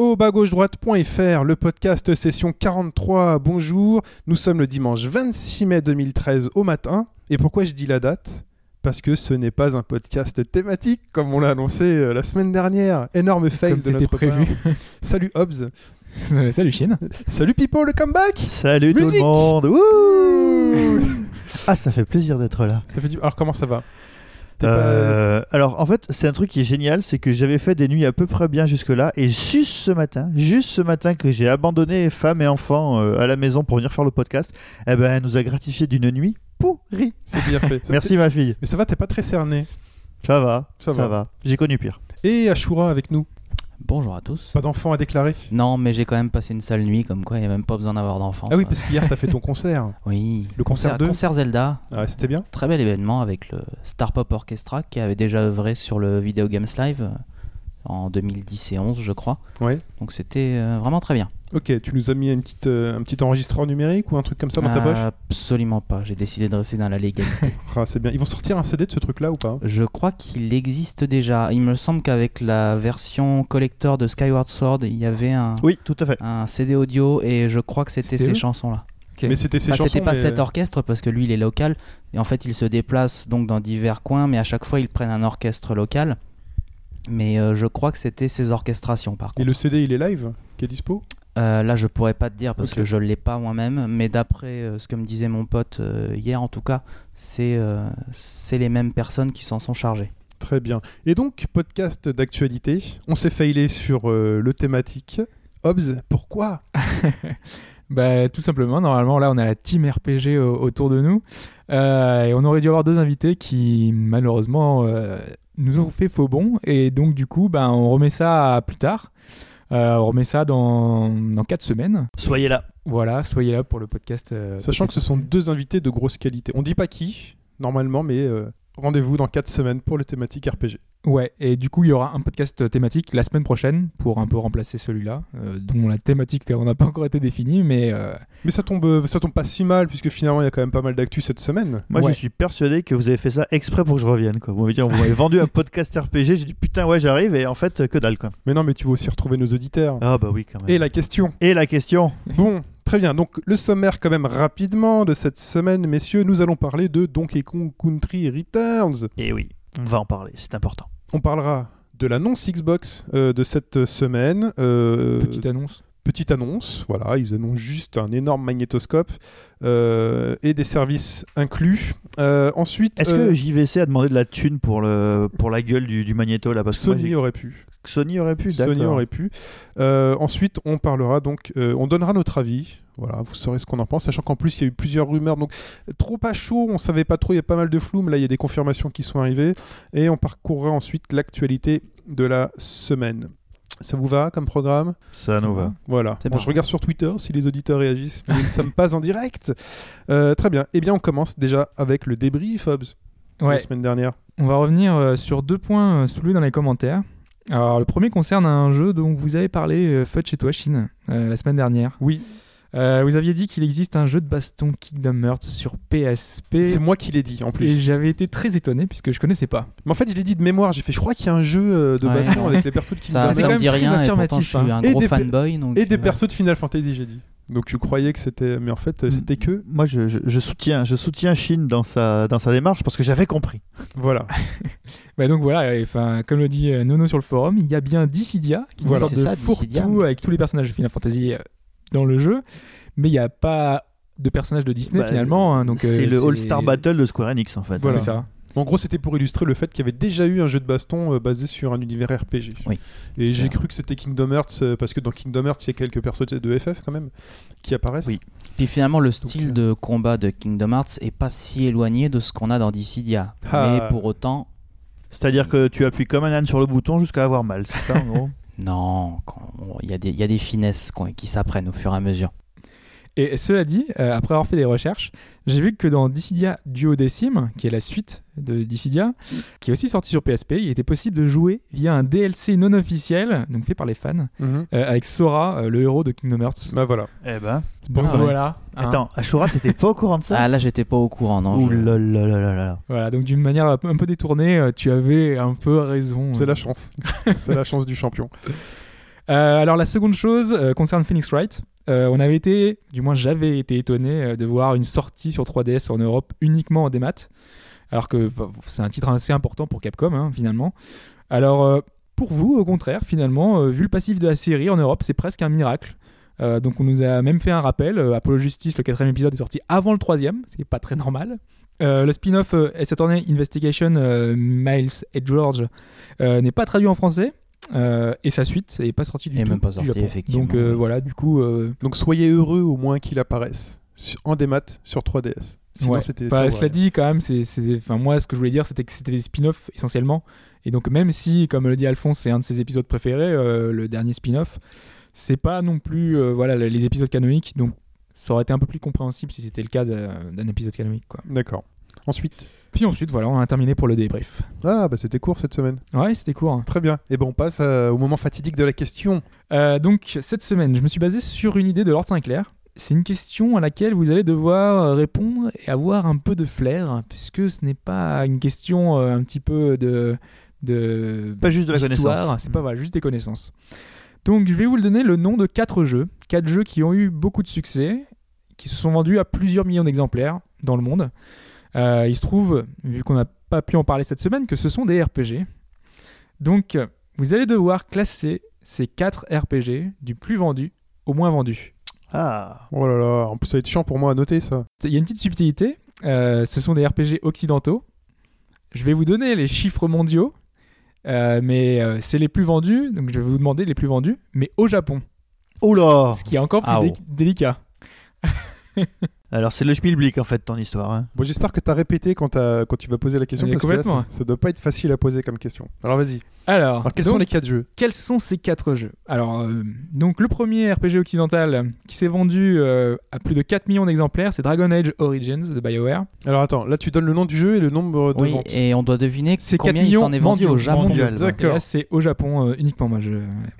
Au bas gauche droite.fr, le podcast session 43. Bonjour, nous sommes le dimanche 26 mai 2013 au matin. Et pourquoi je dis la date? Parce que ce n'est pas un podcast thématique comme on l'a annoncé euh, la semaine dernière. Énorme fail Comme de c'était notre prévu. part. Salut Hobbs. Salut Chine. Salut Pipo, le comeback Salut Musique. tout le monde Ah, ça fait plaisir d'être là. Ça fait du... Alors comment ça va? Pas- Euh, Alors, en fait, c'est un truc qui est génial, c'est que j'avais fait des nuits à peu près bien jusque-là, et juste ce matin, juste ce matin que j'ai abandonné femmes et enfants euh, à la maison pour venir faire le podcast, eh ben, elle nous a gratifié d'une nuit pourrie. C'est bien fait. Merci ma fille. Mais ça va, t'es pas très cerné. Ça va, Ça ça, va. va. J'ai connu pire. Et Ashura avec nous. Bonjour à tous. Pas d'enfant à déclarer Non, mais j'ai quand même passé une sale nuit, comme quoi il n'y a même pas besoin d'avoir d'enfant. Ah oui, parce qu'hier t'as fait ton concert. Oui. Le concert 2 Concert Zelda. Ah, c'était bien Très bel événement avec le Star Pop Orchestra qui avait déjà œuvré sur le Video Games Live en 2010 et 11, je crois. Ouais. Donc c'était euh, vraiment très bien. Ok, tu nous as mis une petite, euh, un petit enregistreur numérique ou un truc comme ça dans ta poche? Absolument pas. J'ai décidé de rester dans la légalité. Ah, c'est bien. Ils vont sortir un CD de ce truc-là ou pas? Je crois qu'il existe déjà. Il me semble qu'avec la version collector de Skyward Sword, il y avait un, Oui, tout à fait. un CD audio et je crois que c'était ces chansons-là. Mais c'était ces Enfin, c'était pas mais- cet orchestre parce que lui il est local et en fait il se déplace donc dans divers coins mais à chaque fois ils prennent un orchestre local mais euh, je crois que c'était ces orchestrations par Et contre le CD, il est live Qui est dispo? Euh, là je pourrais pas te dire parce que je l'ai pas moi-même mais d'après euh, ce que me disait mon pote euh, hier en tout cas c'est euh, c'est les mêmes personnes qui s'en sont chargées Très bien. Et donc, podcast d'actualité. On s'est failé sur euh, le thématique. Hobbs, pourquoi? Bah, tout simplement, normalement, là, on a la team RPG au- autour de nous. Euh, et on aurait dû avoir deux invités qui, malheureusement, euh, nous ont fait faux bond. Et donc, du coup, bah, on remet ça à plus tard. Euh, on remet ça dans, dans 4 semaines. Soyez là. Voilà, soyez là pour le podcast. euh, Sachant que ce sont deux invités de grosse qualité. On dit pas qui, normalement, mais euh, rendez-vous dans 4 semaines pour le thématique RPG. Ouais, et du coup, il y aura un podcast thématique la semaine prochaine pour un peu remplacer celui-là, euh, dont la thématique, on n'a pas encore été définie, mais euh, Mais ça tombe, euh, ça tombe pas si mal, puisque finalement, il y a quand même pas mal d'actu cette semaine. Moi, Ouais. je suis persuadé que vous avez fait ça exprès pour que je revienne. Quoi. Vous m'avez dit, vous m'avez vendu un podcast RPG. J'ai dit, putain, ouais, j'arrive, et en fait, que dalle, quoi. Mais non, mais tu vas aussi retrouver nos auditeurs. Ah, bah oui, quand même. Et la question Et la question Bon, très bien. Donc, le sommaire, quand même, rapidement de cette semaine, messieurs, nous allons parler de Donkey Kong Country Returns. Et oui, on va en parler, c'est important. On parlera de l'annonce Xbox euh, de cette semaine. Euh, petite annonce. petite annonce, voilà, ils annoncent juste un énorme magnétoscope euh, et des services inclus. Euh, ensuite, Est-ce euh, que JVC a demandé de la thune pour, le, pour la gueule du, du magnéto là parce que moi, Sony aurait pu. Sony aurait pu, Sony aurait pu. Euh, ensuite, on parlera donc, euh, on donnera notre avis. Voilà, vous saurez ce qu'on en pense, sachant qu'en plus il y a eu plusieurs rumeurs, donc trop pas chaud, on savait pas trop, il y a pas mal de flou, mais là il y a des confirmations qui sont arrivées, et on parcourra ensuite l'actualité de la semaine. Ça vous va comme programme? Ça nous va. Voilà. Bon, bon. je regarde sur Twitter si les auditeurs réagissent, mais nous ne sommes pas en direct. Euh, très bien. Eh bien, on commence déjà avec le débrief, Hobbs, de la Ouais, semaine dernière. On va revenir euh, sur deux points euh, soulevés dans les commentaires. Alors, le premier concerne un jeu dont vous avez parlé, euh, Fudge et toi, Chine, euh, la semaine dernière. Oui, Euh, vous aviez dit qu'il existe un jeu de baston Kingdom Hearts sur PSP. c'est moi qui l'ai dit en Et plus. j'avais été très étonné puisque je connaissais pas. Mais en fait, je l'ai dit de mémoire. J'ai fait, je crois qu'il y a un jeu de Ouais. baston avec les persos de ça, Kingdom c'est ça quand me Hearts dit même très rien et pourtant je suis affirmatif, un hein. gros Et des pe- fanboy donc et des euh, persos de Final Fantasy, j'ai dit. Donc tu croyais que c'était, mais en fait, c'était que. Moi, je, je- je soutiens, je soutiens Shin dans sa, dans sa démarche parce que j'avais compris. Voilà. Bah donc voilà, enfin, comme le dit euh, Nono sur le forum, il y a bien Dissidia, qui est Voilà. une sorte de ça, Dissidia. fourre-tout avec tous les personnages de Final Fantasy euh, dans le jeu, mais il n'y a pas de personnages de Disney Bah, finalement. hein, donc, c'est euh, le All-Star Battle de Square Enix en fait. Voilà. C'est ça. En gros, c'était pour illustrer le fait qu'il y avait déjà eu un jeu de baston euh, basé sur un univers RPG. Oui. Et j'ai cru que c'était Kingdom Hearts euh, parce que dans Kingdom Hearts, il y a quelques persos de FF quand même qui apparaissent. Oui. Puis finalement, le euh, style de combat de Kingdom Hearts est pas si éloigné de ce qu'on a dans Dissidia. Ah. Mais pour autant, C'est-à-dire que tu appuies comme un âne sur le bouton jusqu'à avoir mal, c'est ça en gros? Non, il y, a des- il y a des finesses qui s'apprennent au fur et à mesure. Et cela dit, euh, après avoir fait des recherches, j'ai vu que dans Dissidia Duodécime, qui est la suite de Dissidia, qui est aussi sorti sur PSP, il était possible de jouer via un DLC non officiel, donc fait par les fans, Mhm. euh, avec Sora, euh, le héros de Kingdom Hearts. Bah voilà. Eh ben. Bon, Ah ouais. voilà. hein. Attends, Ashura, t'étais pas au courant de ça Ah là, j'étais pas au courant, non. Ouh là là là là là. Voilà, donc d'une manière un peu- détournée, euh, tu avais un peu raison. C'est la chance. c'est la chance du champion. Euh, alors la seconde chose euh, concerne Phoenix Wright. Euh, on avait été, du moins j'avais été étonné euh, de voir une sortie sur 3DS en Europe uniquement en démat, alors que c'est un titre assez important pour Capcom hein, finalement. Alors euh, pour vous, au contraire, finalement, vu le passif de la série en Europe, c'est presque un miracle. Donc on nous a même fait un rappel. Apollo Justice, le quatrième épisode, est sorti avant le troisième, ce qui n'est pas très normal. Le spin-off euh, Attorney Investigation Miles et George n'est pas traduit en français. Euh, et sa suite n'est pas sortie du Et tout même pas sortie, effectivement, Donc euh, voilà, du coup, euh, Donc soyez heureux au moins qu'il apparaisse en démat sur 3DS. Sinon ouais. c'était ça. cela dit, quand même, c'est, enfin, moi, ce que je voulais dire, c'était que c'était des spin-offs essentiellement. Et donc, même si, comme le dit Alphonse, c'est un de ses épisodes préférés, euh, le dernier spin-off, c'est pas non plus euh, voilà, les épisodes canoniques. Donc, ça aurait été un peu plus compréhensible si c'était le cas d'un épisode canonique. Quoi. D'accord. Ensuite. Puis ensuite, voilà, on a terminé pour le débrief. Ah bah c'était court cette semaine. Ouais, c'était court. Très bien. Et ben on passe à- au moment fatidique de la question. Euh, donc, cette semaine, je me suis basé sur une idée de Lord Sinclair. C'est une question à laquelle vous allez devoir euh, répondre et avoir un peu de flair, puisque ce n'est pas une question euh, un petit peu de. de Pas juste de la connaissance. C'est pas voilà, juste des connaissances. Donc, je vais vous le donner le nom de quatre jeux. Quatre jeux qui ont eu beaucoup de succès, qui se sont vendus à plusieurs millions d'exemplaires dans le monde. Euh, il se trouve, vu qu'on n'a pas pu en parler cette semaine, que ce sont des RPG. Donc, vous allez devoir classer ces quatre RPG du plus vendu au moins vendu. Ah. Oh là là. En plus ça va être chiant pour moi à noter ça. Il y a une petite subtilité. euh, ce sont des RPG occidentaux. Je vais vous donner les chiffres mondiaux, euh, mais euh, c'est les plus vendus. Donc, je vais vous demander les plus vendus, mais au Japon. Oh là Ce qui est encore plus Ah, dé- oh. délicat. Alors c'est le schmilblick en fait ton histoire. hein. Bon j'espère que t'as répété quand, tu vas poser la question Mais parce que là, complètement. ça, ça doit pas être facile à poser comme question. Alors vas-y. Alors, Alors quels donc, sont les quatre jeux quels sont ces quatre jeux? Alors, euh, donc le premier RPG occidental qui s'est vendu euh, à plus de 4 millions d'exemplaires, c'est Dragon Age Origins de BioWare. Alors attends, là tu donnes le nom du jeu et le nombre de Oui, ventes. et on doit deviner C'est 4 combien il s'en est vendu au Japon. D'accord. là, c'est au Japon euh, uniquement, moi je.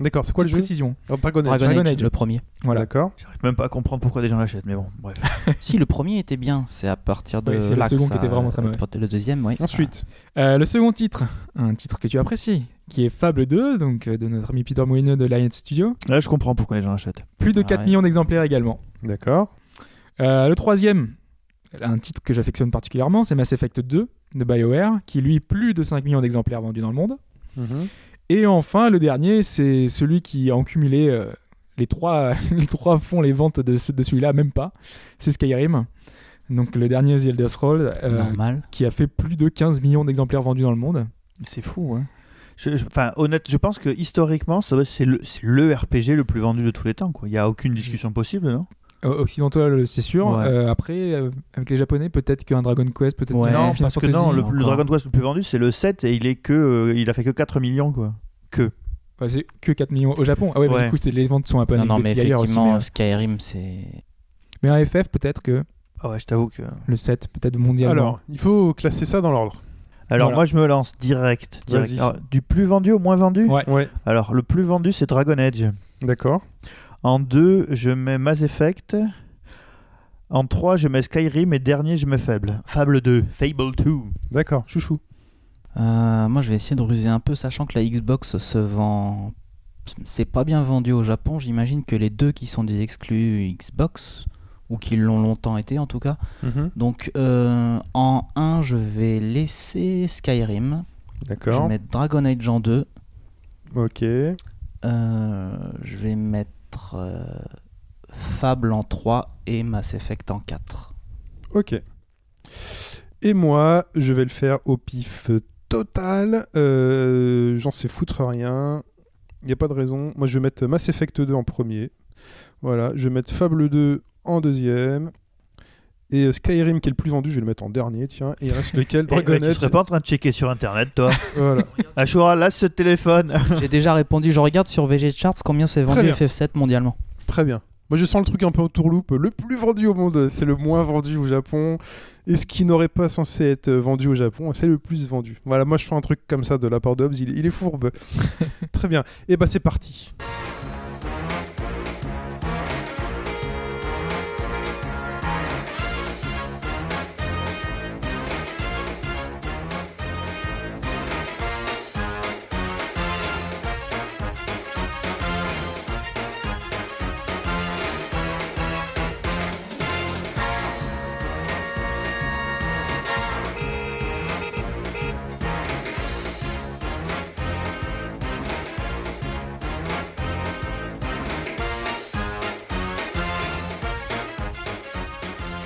D'accord, c'est quoi le jeu précision. Oh, Dragon Age. Dragon, Dragon Age, Age. le premier. Voilà. D'accord. J'arrive même pas à comprendre pourquoi des gens l'achètent, mais bon, bref. si, le premier était bien. C'est à partir de Oui, c'est le là que second ça- qui était vraiment très mauvais. Le deuxième, oui. ça- Ensuite. Euh, le second titre, un titre que tu apprécies, qui est Fable 2, donc euh, de notre ami Peter Molineux de Lion Studio. Là je comprends pourquoi les gens l'achètent. Plus de Ah 4 ouais. millions d'exemplaires également. D'accord. Euh, le troisième, un titre que j'affectionne particulièrement, c'est Mass Effect 2 de BioWare, qui lui plus de 5 millions d'exemplaires vendus dans le monde. Mhm. Et enfin, le dernier, c'est celui qui a en cumulé euh, les, trois, les trois font les ventes de, ce- de celui-là, même pas. C'est Skyrim. Donc le dernier The Elder Scrolls, euh, Normal. qui a fait plus de 15 millions d'exemplaires vendus dans le monde. C'est fou, hein. Je- je- Enfin, honnête, je pense que historiquement, c'est le, RPG le plus vendu de tous les temps. quoi. Il n'y a aucune discussion possible, non? Occidental, c'est sûr. Ouais. Euh, après, euh, avec les Japonais, peut-être qu'un Dragon Quest, peut-être Ouais. qu'un Non, parce que non, le, le. Dragon Quest le plus vendu, c'est le 7 et il est que, euh, il a fait que 4 millions, quoi. Que. Ouais, c'est que 4 millions au Japon. Ah ouais, mais Ouais. du coup, c'est- les ventes sont un peu Non, non, mais aussi, effectivement, mais, Skyrim, c'est. mais un FF, peut-être que Ah ouais, je t'avoue que. le 7, peut-être mondialement. Alors, il faut classer ça dans l'ordre. Alors Voilà. moi, je me lance direct. Alors, du plus vendu au moins vendu Ouais. Ouais. Alors, le plus vendu, c'est Dragon Age. D'accord. En 2, je mets Mass Effect. En 3, je mets Skyrim. Et dernier, je mets Fable. Fable 2. Fable 2. D'accord. Chouchou. Euh, moi, je vais essayer de ruser un peu, sachant que la Xbox se vend. C'est pas bien vendu au Japon. J'imagine que les deux qui sont des exclus Xbox, ou qui l'ont longtemps été en tout cas. Mhm. Donc, euh, en 1, je vais laisser Skyrim. Je vais D'accord. mettre Dragon Age en 2. Ok. Euh, je vais mettre euh, Fable en 3 et Mass Effect en 4. Ok. Et moi, je vais le faire au pif total. Euh, J'en sais foutre rien. Il n'y a pas de raison. Moi, je vais mettre Mass Effect 2 en premier. Voilà. Je vais mettre Fable 2 en deuxième. Et euh, Skyrim, qui est le plus vendu, je vais le mettre en dernier. Tiens. Et il reste lequel Dragon ouais, tu serais pas en train de checker sur internet, toi Voilà. Ashura, là, ce téléphone. J'ai déjà répondu, je regarde sur VG Charts combien c'est Très vendu bien. FF7 mondialement. Très bien. Moi, je sens le truc un peu en tourloupe. Le plus vendu au monde, c'est le moins vendu au Japon. Et ce qui n'aurait pas censé être vendu au Japon, c'est le plus vendu. Voilà, moi, je fais un truc comme ça de la part de Hobbs. Il, il est fourbe. Très bien. Et bah, c'est parti.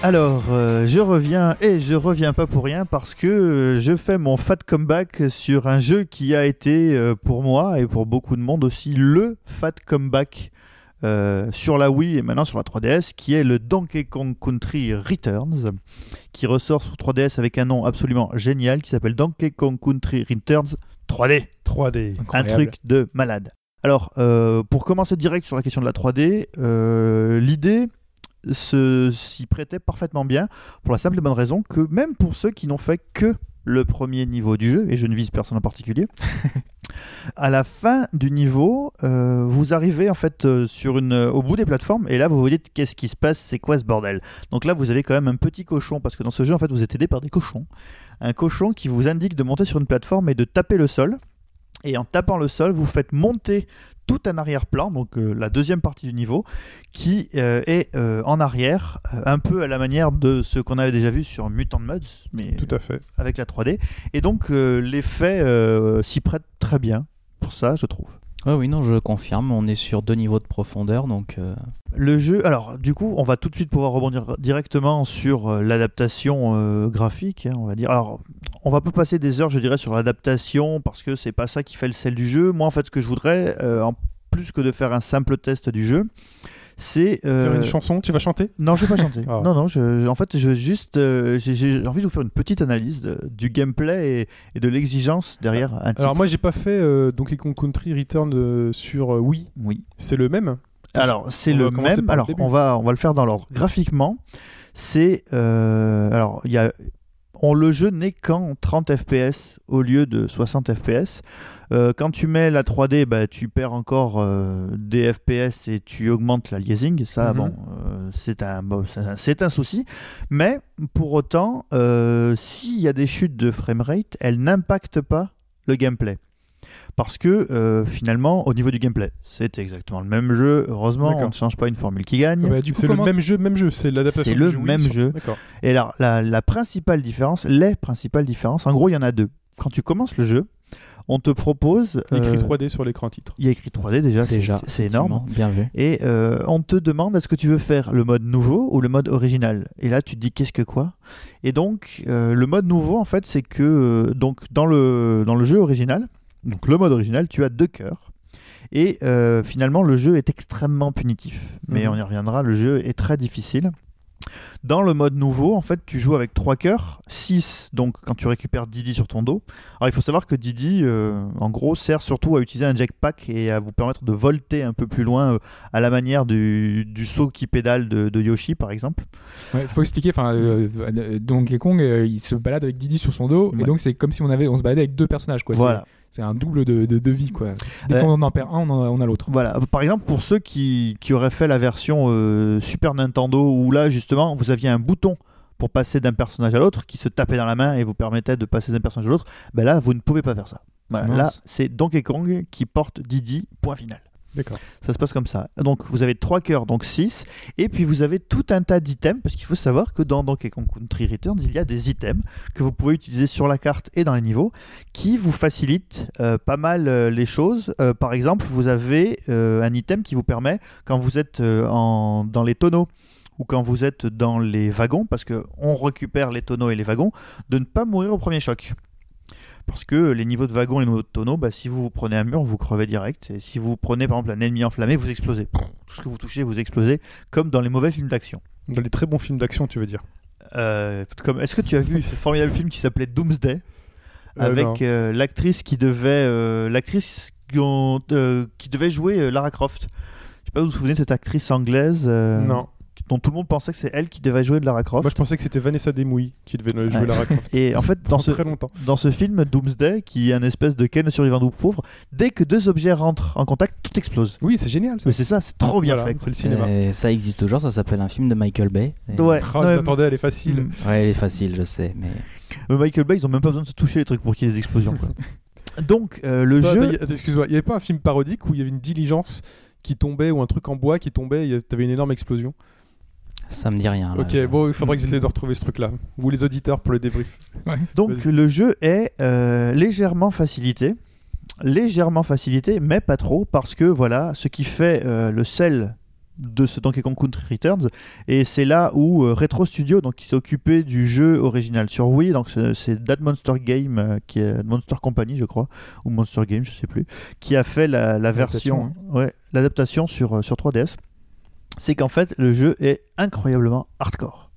Alors, euh, je reviens et je reviens pas pour rien parce que euh, je fais mon fat comeback sur un jeu qui a été euh, pour moi et pour beaucoup de monde aussi le fat comeback euh, sur la Wii et maintenant sur la 3DS qui est le Donkey Kong Country Returns qui ressort sur 3DS avec un nom absolument génial qui s'appelle Donkey Kong Country Returns 3D. 3D. Un truc de malade. Alors, euh, pour commencer direct sur la question de la 3D, euh, l'idée s'y prêtait parfaitement bien pour la simple et bonne raison que même pour ceux qui n'ont fait que le premier niveau du jeu, et je ne vise personne en particulier, à la fin du niveau, euh, vous arrivez en fait euh, sur une, au bout des plateformes et là vous vous dites qu'est-ce qui se passe, c'est quoi ce bordel? Donc là vous avez quand même un petit cochon parce que dans ce jeu en fait vous êtes aidé par des cochons. Un cochon qui vous indique de monter sur une plateforme et de taper le sol. Et en tapant le sol, vous faites monter tout un arrière-plan, donc euh, la deuxième partie du niveau, qui euh, est euh, en arrière, un peu à la manière de ce qu'on avait déjà vu sur Mutant Muds, mais Tout à fait. avec la 3D. Et donc l'effet s'y prête très bien pour ça, je trouve. Oui, non, je confirme. On est sur deux niveaux de profondeur, donc euh, Le jeu, alors du coup, on va tout de suite pouvoir rebondir directement sur euh, l'adaptation euh, graphique, hein, on va dire. Alors, on va pas passer des heures, je dirais, sur l'adaptation parce que c'est pas ça qui fait le sel du jeu. Moi, en fait, ce que je voudrais, en plus que de faire un simple test du jeu, c'est euh, une chanson, tu vas chanter? Non, je vais pas chanter. Ah. Non, non, je, en fait, je juste, euh, j'ai- envie de vous faire une petite analyse de- du gameplay et, et de l'exigence derrière un titre. Alors moi j'ai pas fait euh, Donkey Kong Country Return euh, sur Wii. oui. C'est le même Alors, c'est On le même. le Alors, début. on va, on va le faire dans l'ordre. Graphiquement, c'est. alors, il y a. On, le jeu n'est qu'en 30 FPS au lieu de 60 FPS. Euh, quand tu mets la 3D, bah, tu perds encore euh, des FPS et tu augmentes la liasing. Ça, Mhm. bon, euh, c'est un, bon, un- souci. Mais pour autant, s'il y a des chutes de framerate, elles n'impactent pas le gameplay. Parce que euh, finalement, au niveau du gameplay, c'est exactement le même jeu. Heureusement, on ne change pas une formule qui gagne. Bah, du coup, C'est comment- le même jeu, même jeu, c'est l'adaptation C'est du le jeu même jeu. D'accord. Et alors, la, la principale différence, les principales différences, en gros, il y en a deux. Quand tu commences le jeu, on te propose. Il y a écrit euh, 3D sur l'écran titre. il y a écrit 3D déjà, c'est- déjà, c'est énorme. Bien vu. Et euh, on te demande est-ce que tu veux faire le mode nouveau ou le mode original? Et là, tu te dis qu'est-ce que quoi? Et donc, euh, le mode nouveau, en fait, c'est que euh, donc dans le, dans le jeu original, donc le mode original, tu as deux cœurs. Et euh, finalement, le jeu est extrêmement punitif. Mais Mhm. on y reviendra, le jeu est très difficile. Dans le mode nouveau, en fait, tu joues avec trois cœurs, 6 donc quand tu récupères Didi sur ton dos. Alors il faut savoir que Didi, euh, en gros, sert surtout à utiliser un jetpack et à vous permettre de volter un peu plus loin euh, à la manière du, du saut qui pédale de, de Yoshi, par exemple. Ouais, faut expliquer. Enfin, euh, Donkey Kong, il se balade avec Didi sur son dos, Ouais. et donc c'est comme si on avait, on se baladait avec deux personnages, quoi. Voilà. C'est un double de, de, de vie, quoi. Dès Ouais. qu'on en perd un, on, en a- on a l'autre. Voilà. Par exemple, pour ceux qui, qui auraient fait la version euh, Super Nintendo, où là, justement, vous aviez un bouton pour passer d'un personnage à l'autre qui se tapait dans la main et vous permettait de passer d'un personnage à l'autre, ben là, vous ne pouvez pas faire ça. Voilà. Là, c'est Donkey Kong qui porte Didi, point final. D'accord. Ça se passe comme ça. Donc vous avez trois cœurs, donc 6. Et puis vous avez tout un tas d'items, parce qu'il faut savoir que dans Donkey Kong Country Returns, il y a des items que vous pouvez utiliser sur la carte et dans les niveaux, qui vous facilitent euh, pas mal euh, les choses. Euh, par exemple, vous avez un item qui vous permet, quand vous êtes dans les tonneaux, ou quand vous êtes dans les wagons, parce qu'on récupère les tonneaux et les wagons, de ne pas mourir au premier choc. Parce que les niveaux de wagons et les niveaux de tonneaux, bah, si vous vous prenez un mur, vous crevez direct. Et si vous prenez par exemple un ennemi enflammé, vous explosez. Tout ce que vous touchez, vous explosez, comme dans les mauvais films d'action. Dans les très bons films d'action, tu veux dire Euh, comme, Est-ce que tu as vu ce formidable film qui s'appelait Doomsday? Euh, avec euh, l'actrice qui devait l'actrice qui, devait jouer Lara Croft. Je sais pas si vous vous souvenez de cette actrice anglaise Non. Dont tout le monde pensait que c'est elle qui devait jouer de Lara Croft. Moi, je pensais que c'était Vanessa Demouy qui devait jouer Ouais. Lara Croft. Et en fait, dans ce, très longtemps. dans ce film Doomsday, qui est un espèce de Ken survivant du pauvre, dès que deux objets rentrent en contact, tout explose. Oui, c'est génial. ça. Mais c'est ça, c'est trop bien Voilà, fait. C'est le cinéma. Et ça existe toujours, ça s'appelle un film de Michael Bay. Et- Ouais. Oh, Non, je m'attendais, elle est facile. Mm. Ouais, il est facile, je sais, mais Euh, Michael Bay, ils ont même pas besoin de se toucher les trucs pour qu'il y ait des explosions. quoi. Donc, euh, le jeu. Excuse-moi, il n'y avait pas un film parodique où il y avait une diligence qui tombait ou un truc en bois qui tombait et t'avais une énorme explosion? Ça me dit rien. là, Ok, je- bon, il faudrait que j'essaie de retrouver ce truc-là. Vous les auditeurs pour le débrief. Donc le jeu est euh, légèrement facilité, légèrement facilité, mais pas trop, parce que voilà, ce qui fait euh, le sel de ce Donkey Kong Country Returns, et c'est là où euh, Retro Studio, donc qui s'est occupé du jeu original sur Wii, donc c'est- That Monster Game, euh, qui est Monster Company, je crois, ou Monster Game, je sais plus, qui a fait la, la version, ouais, l'adaptation sur euh, sur 3DS. C'est qu'en fait le jeu est incroyablement hardcore.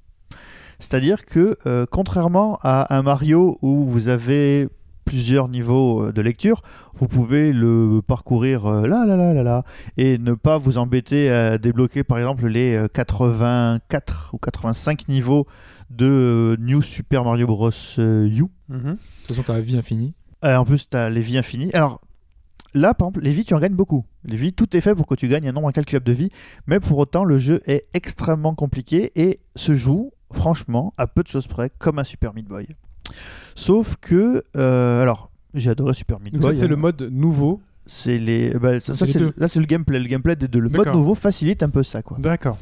C'est-à-dire que, euh, contrairement à un Mario où vous avez plusieurs niveaux euh, de lecture, vous pouvez le parcourir euh, là, là, là, là, là, et ne pas vous embêter à débloquer par exemple les euh, 84 ou 85 niveaux de New Super Mario Bros. U. Mhm. De toute façon, t'as la vie infinie. Euh, en plus, tu as les vies infinies. Alors, là, par exemple, les vies, tu en gagnes beaucoup. Les vies, tout est fait pour que tu gagnes un nombre incalculable de vies, mais pour autant, le jeu est extrêmement compliqué et se joue, franchement, à peu de choses près, comme un Super Meat Boy. Sauf que, euh, alors, j'ai adoré Super Meat Donc Boy. ça, c'est hein. le mode nouveau. C'est les, bah, ça, ça, c'est le- là, c'est le gameplay, le gameplay des deux. Le mode nouveau facilite un peu ça, quoi. D'accord.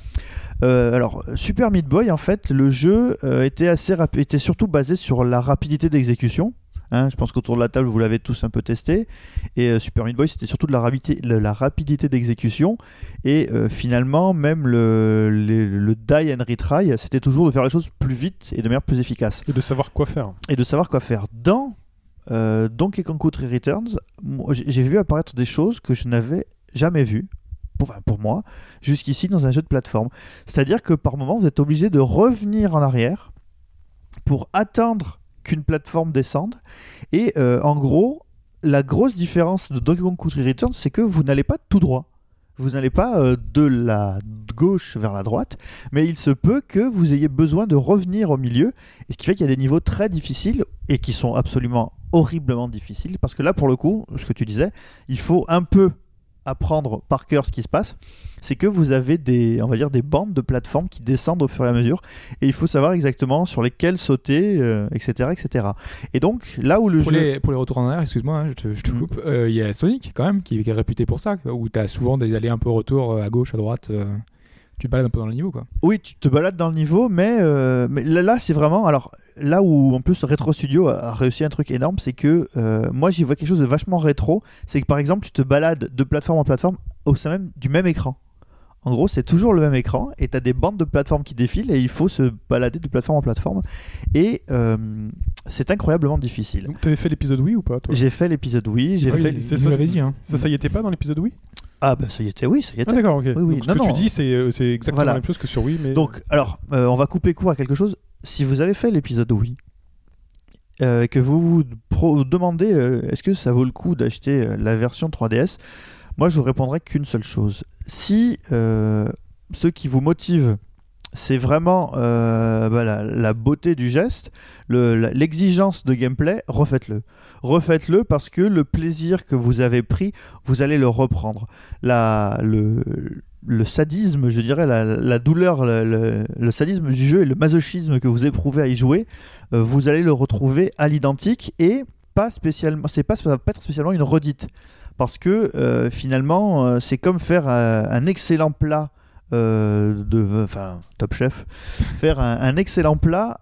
Euh, alors, Super Meat Boy, en fait, le jeu euh, était assez était surtout basé sur la rapidité d'exécution. Hein, je pense qu'autour de la table, vous l'avez tous un peu testé. Et euh, Super Meat Boy, c'était surtout de la rapidité, de la rapidité d'exécution. Et euh, finalement, même le, die and retry, c'était toujours de faire les choses plus vite et de manière plus efficace. Et de savoir quoi faire. Et de savoir quoi faire. Dans euh, Donkey Kong Country Returns, j'ai vu apparaître des choses que je n'avais jamais vues. Pour, enfin, pour moi, jusqu'ici dans un jeu de plateforme. C'est-à-dire que par moment, vous êtes obligé de revenir en arrière pour attendre qu'une plateforme descende. Et euh, en gros, la grosse différence de Donkey Kong Country Returns, c'est que vous n'allez pas tout droit. Vous n'allez pas euh, de la gauche vers la droite, mais il se peut que vous ayez besoin de revenir au milieu, et ce qui fait qu'il y a des niveaux très difficiles et qui sont absolument horriblement difficiles, parce que là, pour le coup, ce que tu disais, il faut un peu apprendre par cœur ce qui se passe, c'est que vous avez des, on va dire, des bandes de plateformes qui descendent au fur et à mesure, et il faut savoir exactement sur lesquelles sauter, euh, etc., etc. Et donc, là où le Pour jeu... les, pour les retours en arrière, excuse-moi, hein, je te, je te Mm. coupe. euh, Il y a Sonic quand même qui, qui est réputé pour ça, où t'as souvent des allées un peu retour euh, à gauche, à droite. euh, tu te balades un peu dans le niveau, quoi. Oui, tu te balades dans le niveau, mais, euh, mais là, là, c'est vraiment. Alors, là où en plus Retro Studio a, réussi un truc énorme, c'est que euh, moi j'y vois quelque chose de vachement rétro. C'est que par exemple, tu te balades de plateforme en plateforme au sein même du même écran. En gros, c'est toujours le même écran et tu as des bandes de plateformes qui défilent et il faut se balader de plateforme en plateforme. Et euh, c'est incroyablement difficile. Donc, t'avais fait l'épisode Wii ou pas, toi? J'ai fait l'épisode oui, j'ai Ah oui, fait. c'est Vous ça, dit, hein. Ça, ça y était pas dans l'épisode Wii? Ah, bah ça y était, oui, ça y Ah, était. d'accord, ok. Oui, oui. Donc, ce Non, que non. tu dis, c'est euh, c'est exactement Voilà. la même chose que sur Wii, mais. Donc, alors, euh, on va couper court à quelque chose. Si vous avez fait l'épisode oui, euh, que vous vous demandez euh, est-ce que ça vaut le coup d'acheter euh, la version 3DS, moi je vous répondrai qu'une seule chose. Si ce qui vous motive, c'est vraiment bah, la, beauté du geste, l'exigence de gameplay, refaites-le. Refaites-le parce que le plaisir que vous avez pris, vous allez le reprendre. Le sadisme, je dirais, la, douleur, le, sadisme du jeu et le masochisme que vous éprouvez à y jouer, euh, vous allez le retrouver à l'identique et pas spécialement, c'est pas, ça va pas être spécialement une redite. Parce que euh, finalement, euh, c'est comme faire un, excellent plat de, enfin, Top Chef, faire un, excellent plat.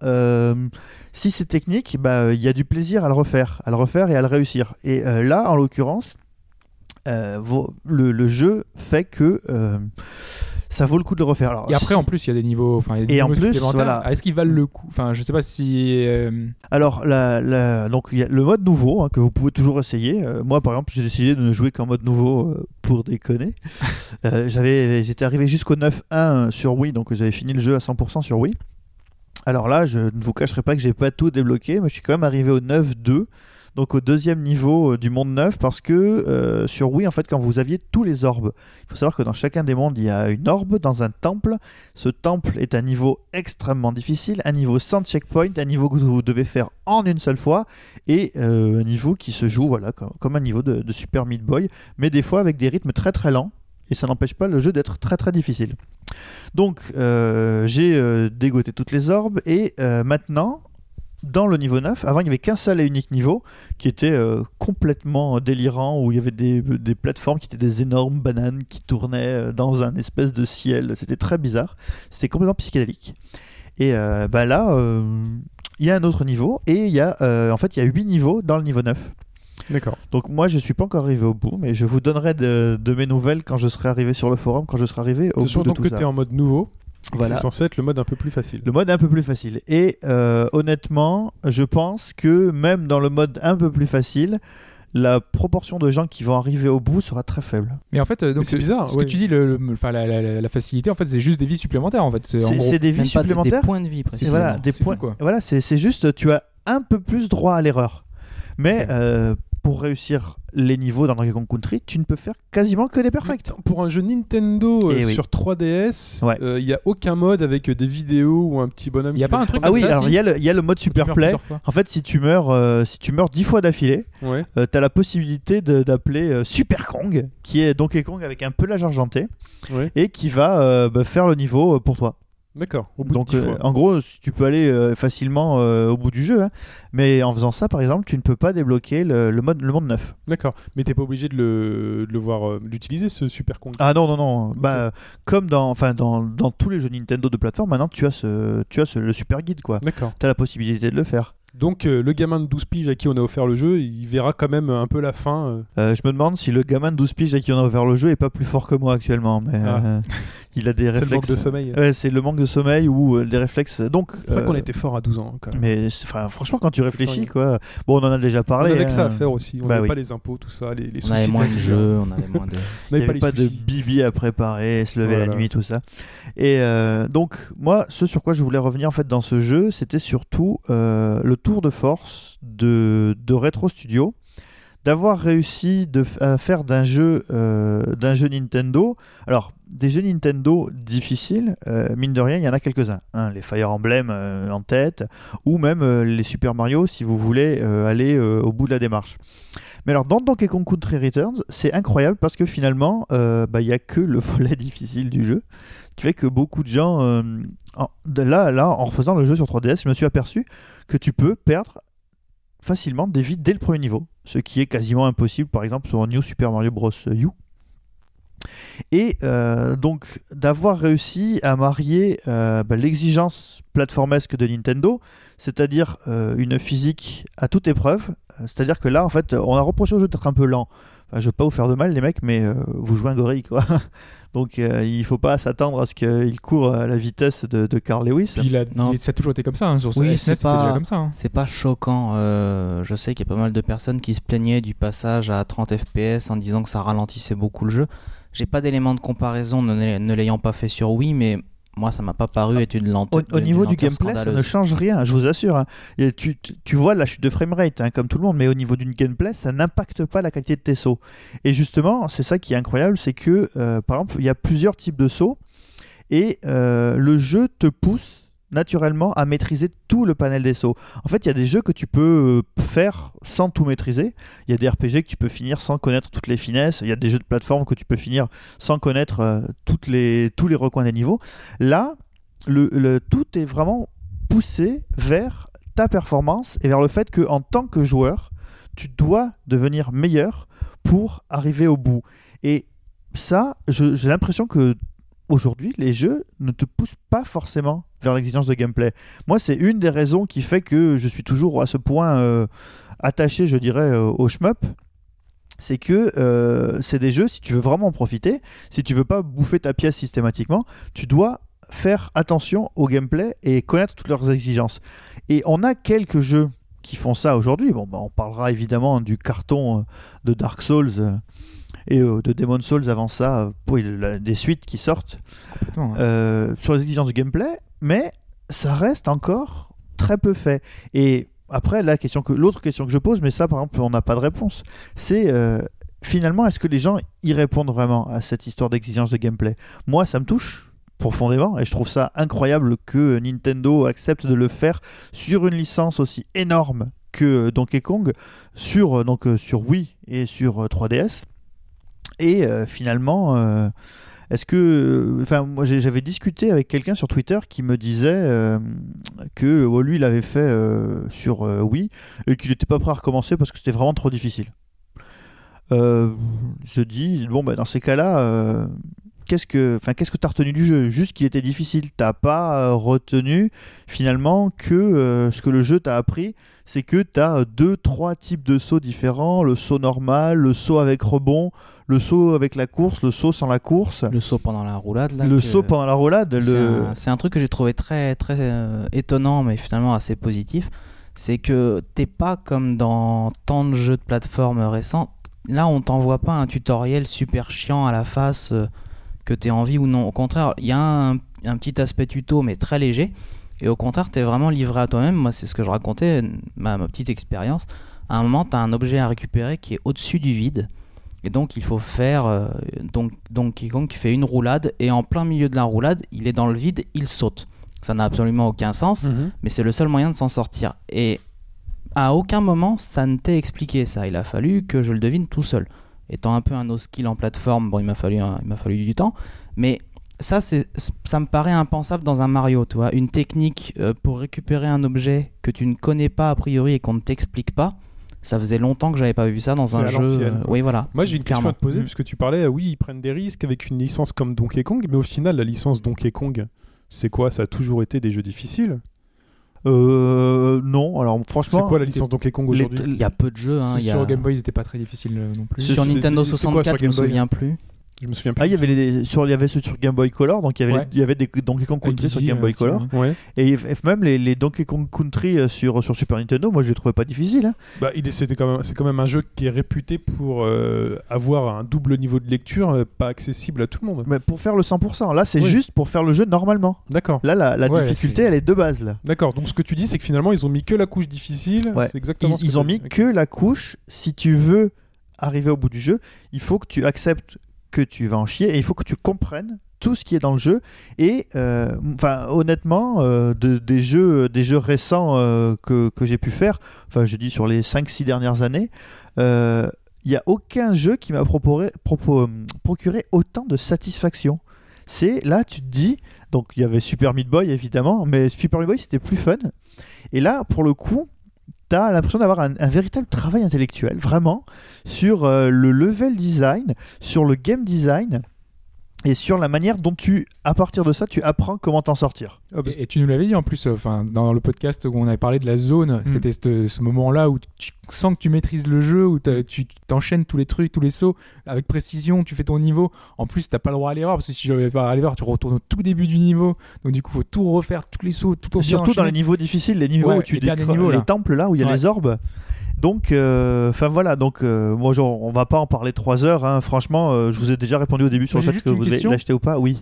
si c'est technique, bah, il y a du plaisir à le refaire, à le refaire et à le réussir. Et là, en l'occurrence, euh, le, le jeu fait que euh, ça vaut le coup de le refaire. Alors, Et après, en plus, il y a des niveaux, enfin, il y a des Et en niveaux plus, supplémentaires. voilà. Ah, Est-ce qu'ils valent le coup? Enfin, je sais pas si. euh, Alors, la, la- donc, il y a le mode nouveau hein, que vous pouvez toujours essayer. Moi, par exemple, j'ai décidé de ne jouer qu'en mode nouveau pour déconner. J'avais, j'étais arrivé jusqu'au 9.1 sur Wii, donc j'avais fini le jeu à 100% sur Wii. Alors là, je ne vous cacherai pas que j'ai pas tout débloqué, mais je suis quand même arrivé au 9.2. donc au deuxième niveau euh, du monde neuf, parce que euh, sur Wii, en fait, quand vous aviez tous les orbes, il faut savoir que dans chacun des mondes, il y a une orbe dans un temple. Ce temple est un niveau extrêmement difficile, un niveau sans checkpoint, un niveau que vous devez faire en une seule fois, et euh, un niveau qui se joue voilà, comme, un niveau de, Super Meat Boy, mais des fois avec des rythmes très très lents. Et ça n'empêche pas le jeu d'être très très difficile. Donc j'ai dégoté toutes les orbes et maintenant dans le niveau 9, avant il n'y avait qu'un seul et unique niveau qui était euh, complètement délirant où il y avait des, des plateformes qui étaient des énormes bananes qui tournaient euh, dans un espèce de ciel. C'était très bizarre. C'était complètement psychédélique. Et euh, bah là, euh, il y a un autre niveau et il y a en fait il y a 8 niveaux dans le niveau 9. D'accord. Donc moi je suis pas encore arrivé au bout, mais je vous donnerai de, de mes nouvelles quand je serai arrivé sur le forum, quand je serai arrivé au bout de donc tout que tu es en mode nouveau. Voilà. C'est censé être le mode un peu plus facile. Le mode un peu plus facile. Et euh, honnêtement, je pense que même dans le mode un peu plus facile, la proportion de gens qui vont arriver au bout sera très faible. Mais en fait, euh, donc c'est bizarre, Ce ouais. que tu dis, le, le- enfin, la, la- la- la facilité, en fait, c'est juste des vies supplémentaires. En fait, c'est des vies pas des- supplémentaires. Des points de vie, précisément. voilà, des tout, points. quoi. Voilà, c'est juste, tu as un peu plus droit à l'erreur. Mais euh, pour réussir les niveaux dans Donkey Kong Country, tu ne peux faire quasiment que des perfects. Pour un jeu Nintendo euh, Eh oui. sur 3DS, Ouais. euh, il n'y a aucun mode avec euh, des vidéos ou un petit bonhomme. Il y a pas un truc Ah comme oui, ça, alors si. il y, a le- il y a le mode Tu meurs super play. plusieurs fois. En fait, si tu meurs, euh, si tu meurs dix fois d'affilée, Ouais. tu as la possibilité de- d'appeler euh, Super Kong, qui est Donkey Kong avec un pelage argenté, Ouais. et qui va euh, bah, faire le niveau euh, pour toi. D'accord. Au bout Donc, de 10 euh, en gros, tu peux aller euh, facilement euh, au bout du jeu, hein. mais en faisant ça, par exemple, tu ne peux pas débloquer le, le mode, le monde neuf. D'accord. Mais t'es pas obligé de le, de le voir l'utiliser ce Super Kong. Ah non, non, non. Bah, comme dans, enfin, dans, dans tous les jeux Nintendo de plateforme, maintenant, tu as, ce, tu as ce, le Super Guide, quoi. D'accord. Tu as la possibilité de le faire. Donc euh, le gamin de 12 piges à qui on a offert le jeu, il verra quand même un peu la fin. euh. Euh, je me demande si le gamin de 12 piges à qui on a offert le jeu est pas plus fort que moi actuellement, mais Ah. Euh, il a des C'est le manque réflexes. de sommeil. Ouais, c'est le manque de sommeil ou euh, des réflexes. Donc, C'est vrai euh, qu'on était fort à 12 ans quand même. mais enfin, franchement, quand tu réfléchis, quoi. Bon, on en a déjà on parlé. avait que ça hein. à faire aussi. On Bah n'avait oui. pas les impôts, tout ça, les, les On avait moins de jeux, on avait moins de. On n'avait avait pas, de bibi à préparer, se lever la nuit, tout ça. Et euh, donc, moi, ce sur quoi je voulais revenir en fait dans ce jeu, c'était surtout euh, le tour de force de, de Retro Studio, d'avoir réussi à faire d'un jeu, euh, d'un jeu Nintendo. Alors, des jeux Nintendo difficiles, euh, mine de rien, il y en a quelques-uns. hein. les Fire Emblem euh, en tête, ou même les Super Mario si vous voulez aller au bout de la démarche. Mais alors, dans Donkey Kong Country Returns, c'est incroyable parce que finalement, bah, il n'y a que le volet difficile du jeu, qui fait que beaucoup de gens. en- là, là, en refaisant le jeu sur 3DS, je me suis aperçu que tu peux perdre facilement des vies dès le premier niveau, ce qui est quasiment impossible, par exemple, sur New Super Mario Bros. U. Et euh, donc d'avoir réussi à marier euh, bah, l'exigence plateformesque de Nintendo, c'est-à-dire euh, une physique à toute épreuve, c'est-à-dire que là en fait on a reproché au jeu d'être un peu lent. Enfin, je veux pas vous faire de mal les mecs, mais euh, vous jouez un gorille quoi. donc euh, il faut pas s'attendre à ce qu'il court à la vitesse de, de Carl Lewis. Puis il a- Non. il- ça a toujours été comme ça. hein, Sur Oui, SNES, c'est c'était pas- déjà comme ça. hein. C'est pas choquant. euh, je sais qu'il y a pas mal de personnes qui se plaignaient du passage à 30 FPS en disant que ça ralentissait beaucoup le jeu. J'ai pas d'éléments de comparaison ne, ne l'ayant pas fait sur Wii, mais moi ça m'a pas paru être une Au, lenteur. au niveau du gameplay, ça ne change rien, je vous assure. hein. Et tu, tu- vois la chute de framerate, hein, comme tout le monde, mais au niveau du gameplay, ça n'impacte pas la qualité de tes sauts. Et justement, c'est ça qui est incroyable, c'est que, euh, par exemple, il y a plusieurs types de sauts, et euh, le jeu te pousse naturellement à maîtriser tout le panel des sauts. En fait, il y a des jeux que tu peux euh, faire sans tout maîtriser. Il y a des RPG que tu peux finir sans connaître toutes les finesses. Il y a des jeux de plateforme que tu peux finir sans connaître euh, toutes les, tous les recoins des niveaux. Là, le, le- tout est vraiment poussé vers ta performance et vers le fait que en tant que joueur, tu dois devenir meilleur pour arriver au bout. Et ça, j'ai l'impression que aujourd'hui, les jeux ne te poussent pas forcément vers l'exigence de gameplay. Moi, c'est une des raisons qui fait que je suis toujours à ce point euh, attaché, je dirais, euh, au shmup. C'est que euh, c'est des jeux, si tu veux vraiment en profiter, si tu veux pas bouffer ta pièce systématiquement, tu dois faire attention au gameplay et connaître toutes leurs exigences. Et on a quelques jeux qui font ça aujourd'hui. Bon, bah, on parlera évidemment du carton de Dark Souls et euh, de Demon Souls avant ça, euh, pour la- des suites qui sortent hein. euh, sur les exigences du gameplay, mais ça reste encore très peu fait. Et après, la question que l'autre question que je pose, mais ça, par exemple, on n'a pas de réponse, c'est euh, finalement, est-ce que les gens y répondent vraiment à cette histoire d'exigence de gameplay? Moi, ça me touche profondément et je trouve ça incroyable que Nintendo accepte de le faire sur une licence aussi énorme que Donkey Kong sur donc sur Wii et sur euh, 3DS et euh, finalement euh, est-ce que enfin moi j'avais discuté avec quelqu'un sur Twitter qui me disait euh, que oh, lui il avait fait sur Wii et qu'il n'était pas prêt à recommencer parce que c'était vraiment trop difficile. Je dis bon bah dans ces cas-là qu'est-ce que enfin qu'est-ce que t'as retenu du jeu? Juste qu'il était difficile. T'as pas euh, retenu finalement que euh, ce que le jeu t'a appris, c'est que t'as euh, deux trois types de sauts différents le saut normal, le saut avec rebond, le saut avec la course, le saut sans la course, Le saut pendant la roulade, là. le que- saut pendant la roulade. C'est Le... un, truc que j'ai trouvé très, très euh, étonnant, mais finalement assez positif. C'est que t'es pas comme dans tant de jeux de plateforme récents. Là, on t'envoie pas un tutoriel super chiant à la face euh, que t'aies envie ou non. Au contraire, il y a un, un petit aspect tuto, mais très léger. Et au contraire, t'es vraiment livré à toi-même. Moi, c'est ce que je racontais, ma, ma petite expérience. À un moment, t'as un objet à récupérer qui est au-dessus du vide. Et donc, il faut faire. euh, donc, donc, quiconque qui fait une roulade, et en plein milieu de la roulade, il est dans le vide, il saute. Ça n'a absolument aucun sens, mais c'est le seul moyen de s'en sortir. Et à aucun moment, ça ne t'est expliqué ça. Il a fallu que je le devine tout seul. Étant un peu un no skill en plateforme, bon, il m'a fallu, il m'a fallu du temps, mais ça, c'est, ça me paraît impensable dans un Mario, tu vois. Une technique euh, pour récupérer un objet que tu ne connais pas a priori et qu'on ne t'explique pas. Ça faisait longtemps que j'avais pas vu ça dans C'est un jeu. euh, oui, voilà. Moi, j'ai une question à te poser, puisque tu parlais, oui, ils prennent des risques avec une licence comme Donkey Kong, mais au final, la licence Donkey Kong, c'est quoi? Ça a toujours été des jeux difficiles Euh, non, alors C'est franchement, quoi la licence Donkey Kong aujourd'hui Il y a peu de jeux. hein, il y a- Sur Game Boy, ils étaient pas très difficiles euh, non plus. C'est- Sur c'est- Nintendo c'est- c'est quoi sur 64, je me Game Boy souviens plus. Je me souviens plus. ah, il y avait les, sur, il y avait ceux sur Game Boy Color, donc il y avait, Ouais. les- il y avait des Donkey Kong Country sur Game Boy euh, Color, c'est- Ouais. et, même les, les Donkey Kong Country euh, sur, sur Super Nintendo, moi je les trouvais pas difficiles. hein. Bah, il est- c'était quand même, c'est quand même un jeu qui est réputé pour euh, avoir un double niveau de lecture, euh, pas accessible à tout le monde. Mais pour faire le 100%, là c'est Oui. juste pour faire le jeu normalement. D'accord. Là la, la Ouais, difficulté c'est- elle est de base là. D'accord. Donc ce que tu dis, c'est que finalement, ils ont mis que la couche difficile. Ouais. C'est exactement. Ils, ce que ils ont mis que la couche. Si tu veux arriver au bout du jeu, il faut que tu acceptes que tu vas en chier et il faut que tu comprennes tout ce qui est dans le jeu. Et euh, enfin, honnêtement, euh, de- des jeux, des jeux récents euh, que, que j'ai pu faire, enfin, je dis sur les 5-6 dernières années, il n'y a aucun jeu qui m'a procuré autant de satisfaction. C'est là, tu te dis, donc il y avait Super Meat Boy évidemment, mais Super Meat Boy c'était plus fun. Et là, pour le coup, l'impression d'avoir un, un véritable travail intellectuel, vraiment, sur euh, le level design, sur le game design et sur la manière dont tu, à partir de ça, tu apprends comment t'en sortir. Ah, bah, Et, et tu nous l'avais dit en plus, euh, enfin dans le podcast où on avait parlé de la zone, Mm. c'était ce, ce moment-là où tu sens que tu maîtrises le jeu, où tu t'enchaînes tous les trucs, tous les sauts avec précision, tu fais ton niveau. En plus, t'as pas le droit à l'erreur parce que si je vais pas à l'erreur, tu retournes au tout début du niveau. Donc du coup, faut tout refaire, tous les sauts, tout au Surtout dans les niveaux difficiles, les niveaux Ouais, où tu les niveaux, les temples là où il y a Ouais. les orbes. Donc, euh, enfin voilà, donc euh, moi genre, on va pas en parler trois heures. hein. Franchement, euh, je vous ai déjà répondu au début sur le fait que vous devez l'acheter ou pas. Oui.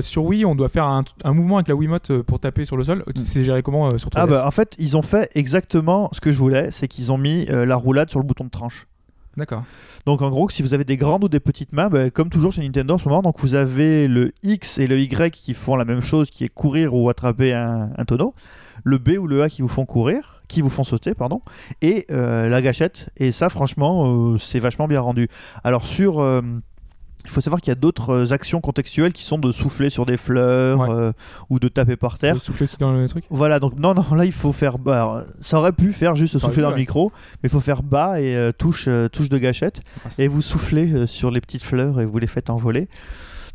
Sur Wii, on doit faire un, un mouvement avec la Wiimote pour taper sur le sol. C'est géré comment sur 3DS Ah bah en fait, ils ont fait exactement ce que je voulais, c'est qu'ils ont mis la roulade sur le bouton de tranche. D'accord. Donc en gros, si vous avez des grandes ou des petites mains, bah, comme toujours chez Nintendo en ce moment, donc vous avez le X et le Y qui font la même chose, qui est courir ou attraper un, un tonneau, le B ou le A qui vous font courir, qui vous font sauter, pardon, et euh, la gâchette. Et ça, franchement, euh, c'est vachement bien rendu. Alors sur euh, il faut savoir qu'il y a d'autres actions contextuelles qui sont de souffler sur des fleurs Ouais. euh, ou de taper par terre. Le souffle aussi dans le truc. Voilà, donc non, non, là il faut faire bas. Alors, ça aurait pu faire juste Ça souffler dans le micro, mais il faut faire bas et euh, touche, euh, touche de gâchette. Ah, c'est- Et vous soufflez sur les petites fleurs et vous les faites envoler.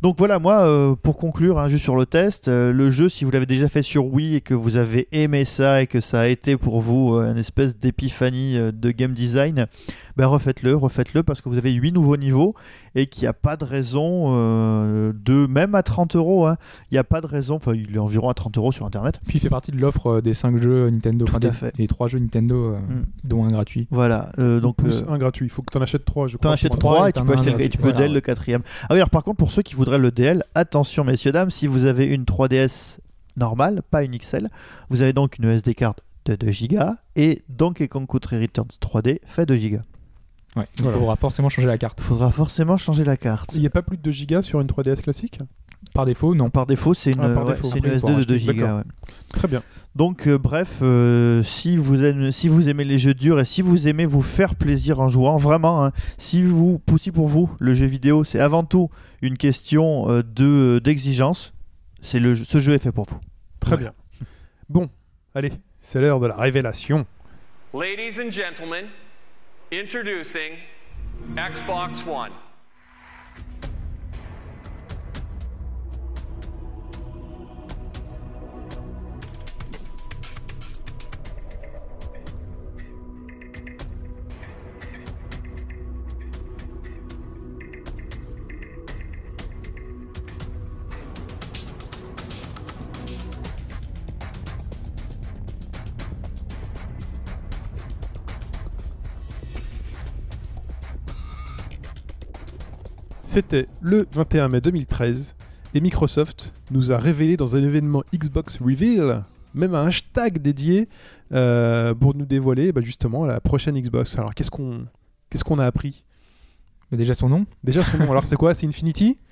Donc voilà, moi, euh, pour conclure, hein, juste sur le test, euh, le jeu, si vous l'avez déjà fait sur Wii et que vous avez aimé ça et que ça a été pour vous euh, une espèce d'épiphanie de game design, ben refaites-le, refaites-le parce que vous avez 8 nouveaux niveaux et qu'il n'y a pas de raison euh, de, même à 30 euros, hein, il n'y a pas de raison, enfin il est environ à 30 euros sur Internet. Puis il fait partie de l'offre euh, des 5 jeux Nintendo, Tout enfin à des, fait. des 3 jeux Nintendo, euh, Mm. dont un gratuit. Voilà, euh, donc... plus un gratuit. Il faut que tu en achètes trois, je T'en crois. achètes pour- trois 3 et tu peux acheter le, et tu peux. DL le quatrième. Ah oui, alors par contre, pour ceux qui voudraient le DL, attention messieurs, dames, si vous avez une 3DS normale, pas une XL, vous avez donc une SD card de 2 Go et Donkey Kong Country Returns 3D fait 2 Go. Ouais, il Voilà. faudra forcément changer la carte. Il faudra forcément changer la carte. Il n'y a pas plus de 2 gigas sur une 3DS classique? Par défaut, non. Par défaut, c'est une, Ah, par ouais, défaut. c'est une Après, il faut SD de 2 racheter, Go. d'accord. ouais. Très bien. Donc, euh, bref, euh, si, vous aimez, si vous aimez les jeux durs et si vous aimez vous faire plaisir en jouant, vraiment, hein, si, vous, si pour vous, le jeu vidéo, c'est avant tout une question euh, de d'exigence, c'est le jeu- ce jeu est fait pour vous. Très bien. Bon, allez, c'est l'heure de la révélation. Ladies and gentlemen, introducing Xbox One. C'était le 21 mai 2013 et Microsoft nous a révélé dans un événement Xbox Reveal, même un hashtag dédié euh, pour nous dévoiler bah, justement la prochaine Xbox. Alors qu'est-ce qu'on qu'est-ce qu'on a appris? Mais déjà son nom Déjà son nom. Alors c'est quoi? C'est Infinity?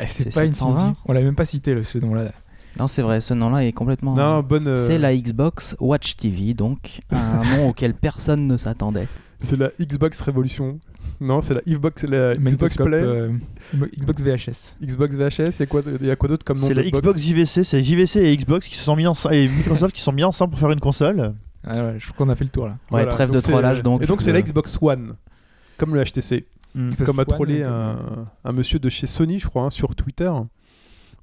Eh, C'est C'est pas 720. On l'a même pas cité, le, ce nom-là. Non, c'est vrai, ce nom-là est complètement. Non, bonne. euh, C'est la Xbox Watch TV, donc un nom auquel personne ne s'attendait. C'est la Xbox Révolution. Non, c'est la Xbox, la Xbox Play, euh, Xbox VHS. Xbox VHS. Il y a quoi, il y a quoi d'autre comme nom C'est la box Xbox JVC, c'est JVC et Xbox qui se sont mis ensemble et Microsoft qui se sont mis ensemble pour faire une console. Ah ouais, je crois qu'on a fait le tour là. Ouais, Voilà, trêve donc de c'est- trollage donc. Et donc c'est Euh, la Xbox One, comme le HTC. Comme a trollé comme- un, un monsieur de chez Sony, je crois, hein, sur Twitter,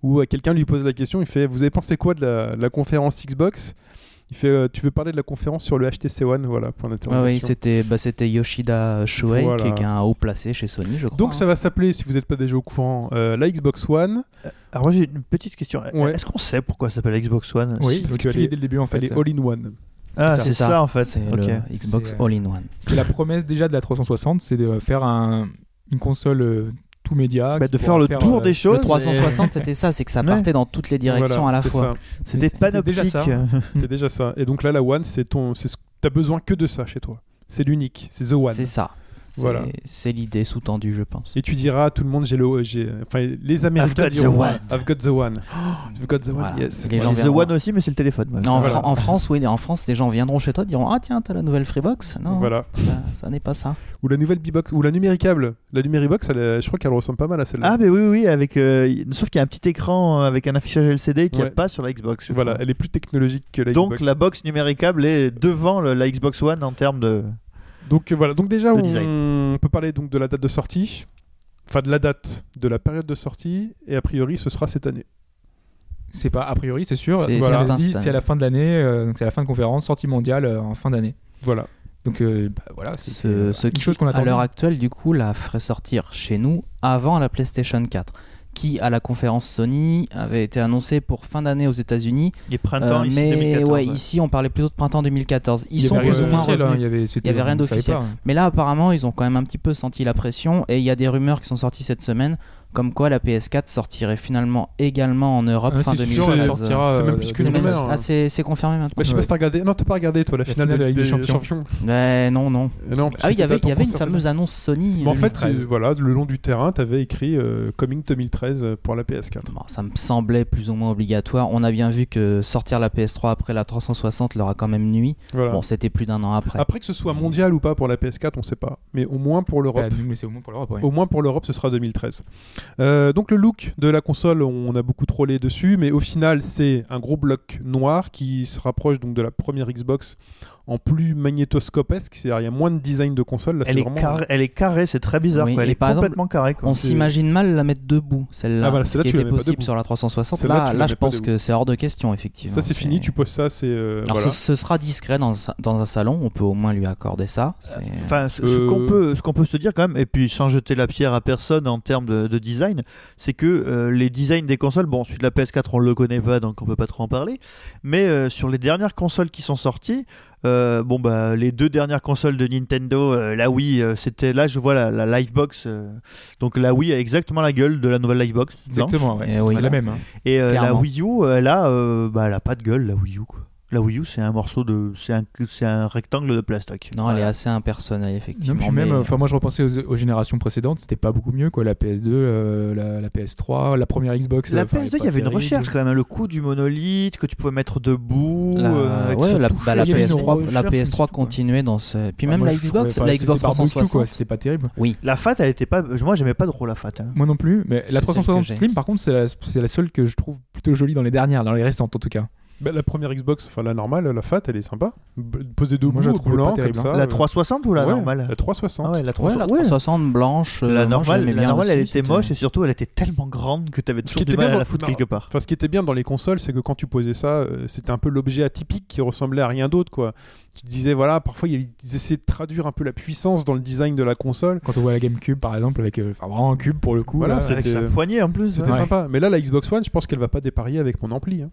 où euh, quelqu'un lui pose la question, il fait Vous avez pensé quoi de la, de la conférence Xbox? Il fait euh, Tu veux parler de la conférence sur le HTC One Voilà, point d'interrogation. ouais, c'était bah, Yoshida Shuei, Voilà. qui est un haut placé chez Sony, je crois. Donc ça va s'appeler, si vous n'êtes pas déjà au courant, euh, la Xbox One. Alors moi j'ai une petite question. Ouais. Est-ce qu'on sait pourquoi ça s'appelle Xbox One? Oui, parce est- dès le début en fait. Elle est all-in-one. Ah, C'est ça. en fait. C'est Xbox euh, All-in-One. C'est la promesse déjà de la 360, c'est de faire un- une console euh, tout média. Bah, de faire le tour euh, des choses. Le 360, c'était ça, c'est que ça Ouais. partait dans toutes les directions Voilà, à la c'était fois. ça. C'était C'était panoptique. déjà ça. C'était déjà ça. Et donc là, la One, c'est ton, c'est ce... t'as besoin que de ça chez toi. C'est l'unique, c'est The One. C'est ça. C'est Voilà. c'est l'idée sous-tendue, je pense. Et tu diras à tout le monde, j'ai le, j'ai, enfin les Américains I've got diront, the one. I've got the one. I've got the one, Voilà. yes. Les gens J'ai The. One aussi, mais c'est le téléphone. Non, en, Voilà. En France, oui, en France, les gens viendront chez toi, diront Ah tiens, t'as la nouvelle Freebox Non, Voilà. ça, ça n'est pas ça. Ou la nouvelle B-Box, ou la numéricable. La numéribox, elle je crois qu'elle ressemble pas mal à celle-là. Ah, mais oui, oui, oui, avec, euh, sauf qu'il y a un petit écran euh, avec un affichage LCD qu'il n'y Ouais. a pas sur la Xbox. voilà, crois. elle est plus technologique que la Donc Xbox. la box numéricable est devant le- la Xbox One en termes de. Donc euh, voilà, donc déjà on design. peut parler donc de la date de sortie, enfin de la date de la période de sortie, et a priori ce sera cette année. C'est pas a priori, c'est sûr. C'est Voilà. certain, dit, cette c'est à la fin de l'année, euh, donc c'est à la fin de conférence, sortie mondiale euh, en fin d'année. Voilà. Donc euh, bah, voilà, c'est Ce, euh, ce une qui, chose qu'on à attend. l'heure actuelle, du coup, la ferait sortir chez nous avant la PlayStation 4, qui, à la conférence Sony, avait été annoncée pour fin d'année aux États-Unis. Il est printemps Euh, ici mais 2014. ouais, ouais. ici, on parlait plutôt de printemps 2014. Ils Il sont plus ou moins hein, revenus. il y avait, c'était- Il y avait rien d'officiel. pas. Mais là, apparemment, ils ont quand même un petit peu senti la pression et il y a des rumeurs qui sont sorties cette semaine, comme quoi la PS4 sortirait finalement également en Europe Ah, fin c'est sûr, 2016. elle sortira. c'est même euh, plus que C'est une même- rumeur, hein. ah, c'est confirmé maintenant. Bah, je sais pas si t'as regardé. Non, t'as pas regardé toi la, La finale, finale de de la Ligue des Champions. Ouais, non, non. Parce Ah oui, il y avait, y une fameuse annonce Sony. Mais en fait, 2013. tu- voilà, le long du terrain, t'avais écrit euh, Coming 2013 pour la PS4. Bon, ça me semblait plus ou moins obligatoire. On a bien vu que sortir la PS3 après la 360 leur a quand même nuit. Voilà. Bon, c'était plus d'un an après. Après que ce soit mondial ou pas pour la PS4, on sait pas. Mais au moins pour l'Europe. Bah, nous, mais c'est au moins pour l'Europe. ouais. Au moins pour l'Europe, ce sera 2013. Euh, donc le look de la console, on a beaucoup trollé dessus, mais au final, c'est un gros bloc noir qui se rapproche donc de la première Xbox en plus magnétoscopesque. C'est-à-dire il y a moins de design de console. Là, Elle est, vraiment. elle est carrée, c'est très bizarre. Oui, quoi. Elle est exemple, complètement carrée. quoi. On s'imagine mal la mettre debout, celle-là, Ah, voilà, ce celle-là, qui était possible sur la 360. Celle-là, Là, je pense que c'est hors de question, effectivement. Ça, c'est fini. Tu poses ça, c'est. euh, Alors, voilà. ce, ce sera discret dans, un- dans un salon, on peut au moins lui accorder ça. C'est- Enfin, ce, ce Euh, qu'on peut, ce qu'on peut se dire quand même, et puis sans jeter la pierre à personne en termes de, de design, c'est que euh, les designs des consoles, bon, celui de la PS4 on le connaît pas, donc on peut pas trop en parler, mais euh, sur les dernières consoles qui sont sorties, euh, bon bah les deux dernières consoles de Nintendo, euh, la Wii, euh, c'était là je vois la, la Livebox, euh, donc la Wii a exactement la gueule de la nouvelle Livebox. Exactement, ouais. Eh oui. c'est la même. hein. et euh, la. Wii U, elle a, euh, bah, elle a pas de gueule la Wii U quoi. La Wii U, c'est un morceau de. C'est un, c'est un rectangle de plastoc. Non, elle est assez impersonnelle, Non, effectivement. puis même, enfin moi je repensais aux, aux générations précédentes, c'était pas beaucoup mieux quoi. La PS2, euh, la, la PS3, la première Xbox. La euh, enfin, PS2, pas il y avait une recherche quand même. hein, Le coup du monolithe que tu pouvais mettre debout. La, euh, avec ouais, ce la, bah, la il y avait une PS3, la recherche un petit PS3 peu, quoi. continuait dans ce. Puis même moi, la Xbox, pas- la Xbox par bout de cul, quoi, 360. C'était pas terrible. La FAT, elle était pas. Moi, j'aimais pas trop la FAT. hein. Moi non plus, mais la C'est celle 360 que j'ai. Slim par contre c'est la, c'est la seule que je trouve plutôt jolie dans les dernières, dans les récentes en tout cas. Bah, la première Xbox, enfin la normale, la Fat, elle est sympa. B- Posée debout, Moi, je la blanc, pas comme hein. ça. La euh, 360 ou la ouais, normale La 360. Ah ouais, la Ouais, 360. la ouais. 360 blanche. euh, La normale, la normale elle était c'était- moche et surtout elle était tellement grande que Ce qui toujours était du mal bien à la foutre non. quelque part. Enfin, ce qui était bien dans les consoles, c'est que quand tu posais ça, euh, c'était un peu l'objet atypique qui ressemblait à rien d'autre, quoi. Tu te disais, voilà, parfois ils essayaient de traduire un peu la puissance dans le design de la console. Quand on voit la GameCube par exemple, avec euh, enfin, vraiment un cube pour le coup. Voilà, là. c'est- Avec sa poignée en plus. C'était ouais. sympa. Mais là, la Xbox One, je pense qu'elle va pas déparier avec mon ampli. hein.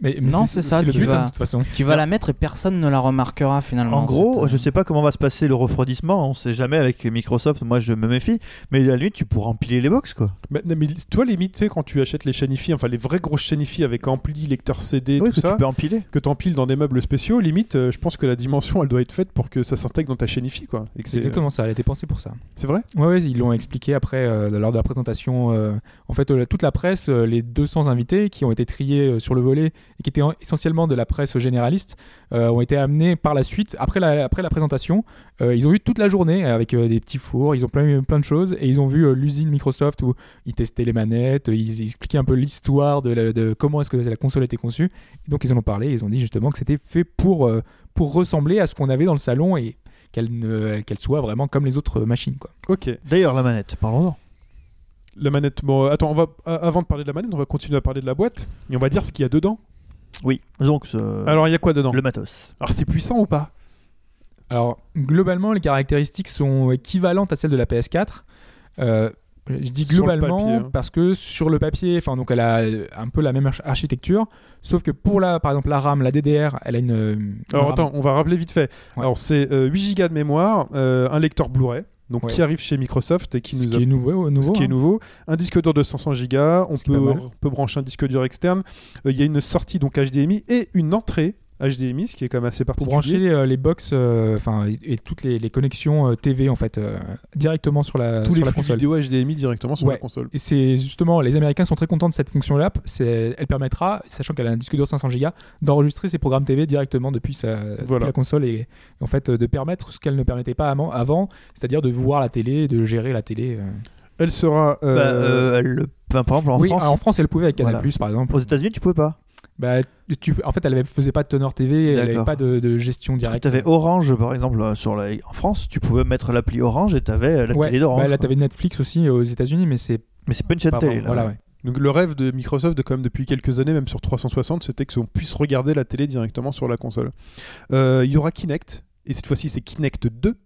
Mais, mais Non, c'est ça, le tu but vas- hein, de toute façon. Tu vas la mettre et personne ne la remarquera finalement. En gros, cette, euh, je sais pas comment va se passer le refroidissement, on sait jamais avec Microsoft, moi je me méfie, mais à la limite tu pourras empiler les box quoi. Mais, toi, limite, tu sais, quand tu achètes les Shanifi, enfin les vraies grosses Shanifi avec ampli, lecteur CD, Oui, tout que ça, tu peux empiler. que tu empiles dans des meubles spéciaux, limite, euh, je pense que la dimension, elle doit être faite pour que ça s'intègre dans ta Shanifi, quoi. C'est exactement ça, elle a été pensée pour ça. C'est vrai? Ouais, ouais, ils l'ont expliqué après euh, lors de la présentation. euh, en fait, euh, toute la presse, euh, les 200 invités qui ont été triés euh, sur le volet et qui étaient en- essentiellement de la presse généraliste, euh, ont été amenés par la suite, après la, après la présentation. euh, ils ont eu toute la journée avec euh, des petits fours, ils ont plein, plein de choses et ils ont vu euh, l'usine Microsoft où ils testaient les manettes, ils, ils expliquaient un peu l'histoire de, la- de comment est-ce que la console était conçue. Et donc ils en ont parlé, ils ont dit justement que c'était fait pour, euh, pour ressembler à ce qu'on avait dans le salon et qu'elle ne- qu'elle soit vraiment comme les autres machines. Quoi. Ok. D'ailleurs la manette, parlons-en. La manette. Bon, attends, on va, avant de parler de la manette, on va continuer à parler de la boîte. Et on va dire ce qu'il y a dedans. Oui, donc Alors, il y a quoi dedans le matos. Alors, c'est puissant ou pas Alors, globalement, les caractéristiques sont équivalentes à celles de la PS4. Euh, je dis globalement papier, hein. parce que sur le papier, enfin donc elle a euh, un peu la même arch- architecture, sauf que pour la, par exemple la RAM, la DDR, elle a une. une Alors, RAM- attends, on va rappeler vite fait. Ouais. Alors, c'est euh, 8 Go de mémoire, euh, un lecteur Blu-ray, donc Ouais. qui arrive chez Microsoft et qui ce nous qui a est nouveau, nouveau ce qui est hein. nouveau. Un disque dur de 500 Go, peut, on peut brancher un disque dur externe. Euh, Il y a une sortie donc HDMI et une entrée HDMI, ce qui est quand même assez pour particulier. brancher euh, les box, euh, enfin et, et toutes les, les connexions euh, TV en fait euh, directement sur la tous sur les la flux console. vidéo HDMI directement sur Ouais. la console. Et c'est justement, les Américains sont très contents de cette fonction-là. C'est- Elle permettra, sachant qu'elle a un disque dur 500 Go, d'enregistrer ses programmes TV directement depuis, sa, depuis Voilà. la console et, et en fait euh, de permettre ce qu'elle ne permettait pas avant, avant, c'est-à-dire de voir la télé, et de gérer la télé. euh. Elle sera. euh, Bah, euh, elle- enfin, par exemple en oui, France, alors en France, elle pouvait avec Canal+, Voilà. par exemple. aux États-Unis tu pouvais pas. Bah, tu, en fait, elle avait- faisait pas de teneur TV, elle n'avait pas de, de gestion directe. Tu avais Orange par exemple euh, sur la... en France, tu pouvais mettre l'appli Orange et tu avais la Ouais, télé d'Orange. bah, là, quoi. t'avais Netflix aussi aux États-Unis, mais c'est Mais c'est pas une chaîne pas télé vraiment- là. voilà, ouais. ouais. Donc le rêve de Microsoft, de, quand même depuis quelques années, même sur 360, c'était qu'on puisse regarder la télé directement sur la console. Euh, Il y aura Kinect, et cette fois-ci c'est Kinect 2,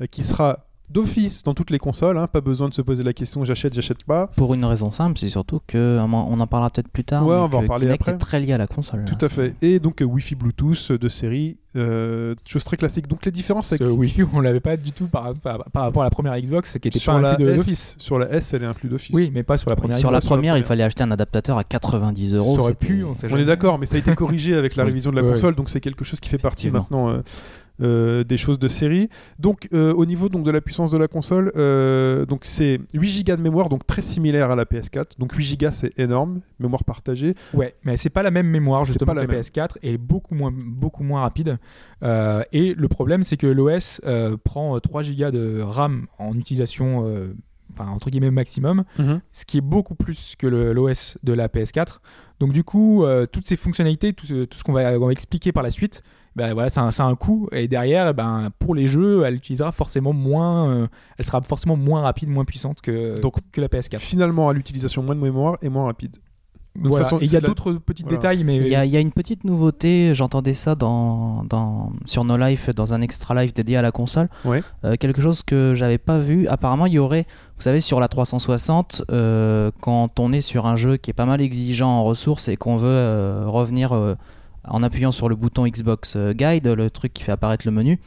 euh, qui sera d'office dans toutes les consoles, hein, pas besoin de se poser la question j'achète, j'achète pas. Pour une raison simple, c'est surtout que on en parlera peut-être plus tard. Ouais, on va en parler Kinect après. est très lié à la console. Tout à fait. Et donc euh, Wi-Fi Bluetooth de série, euh, chose très classique. Donc les différences Ce avec Wi-Fi, on l'avait pas du tout par, par, par rapport à la première Xbox, qui était sur pas la, inclus d'office. sur la S, elle est inclus d'office. Oui, mais pas sur la première Sur la première, il fallait acheter un adaptateur à 90 euros. Ça aurait pu, on sait On est d'accord, mais ça a été corrigé avec la révision de la Ouais, console, donc c'est quelque chose qui fait partie maintenant euh, euh, des choses de série. Donc euh, au niveau donc, de la puissance de la console, euh, donc c'est 8 Go de mémoire, donc très similaire à la PS4. Donc 8 Go c'est énorme, mémoire partagée. Ouais, mais c'est pas la même mémoire C'est justement pas que la la PS4 et beaucoup moins, beaucoup moins rapide. Et le problème, c'est que l'OS prend 3 Go de RAM en utilisation, enfin entre guillemets maximum, ce qui est beaucoup plus que l'OS de la PS4. Donc du coup, euh, toutes ces fonctionnalités, tout ce, tout ce qu'on va, on va expliquer par la suite, ben voilà, a, un- un coût. Et derrière, ben, pour les jeux, elle utilisera forcément moins, euh, elle sera forcément moins rapide, moins puissante que, Donc, que la PS4. Finalement, à l'utilisation moins de mémoire et moins rapide. Donc, Voilà. ça sont- Et il y c'est a la- d'autres petits Voilà. détails, mais Il y, a, il y a une petite nouveauté, j'entendais ça dans, dans, sur No Life, dans un extra live dédié à la console. Ouais. Euh, quelque chose que j'avais pas vu. Apparemment, il y aurait, vous savez, sur la 360, euh, quand on est sur un jeu qui est pas mal exigeant en ressources et qu'on veut euh, revenir euh, en appuyant sur le bouton Xbox euh, Guide, le truc qui fait apparaître le menu,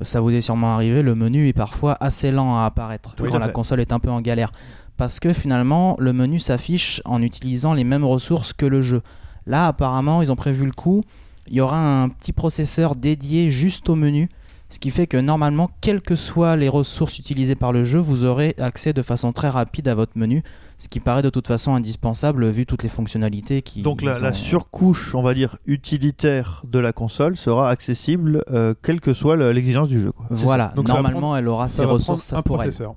ça vous est sûrement arrivé, le menu est parfois assez lent à apparaître quand la fait. console est un peu en galère. Parce que finalement, le menu s'affiche en utilisant les mêmes ressources que le jeu. Là, apparemment, ils ont prévu le coup il y aura un petit processeur dédié juste au menu. Ce qui fait que normalement, quelles que soient les ressources utilisées par le jeu, vous aurez accès de façon très rapide à votre menu. Ce qui paraît de toute façon indispensable vu toutes les fonctionnalités qui. Donc la, la ont- surcouche, on va dire, utilitaire de la console sera accessible euh, quelle que soit le- l'exigence du jeu. Quoi. Voilà, Donc normalement elle aura ses ressources un pour elle. processeur.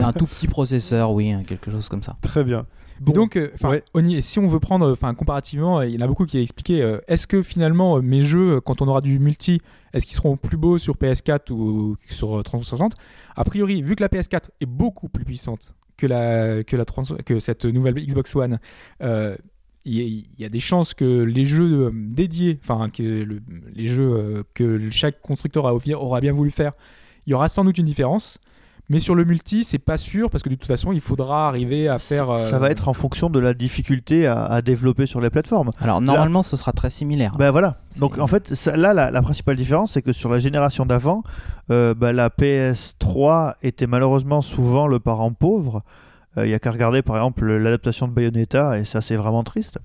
Un tout petit processeur, oui, hein, quelque chose comme ça. Très bien. Bon, donc, euh, ouais. Si on veut prendre, enfin, comparativement, il y en a beaucoup qui a expliqué, euh, est-ce que finalement euh, mes jeux, euh, quand on aura du multi, est-ce qu'ils seront plus beaux sur PS4 ou sur euh, 360 A priori, vu que la PS4 est beaucoup plus puissante que la que la 300 que cette nouvelle Xbox One, euh, il y, a- il y a des chances que les jeux euh, dédiés, enfin que le- les jeux euh, que chaque constructeur aura bien voulu faire, il y aura sans doute une différence. Mais sur le multi, c'est pas sûr parce que de toute façon, il faudra arriver à faire. euh, Ça va être en fonction de la difficulté à, à développer sur les plateformes. Alors normalement ce sera très similaire. Ben voilà. Donc en fait, ça- là, la, la principale différence, c'est que sur la génération d'avant, euh, bah, la PS3 était malheureusement souvent le parent pauvre. Il n'y a qu'à regarder par exemple l'adaptation de Bayonetta, et ça c'est vraiment triste.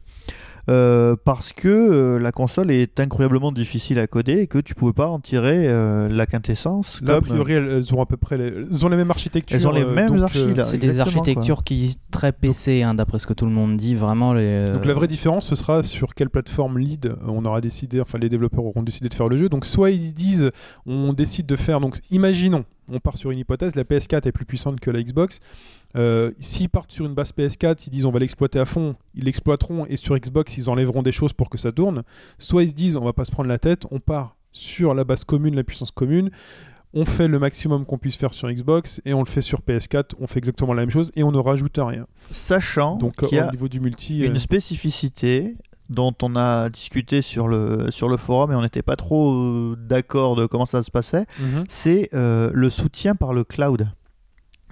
Euh, parce que euh, la console est incroyablement difficile à coder et que tu pouvais pas en tirer euh, la quintessence. Là, a comme, priori, elles, elles ont à peu près les, elles ont les mêmes architectures. Elles ont les mêmes euh, là. C'est des architectures qui très PC, hein, d'après ce que tout le monde dit. Vraiment les. Donc la vraie différence, ce sera sur quelle plateforme lead on aura décidé, enfin les développeurs auront décidé de faire le jeu. Donc soit ils disent, on décide de faire, donc imaginons, on part sur une hypothèse, la PS4 est plus puissante que la Xbox. Euh, S'ils partent sur une base PS4, ils disent on va l'exploiter à fond, ils l'exploiteront et sur Xbox ils enlèveront des choses pour que ça tourne. Soit ils se disent on va pas se prendre la tête, on part sur la base commune, la puissance commune. On fait le maximum qu'on puisse faire sur Xbox et on le fait sur PS4. On fait exactement la même chose et on ne rajoute rien. Sachant qu'il y au a niveau du multi, une euh, spécificité dont on a discuté sur le, sur le forum et on n'était pas trop euh, d'accord de comment ça se passait, mhm. c'est euh, le soutien par le cloud.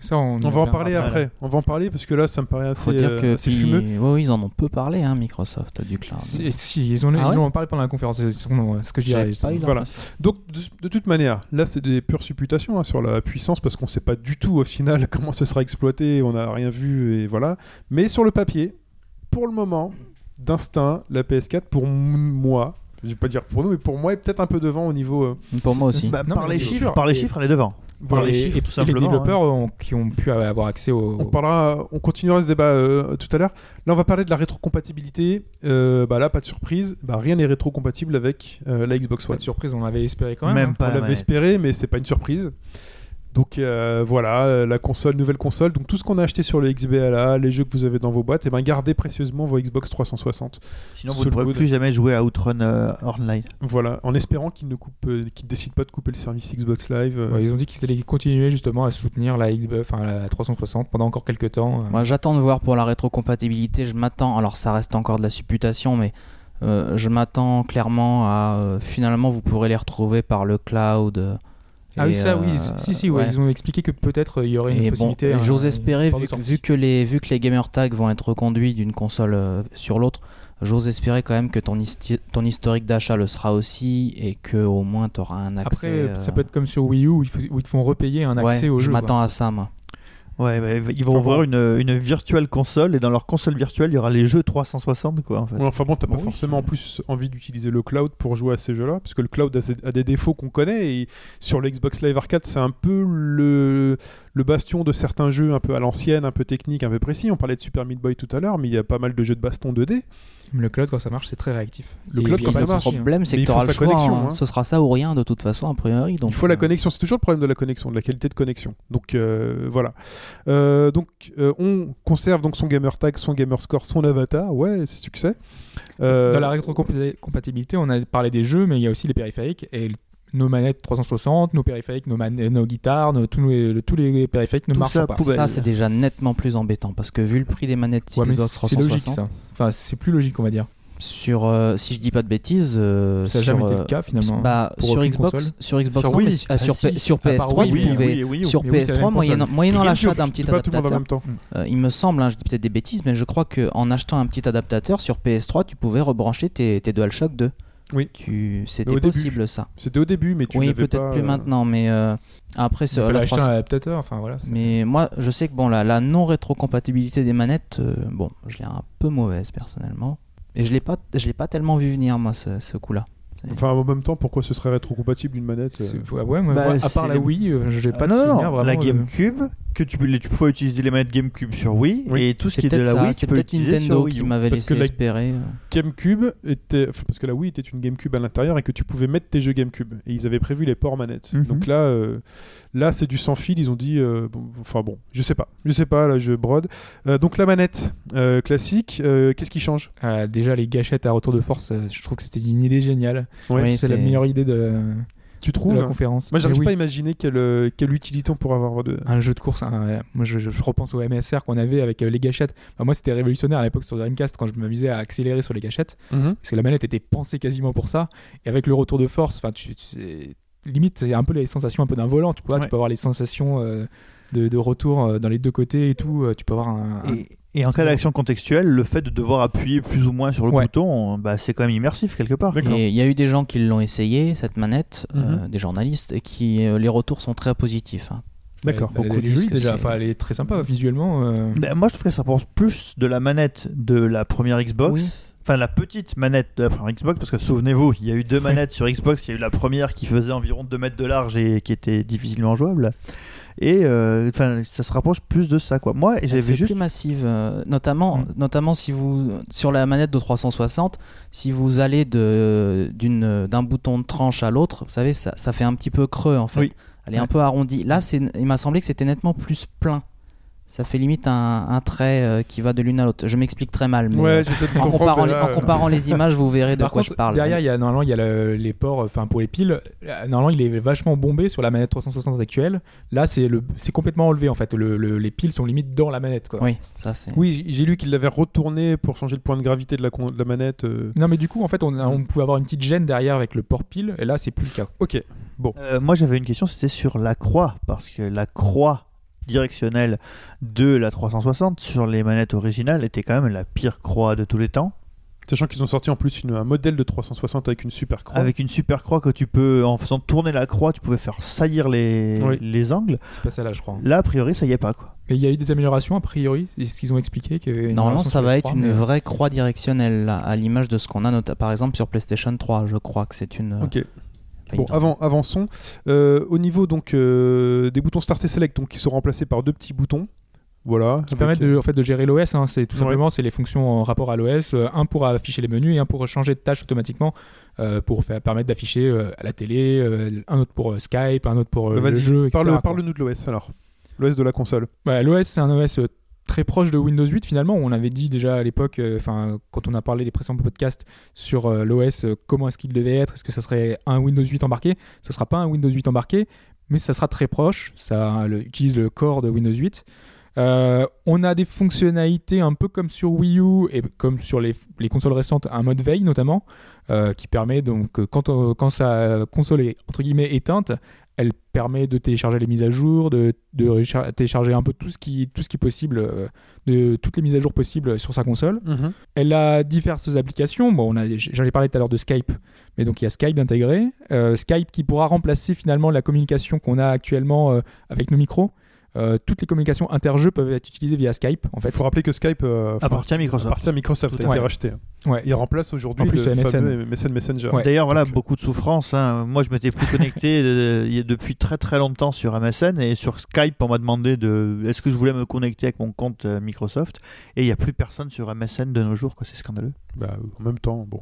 Ça, on, va en parler après, après. On va en parler parce que là, ça me paraît assez, euh, que assez puis- fumeux. ouais, ils en ont peu parlé, hein, Microsoft du cloud. Si, ils, ont, Ah ils ouais en ont parlé pendant la conférence, c'est son- ce que je dirais. Voilà. Donc, de, de toute manière, là, c'est des pures supputations hein, sur la puissance parce qu'on sait pas du tout au final comment ce sera exploité. On n'a rien vu et voilà. Mais sur le papier, pour le moment, d'instinct, la PS4, pour moi, je vais pas dire pour nous, mais pour moi, est peut-être un peu devant au niveau. euh, Pour moi aussi. Bah, Non, par mais les c'est chiffres, sûr. par les Et- chiffres, elle est devant. Par les chiffres, et, tout et les simplement. développeurs hein. ont- qui ont pu avoir accès au. On parlera, on continuera ce débat euh, tout à l'heure. Là, on va parler de la rétrocompatibilité. Euh, bah là, pas de surprise. Bah, rien n'est rétrocompatible avec euh, la Xbox Pas One. de surprise, on avait espéré quand même. Même hein. pas. on l'avait espéré, mais c'est pas une surprise. Donc euh, voilà, euh, la console, nouvelle console. Donc tout ce qu'on a acheté sur le XBLA, les jeux que vous avez dans vos boîtes, et ben gardez précieusement vos Xbox 360. Sinon, vous ne pourrez plus jamais jouer à Outrun euh, Online. Voilà, en espérant qu'ils ne coupent, euh, qu'ils décident pas de couper le service Xbox Live. euh. Ouais, ils ont dit qu'ils allaient continuer justement à soutenir la, Xbox, enfin, la 360 pendant encore quelques temps. euh. Moi, j'attends de voir pour la rétrocompatibilité. Je m'attends. Alors, ça reste encore de la supputation, mais euh, je m'attends clairement à euh, finalement vous pourrez les retrouver par le cloud. Ah oui, ça, oui. euh, Si, si, ouais, ouais. ils ont expliqué que peut-être euh, il y aurait une Et bon, possibilité. j'ose espérer, vu que, sortie. vu, que les, vu que les gamer tags vont être reconduits d'une console euh, sur l'autre, j'ose espérer quand même que ton, histi- ton historique d'achat le sera aussi et que au moins tu auras un accès. Après, euh, ça peut être comme sur Wii U où, ils te font repayer un accès ouais, au je jeu. quoi. m'attends à ça, moi. Ouais, ouais, ils vont Enfin, bon. une, une virtuelle console et dans leur console virtuelle, il y aura les jeux 360 quoi en fait. Ouais, enfin bon, t'as Bon, pas oui, forcément en plus envie d'utiliser le cloud pour jouer à ces jeux-là, parce que le cloud a, des défauts qu'on connaît, et sur le Xbox Live Arcade, c'est un peu le, le bastion de certains jeux un peu à l'ancienne, un peu technique, un peu précis. On parlait de Super Meat Boy tout à l'heure, mais il y a pas mal de jeux de baston 2D. Le cloud, quand ça marche, c'est très réactif. Le Et cloud, quand ça marche, Le souci, hein. problème, c'est que tu faut auras le choix. connexion, hein. hein. Ce sera ça ou rien, de toute façon, a priori. Donc, il faut la euh, connexion, c'est toujours le problème de la connexion, de la qualité de connexion. Donc euh, voilà. Euh, donc euh, on conserve donc son gamer tag, son gamer score, son avatar. Ouais, c'est succès. Euh, Dans la rétrocompatibilité, on a parlé des jeux, mais il y a aussi les périphériques. Et nos manettes 360, nos périphériques, nos, man- nos guitares, nos- tous, les, tous les périphériques ne Tout marchent ça, pas. poubelle. Ça, c'est déjà nettement plus embêtant parce que vu le prix des manettes Ouais, c'est logique 360, ça. Enfin, c'est plus logique, on va dire. sur, euh, si je dis pas de bêtises, euh, Ça n'a jamais été euh, le cas finalement. bah, pour sur Xbox, console. sur Xbox, Sur ah, Ah, sur, si. P- sur À part PS3, Wii, tu oui, pouvais, oui, oui, sur Mais oui, c'est la PS3, même moyennant, l'achat d'un petit adaptateur, euh, il me semble, hein, je dis peut-être des bêtises, mais je crois qu'en achetant un petit adaptateur sur PS3, tu pouvais rebrancher tes, tes DualShock 2. Oui. Tu... au C'était début. possible ça. C'était au début, mais tu Oui, peut-être pas, plus euh, maintenant, mais euh, après, fallait la acheter 300 un adaptateur. Enfin voilà. c'est- Mais moi, je sais que bon, la, la non-rétrocompatibilité des manettes, euh, bon, je l'ai un peu mauvaise personnellement. Et je l'ai pas, je l'ai pas tellement vu venir moi ce, ce coup-là. Enfin, en même temps, pourquoi ce serait rétrocompatible d'une manette euh, C'est- ouais, ouais, moi, Bah, moi, à c'est part la Wii, euh, j'ai pas Ah, de non, non, souvenir non, vraiment. la GameCube, que tu, pouvais utiliser les manettes GameCube sur Wii, Oui. et tout ce qui est de la ça, Wii, c'est peut-être Nintendo sur Wii qui m'avait Parce laissé que la- espérer. GameCube était enfin, parce que la Wii était une GameCube à l'intérieur et que tu pouvais mettre tes jeux GameCube et ils avaient prévu les ports manettes. Mhm. Donc là euh, là c'est du sans fil, ils ont dit euh, bon, enfin bon, je sais pas. Je sais pas là je brode. Euh, donc la manette euh, classique, euh, qu'est-ce qui change? Euh, déjà, les gâchettes à retour de force, euh, je trouve que c'était une idée géniale. Ouais, Oui, c'est la meilleure idée de, Tu trouves la conférence. Moi j'arrive Mais pas à oui, imaginer quelle euh, quelle utilité on pourrait avoir de Un jeu de course, un- moi je, je repense au MSR qu'on avait avec euh, les gâchettes. Enfin, moi c'était révolutionnaire à l'époque sur Dreamcast quand je m'amusais à accélérer sur les gâchettes. Mhm. parce que la manette était pensée quasiment pour ça. Et avec le retour de force, tu, tu sais, limite, c'est un peu les sensations un peu d'un volant. Tu, vois, Ouais. tu peux avoir les sensations euh, de, de retour euh, dans les deux côtés et tout. euh, Tu peux avoir un. un- Et, et en cas d'action contextuelle, le fait de devoir appuyer plus ou moins sur le Ouais. bouton, bah, c'est quand même immersif quelque part. Et il y a eu des gens qui l'ont essayé, cette manette, euh, Mhm. des journalistes, et qui euh, les retours sont très positifs. hein. D'accord. elle, elle beaucoup est jolie déjà. c'est- Enfin, elle est très sympa visuellement. euh. Ben, moi, je trouve que ça pense plus de la manette de la première Xbox. Oui. Enfin, la petite manette de la première Xbox, parce que souvenez-vous, il y a eu deux manettes sur Xbox. Il y a eu la première qui faisait environ 2 mètres de large et qui était difficilement jouable. Et euh, enfin, ça se rapproche plus de ça, quoi. Moi, j'avais fait juste. plus massive, euh, notamment, Mm. notamment si vous sur la manette de 360, si vous allez de d'une d'un bouton de tranche à l'autre, vous savez, ça, ça fait un petit peu creux en fait. Oui. Elle est un peu arrondie. Là, c'est, il m'a semblé que c'était nettement plus plein. Ça fait limite un, un trait euh, qui va de l'une à l'autre. Je m'explique très mal, mais Ouais, euh, en, comparant les, euh, comparant les images, vous verrez de Par quoi contre, je parle. derrière, il y a, normalement, il y a le- les ports enfin, pour les piles. Normalement, il est vachement bombé sur la manette 360 actuelle. Là, c'est le- c'est complètement enlevé en fait. Le- le- les piles sont limite dans la manette. Quoi. Oui, ça c'est. Oui, j'ai lu qu'il l'avait retourné pour changer le point de gravité de la, de la manette. euh. Non, mais du coup, en fait, on, a- on pouvait avoir une petite gêne derrière avec le port pile. Et là, c'est plus le cas. Ok. Euh, moi, j'avais une question, c'était sur la croix, parce que la croix directionnelle de la 360 sur les manettes originales était quand même la pire croix de tous les temps. Sachant qu'ils ont sorti en plus une- un modèle de 360 avec une super croix. Avec une super croix que tu peux, en faisant tourner la croix, tu pouvais faire saillir les, Oui. les angles. C'est pas ça là, je crois. Là, a priori, ça y est pas, quoi. Mais il y a eu des améliorations a priori. C'est ce qu'ils ont expliqué. une Normalement, ça va être une mais- vraie croix directionnelle, là, à l'image de ce qu'on a, par exemple, sur PlayStation 3. Je crois que c'est une. Ok. Bon, avant, avançons. Euh, au niveau donc euh, des boutons Start et Select, donc qui sont remplacés par deux petits boutons. Voilà. qui permettent de, en fait, de gérer l'OS. hein. C'est tout Ouais. simplement c'est les fonctions en rapport à l'OS. euh, un pour afficher les menus et un pour changer de tâche automatiquement euh, pour faire, permettre d'afficher euh, à la télé. euh, un autre pour euh, Skype, un autre pour euh, Bah, le jeu. parle, parle-nous de l'OS alors. L'OS de la console. Ouais, L'OS, c'est un OS euh, très proche de Windows 8 finalement. On avait dit déjà à l'époque, euh, enfin quand on a parlé des précédents podcasts sur euh, l'OS, euh, comment est-ce qu'il devait être, est-ce que ça serait un Windows 8 embarqué? Ça sera pas un Windows 8 embarqué, mais ça sera très proche. Ça le- utilise le core de Windows 8. Euh, on a des fonctionnalités un peu comme sur Wii U et comme sur les, les consoles récentes, un mode veille notamment, qui permet donc quand, quand sa console est entre guillemets éteinte, elle permet de télécharger les mises à jour, de, de recha- télécharger un peu tout ce qui, tout ce qui est possible, euh, de toutes les mises à jour possibles sur sa console. Elle a diverses applications. Bon, on a, j'en ai parlé tout à l'heure de Skype, mais donc il y a Skype intégré. Euh, Skype qui pourra remplacer finalement la communication qu'on a actuellement euh, avec nos micros. Euh, toutes les communications interjeux peuvent être utilisées via Skype. En Il fait, faut rappeler que Skype euh, Appartient à Microsoft. appartient à Microsoft, Tout a été racheté. ouais. Il remplace aujourd'hui le MSN. fameux MSN Messenger. Ouais. D'ailleurs, voilà, donc, euh, beaucoup de souffrance. hein. Moi, je m'étais plus connecté depuis très très longtemps sur MSN et sur Skype, on m'a demandé de est-ce que je voulais me connecter avec mon compte Microsoft et il n'y a plus personne sur MSN de nos jours, quoi. C'est scandaleux. Bah, en même temps, bon.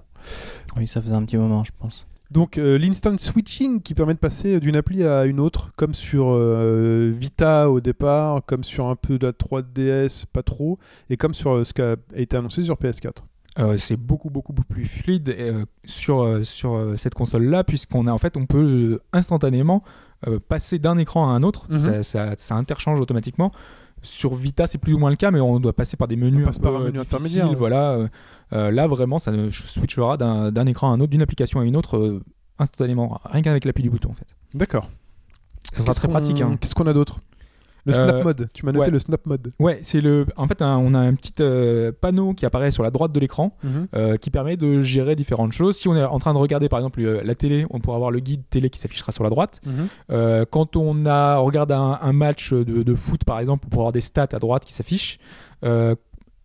Oui, ça faisait un petit moment, je pense. Donc euh, l'instant switching qui permet de passer d'une appli à une autre, comme sur euh, Vita au départ, comme sur un peu de la 3DS, pas trop, et comme sur euh, ce qui a été annoncé sur PS4. Euh, c'est beaucoup beaucoup plus fluide euh, sur euh, sur cette console là puisqu'on a en fait on peut instantanément passer d'un écran à un autre Mhm. ça, ça- ça interchange automatiquement sur Vita c'est plus ou moins le cas mais on doit passer par des menus On passe un par un menu intermédiaire, voilà là vraiment ça ne switchera d'un écran à un autre d'une application à une autre euh, instantanément rien qu'avec l'appui du bouton en fait D'accord. ça sera très pratique hein. Qu'est-ce qu'on a d'autre? Le Euh, snap mode. Tu m'as noté ouais. le snap mode. ouais c'est le en fait un- on a un petit euh, panneau qui apparaît sur la droite de l'écran euh, qui permet de gérer différentes choses. Si on est en train de regarder par exemple euh, la télé, on pourra avoir le guide télé qui s'affichera sur la droite. Mhm. Euh, quand on a on regarde un, un match de, de foot par exemple, on pourra avoir des stats à droite qui s'affichent.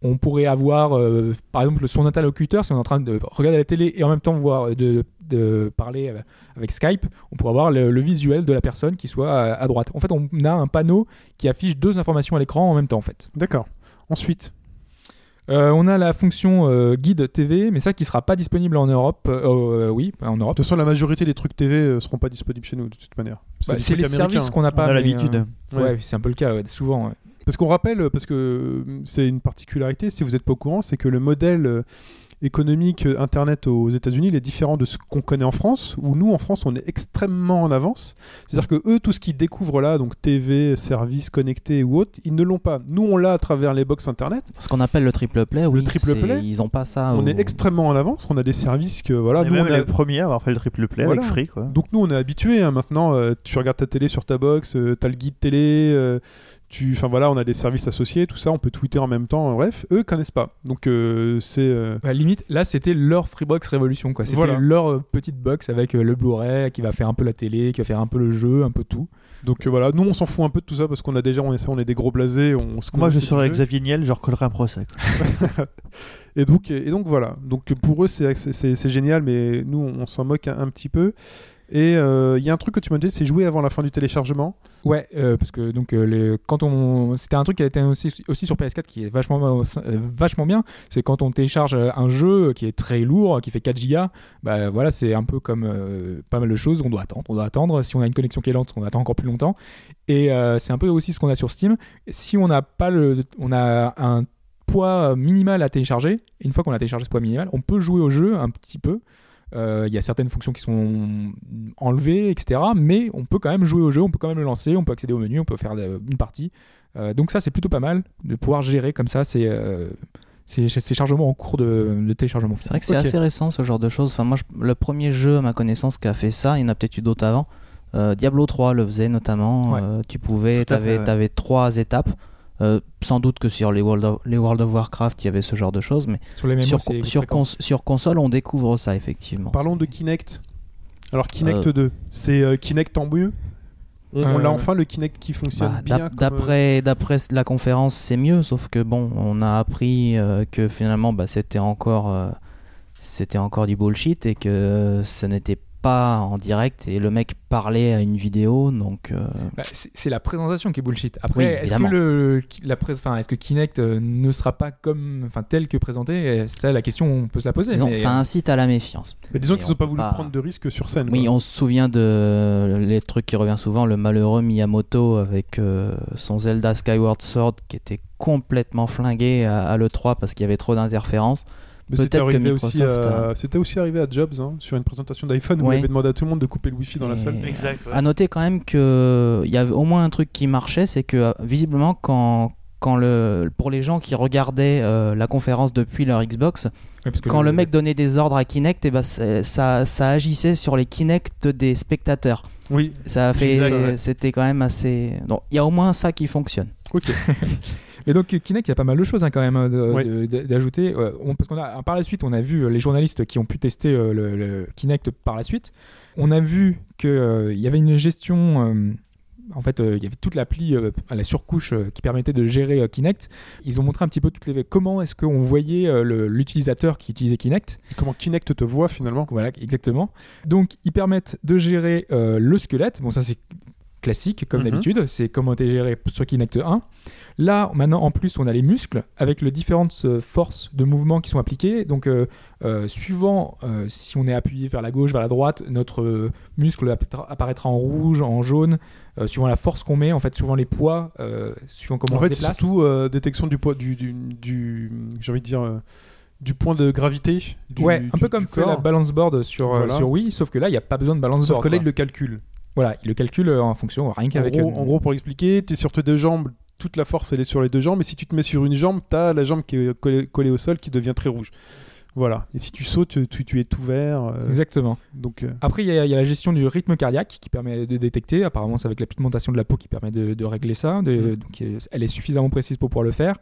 Euh, on pourrait avoir, euh, par exemple, son interlocuteur, si on est en train de regarder la télé et en même temps voir de, de parler euh, avec Skype, on pourrait avoir le, le visuel de la personne qui soit à, à droite. En fait, on a un panneau qui affiche deux informations à l'écran en même temps, en fait. D'accord. Ensuite, Euh, on a la fonction euh, guide TV, mais ça qui sera pas disponible en Europe. euh, euh, oui, en de Europe. toute façon, la majorité des trucs TV euh, seront pas disponibles chez nous de toute manière. Bah, C'est les américains. services qu'on n'a On pas. a mais, l'habitude. euh, ouais, c'est un peu le cas, ouais, souvent. ouais. Parce qu'on rappelle, euh, parce que euh, c'est une particularité, si vous n'êtes pas au courant, c'est que le modèle euh, économique euh, Internet aux États-Unis il est différent de ce qu'on connaît en France, où nous, en France, on est extrêmement en avance. C'est-à-dire que eux, tout ce qu'ils découvrent là, donc TV, services connectés ou autres, ils ne l'ont pas. Nous, on l'a à travers les box Internet. Ce qu'on appelle le triple play, oui. triple c'est- play, Ils ont pas ça. on est extrêmement en avance. On a des services que voilà. Et Nous, même on a- les premiers à avoir fait le triple play Voilà. avec Free, quoi. Donc nous on est habitué maintenant. euh, tu regardes ta télé sur ta box, tu t'as le guide télé. euh, tu, enfin voilà, on a des services associés, tout ça. On peut tweeter en même temps. bref, eux connaissent pas. Donc euh, c'est euh, Bah, limite, là, c'était leur Freebox Révolution. quoi. C'était Voilà. leur euh, petite box avec euh, le Blu-ray qui va faire un peu la télé, qui va faire un peu le jeu, un peu tout. donc euh, voilà. Nous on s'en fout un peu de tout ça parce qu'on a déjà on est, on est des gros blasés. On, se Moi, je serais. Xavier Niel, je recollerais un procès. Et donc, et donc voilà. Donc pour eux, c'est, c'est, c'est- c'est génial, mais nous, on s'en moque un, un petit peu. Et euh, il y a un truc que tu m'as dit, c'est jouer avant la fin du téléchargement. Ouais, euh, parce que donc euh, quand on, c'était un truc qui a été aussi, sur PS4 qui est vachement, euh, vachement bien. C'est quand on télécharge euh, un jeu qui est très lourd, qui fait 4 gigas, bah voilà, c'est un peu comme euh, pas mal de choses. On doit attendre, on doit attendre. Si on a une connexion qui est lente, on attend encore plus longtemps. Et euh, c'est un peu aussi ce qu'on a sur Steam. Si on n'a pas le, on a un poids minimal à télécharger. Une fois qu'on a téléchargé ce poids minimal, on peut jouer au jeu un petit peu. Euh, Il y a certaines fonctions qui sont enlevées, etc. Mais on peut quand même jouer au jeu, on peut quand même le lancer, on peut accéder au menu, on peut faire une partie. Euh, donc ça, c'est plutôt pas mal de pouvoir gérer comme ça ces, euh, ces, ces chargements en cours de, de téléchargement. C'est vrai que c'est assez récent ce genre de choses. Enfin, moi, je- le premier jeu à ma connaissance qui a fait ça, il y en a peut-être eu d'autres avant. Euh, Diablo 3 le faisait notamment. Ouais. Euh, tu pouvais, fait, ouais. t'avais trois étapes. Euh, sans doute que sur les World, of, les World of Warcraft, il y avait ce genre de choses, mais Sur les mêmes sur, sur, cons- sur console, on découvre ça effectivement. Parlons de Kinect. Alors Kinect Euh. 2, c'est euh, Kinect en mieux. On, on Euh. enfin le Kinect qui fonctionne Bah, bien. d'ap- comme, D'après, d'après la conférence, c'est mieux, sauf que bon, on a appris euh, que finalement, bah, c'était encore, euh, c'était encore du bullshit et que ce n'était pas en direct et le mec parlait à une vidéo, donc euh, Bah, c'est c'est la présentation qui est bullshit. Après, Oui, est-ce que, le, la pré- enfin, est-ce que Kinect euh, ne sera pas comme, enfin, tel que présenté? Ça, la question, on peut se la poser. disons, mais, ça euh, incite à la méfiance. Mais disons qu'ils on n'ont pas voulu pas- prendre de risques sur scène. Oui, quoi. on se souvient de les trucs qui revient souvent, le malheureux Miyamoto avec euh, son Zelda Skyward Sword qui était complètement flingué à, à l'E3 parce qu'il y avait trop d'interférences. Mais c'était peut-être que arrivé aussi, Microsoft à... a- c'était aussi arrivé à Jobs hein, sur une présentation d'iPhone où il avait demandé à tout le monde de couper le Wi-Fi dans la salle. À noter quand même que il y avait au moins un truc qui marchait, c'est que euh, visiblement quand quand le pour les gens qui regardaient euh, la conférence depuis leur Xbox, ouais, quand le mec donnait des ordres à Kinect, et ben c'est- ça ça agissait sur les Kinect des spectateurs. Oui, Ça a fait c'était quand même assez. Donc il y a au moins ça qui fonctionne. ok. Mais donc Kinect, il y a pas mal de choses hein, quand même de- de- d'ajouter. Euh, on- parce qu'on a par la suite, on a vu euh, les journalistes qui ont pu tester euh, le, le Kinect par la suite. On a vu que il y avait une gestion. en fait, euh, il y avait toute l'appli euh, à la surcouche euh, qui permettait de gérer Kinect. Ils ont montré un petit peu toutes les comment est-ce qu'on voyait le- l'utilisateur qui utilisait Kinect. Comment Kinect te voit finalement Voilà, exactement. Donc, ils permettent de gérer le squelette. Bon, ça, c'est classique, comme Mhm. d'habitude. C'est comment t'es géré sur Kinect 1. Là, maintenant, en plus, on a les muscles avec les différentes euh, forces de mouvement qui sont appliquées. Donc, euh, euh, suivant euh, si on est appuyé vers la gauche, vers la droite, notre muscle appara- apparaîtra en rouge, en jaune, suivant la force qu'on met, en fait, suivant les poids, suivant comment En on se fait, c'est déplace. surtout détection du poids, du, du, du- j'ai envie de dire, du point de gravité. Du, ouais, un du- peu comme fait la balance board sur, Voilà. sur Wii, sauf que là, il n'y a pas besoin de balance Sauf board. que là, il le calcule. Voilà, il le calcule euh, en fonction, rien En qu'avec. euh, en gros, pour expliquer, tu es sur tes deux jambes, toute la force elle est sur les deux jambes, et si tu te mets sur une jambe, tu as la jambe qui est collée, collée au sol qui devient très rouge. Voilà. Et si tu sautes, tu, tu es tout vert. euh, Exactement. donc, euh, Après, il y, a il y a la gestion du rythme cardiaque qui permet de détecter. Apparemment, c'est avec la pigmentation de la peau qui permet de, de régler ça. De- Mm. donc, euh, elle est suffisamment précise pour pouvoir le faire.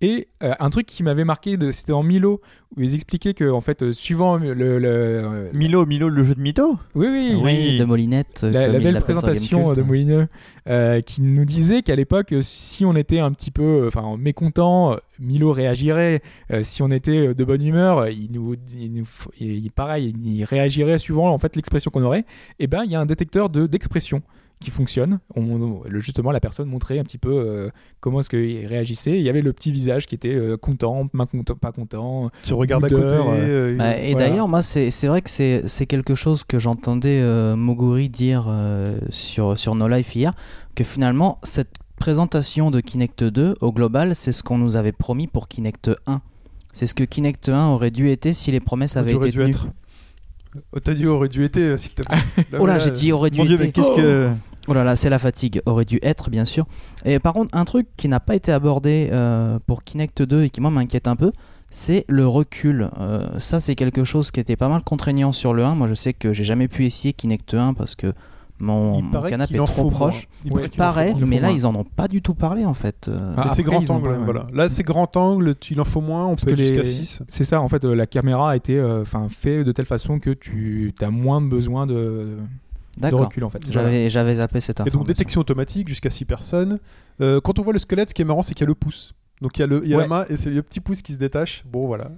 Et euh, un truc qui m'avait marqué, c'était dans Milo, où ils expliquaient que, en fait, suivant le. le- le- Milo, Milo, le jeu de mytho oui, oui, Oui. Oui, de Molinette. la, belle présentation de Molineux euh, qui nous disait qu'à l'époque, si on était un petit peu enfin, mécontent, Milo réagirait euh, si on était euh, de bonne humeur, il nous, il nous il- pareil, il réagirait suivant en fait l'expression qu'on aurait. Et ben il y a un détecteur de d'expression qui fonctionne. On- le- justement, la personne montrait un petit peu euh, comment est-ce qu'il réagissait. Il y avait le petit visage qui était euh, content, pas content, pas content. Qui regarde à côté. Euh, Bah, et Voilà. d'ailleurs, moi, c'est c'est vrai que c'est c'est quelque chose que j'entendais euh, Moguri dire euh, sur, sur No Life hier, que finalement, cette présentation de Kinect 2, au global, c'est ce qu'on nous avait promis pour Kinect 1. C'est ce que Kinect 1 aurait dû être si les promesses avaient été tenues. être. Oh, t'as dit aurait dû être, s'il te plaît. Là, Oh là, j'ai dit aurait dû être. qu'est-ce que. Oh là là, c'est la fatigue. Aurait dû être, bien sûr. Et par contre, un truc qui n'a pas été abordé euh, pour Kinect 2 et qui, moi, m'inquiète un peu, c'est le recul. Euh, ça, c'est quelque chose qui était pas mal contraignant sur le 1. Moi, je sais que j'ai jamais pu essayer Kinect 1 parce que mon, Il mon canapé est trop proche. Il Ouais, paraît Il mais là, moins. ils en ont pas du tout parlé, en fait. Euh, Ah, c'est grand ont angle, voilà. Là, c'est grand angle, tu, il en faut moins, on Parce peut jusqu'à les- 6. C'est ça, en fait, euh, la caméra a été euh, enfin fait de telle façon que tu as moins besoin de, recul en fait. J'avais j'avais zappé cette Et information. donc détection automatique jusqu'à 6 personnes. Euh, quand on voit le squelette, ce qui est marrant, c'est qu'il y a le pouce. Donc il y a, le, il y a Ouais. la main et c'est le petit pouce qui se détache. Bon voilà.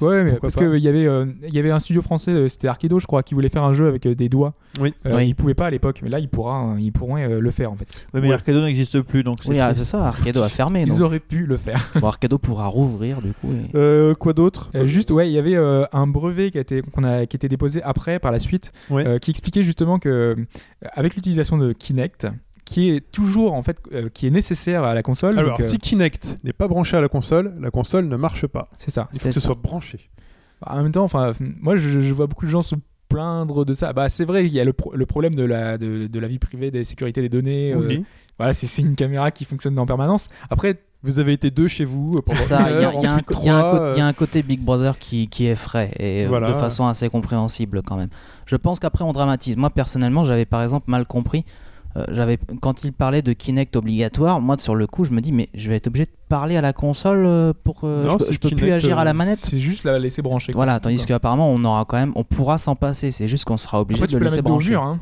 Ouais, mais Pourquoi parce qu'il y avait euh, il y avait un studio français, euh, c'était Arkedo, je crois, qui voulait faire un jeu avec euh, des doigts. Oui. Euh, Oui. Il pouvait pas à l'époque, mais là, il pourra, hein, ils pourront euh, le faire en fait. Ouais, mais Ouais. Arcado n'existe plus, donc c'est Oui, ah, c'est ça, Arcado a fermé. Ils Donc. auraient pu le faire. Bon, Arcado pourra rouvrir, du coup. et- Euh, quoi d'autre Euh, juste, ouais, il y avait euh, un brevet qui a été qu'on a qui a été déposé après par la suite, Ouais. euh, qui expliquait justement que avec l'utilisation de Kinect, qui est toujours en fait euh, qui est nécessaire à la console. Alors donc, euh, si Kinect n'est pas branché à la console, la console ne marche pas. c'est ça. Il faut que ce soit branché. En même temps, enfin, moi, je, je vois beaucoup de gens se plaindre de ça. Bah, c'est vrai, il y a le, pro- le problème de la, de, de la vie privée, des sécurités des données. euh, Oui. voilà, c'est c'est une caméra qui fonctionne en permanence. Après, Vous avez été deux chez vous pendant C'est ça, une il y, a- heure, il y a un côté- euh, il y a un côté Big Brother qui, qui effraie et euh, Voilà. de façon assez compréhensible quand même. Je pense qu'après on dramatise. Moi personnellement, j'avais par exemple mal compris. Euh, j'avais quand il parlait de Kinect obligatoire, moi sur le coup, je me dis mais je vais être obligé de parler à la console euh, pour que Non, je, je peux plus agir à la euh, manette. c'est juste la laisser brancher. Voilà, tandis qu'apparemment on aura quand même, on pourra s'en passer. C'est juste qu'on sera obligé Après, tu de peux la laisser au brancher. mur. Hein.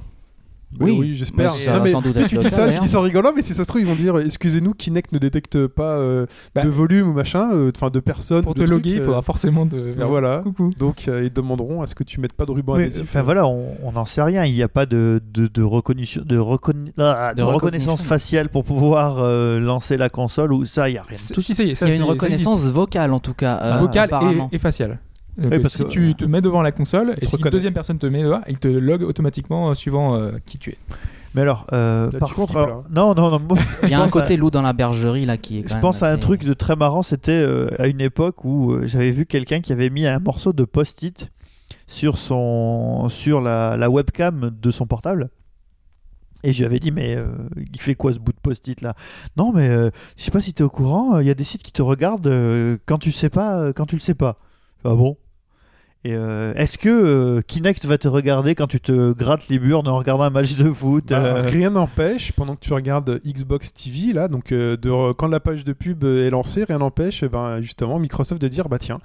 Oui, oui, j'espère. tu dis ça, je dis ça en rigolant, mais si ça se trouve, ils vont dire excusez-nous, Kinect ne détecte pas euh, Bah, de volume ou machin, euh, enfin de personnes. Pour de te trucs, loguer, il euh, faudra forcément de. Voilà. Coucou. Donc euh, ils demanderont à ce que tu mettes pas de ruban Oui, adhésif. enfin voilà, on n'en sait rien. Il n'y a pas de, de, de, reconnaissance, de, reconna- ah, de De reconnaissance faciale pour pouvoir euh, lancer la console ou ça, il n'y a rien tout. Si, ça y est, ça, Il y a une reconnaissance vocale en tout cas. euh, vocale et faciale. Euh, parce si que- tu te mets devant la console et si une deuxième personne te met devant, il te log automatiquement euh, suivant euh, qui tu es. Mais alors, euh, Là, par contre, alors- non, non, non. moi, Il y a un à- côté loup dans la bergerie là qui est. quand Je même pense à un truc de très marrant, c'était euh, à une époque où euh, j'avais vu quelqu'un qui avait mis un morceau de post-it sur, son, sur la, la webcam de son portable. Et je lui avais dit, mais euh, il fait quoi ce bout de post-it là? Non, mais euh, je sais pas si tu es au courant, il y a des sites qui te regardent euh, quand tu sais pas, euh, quand tu le sais pas. Ah bon? Et euh, est-ce que euh, Kinect va te regarder quand tu te grattes les burnes en regardant un match de foot Bah, euh, Rien n'empêche, pendant que tu regardes Xbox TV, là, donc euh, de, quand la page de pub est lancée, rien n'empêche eh ben, justement Microsoft de dire bah tiens,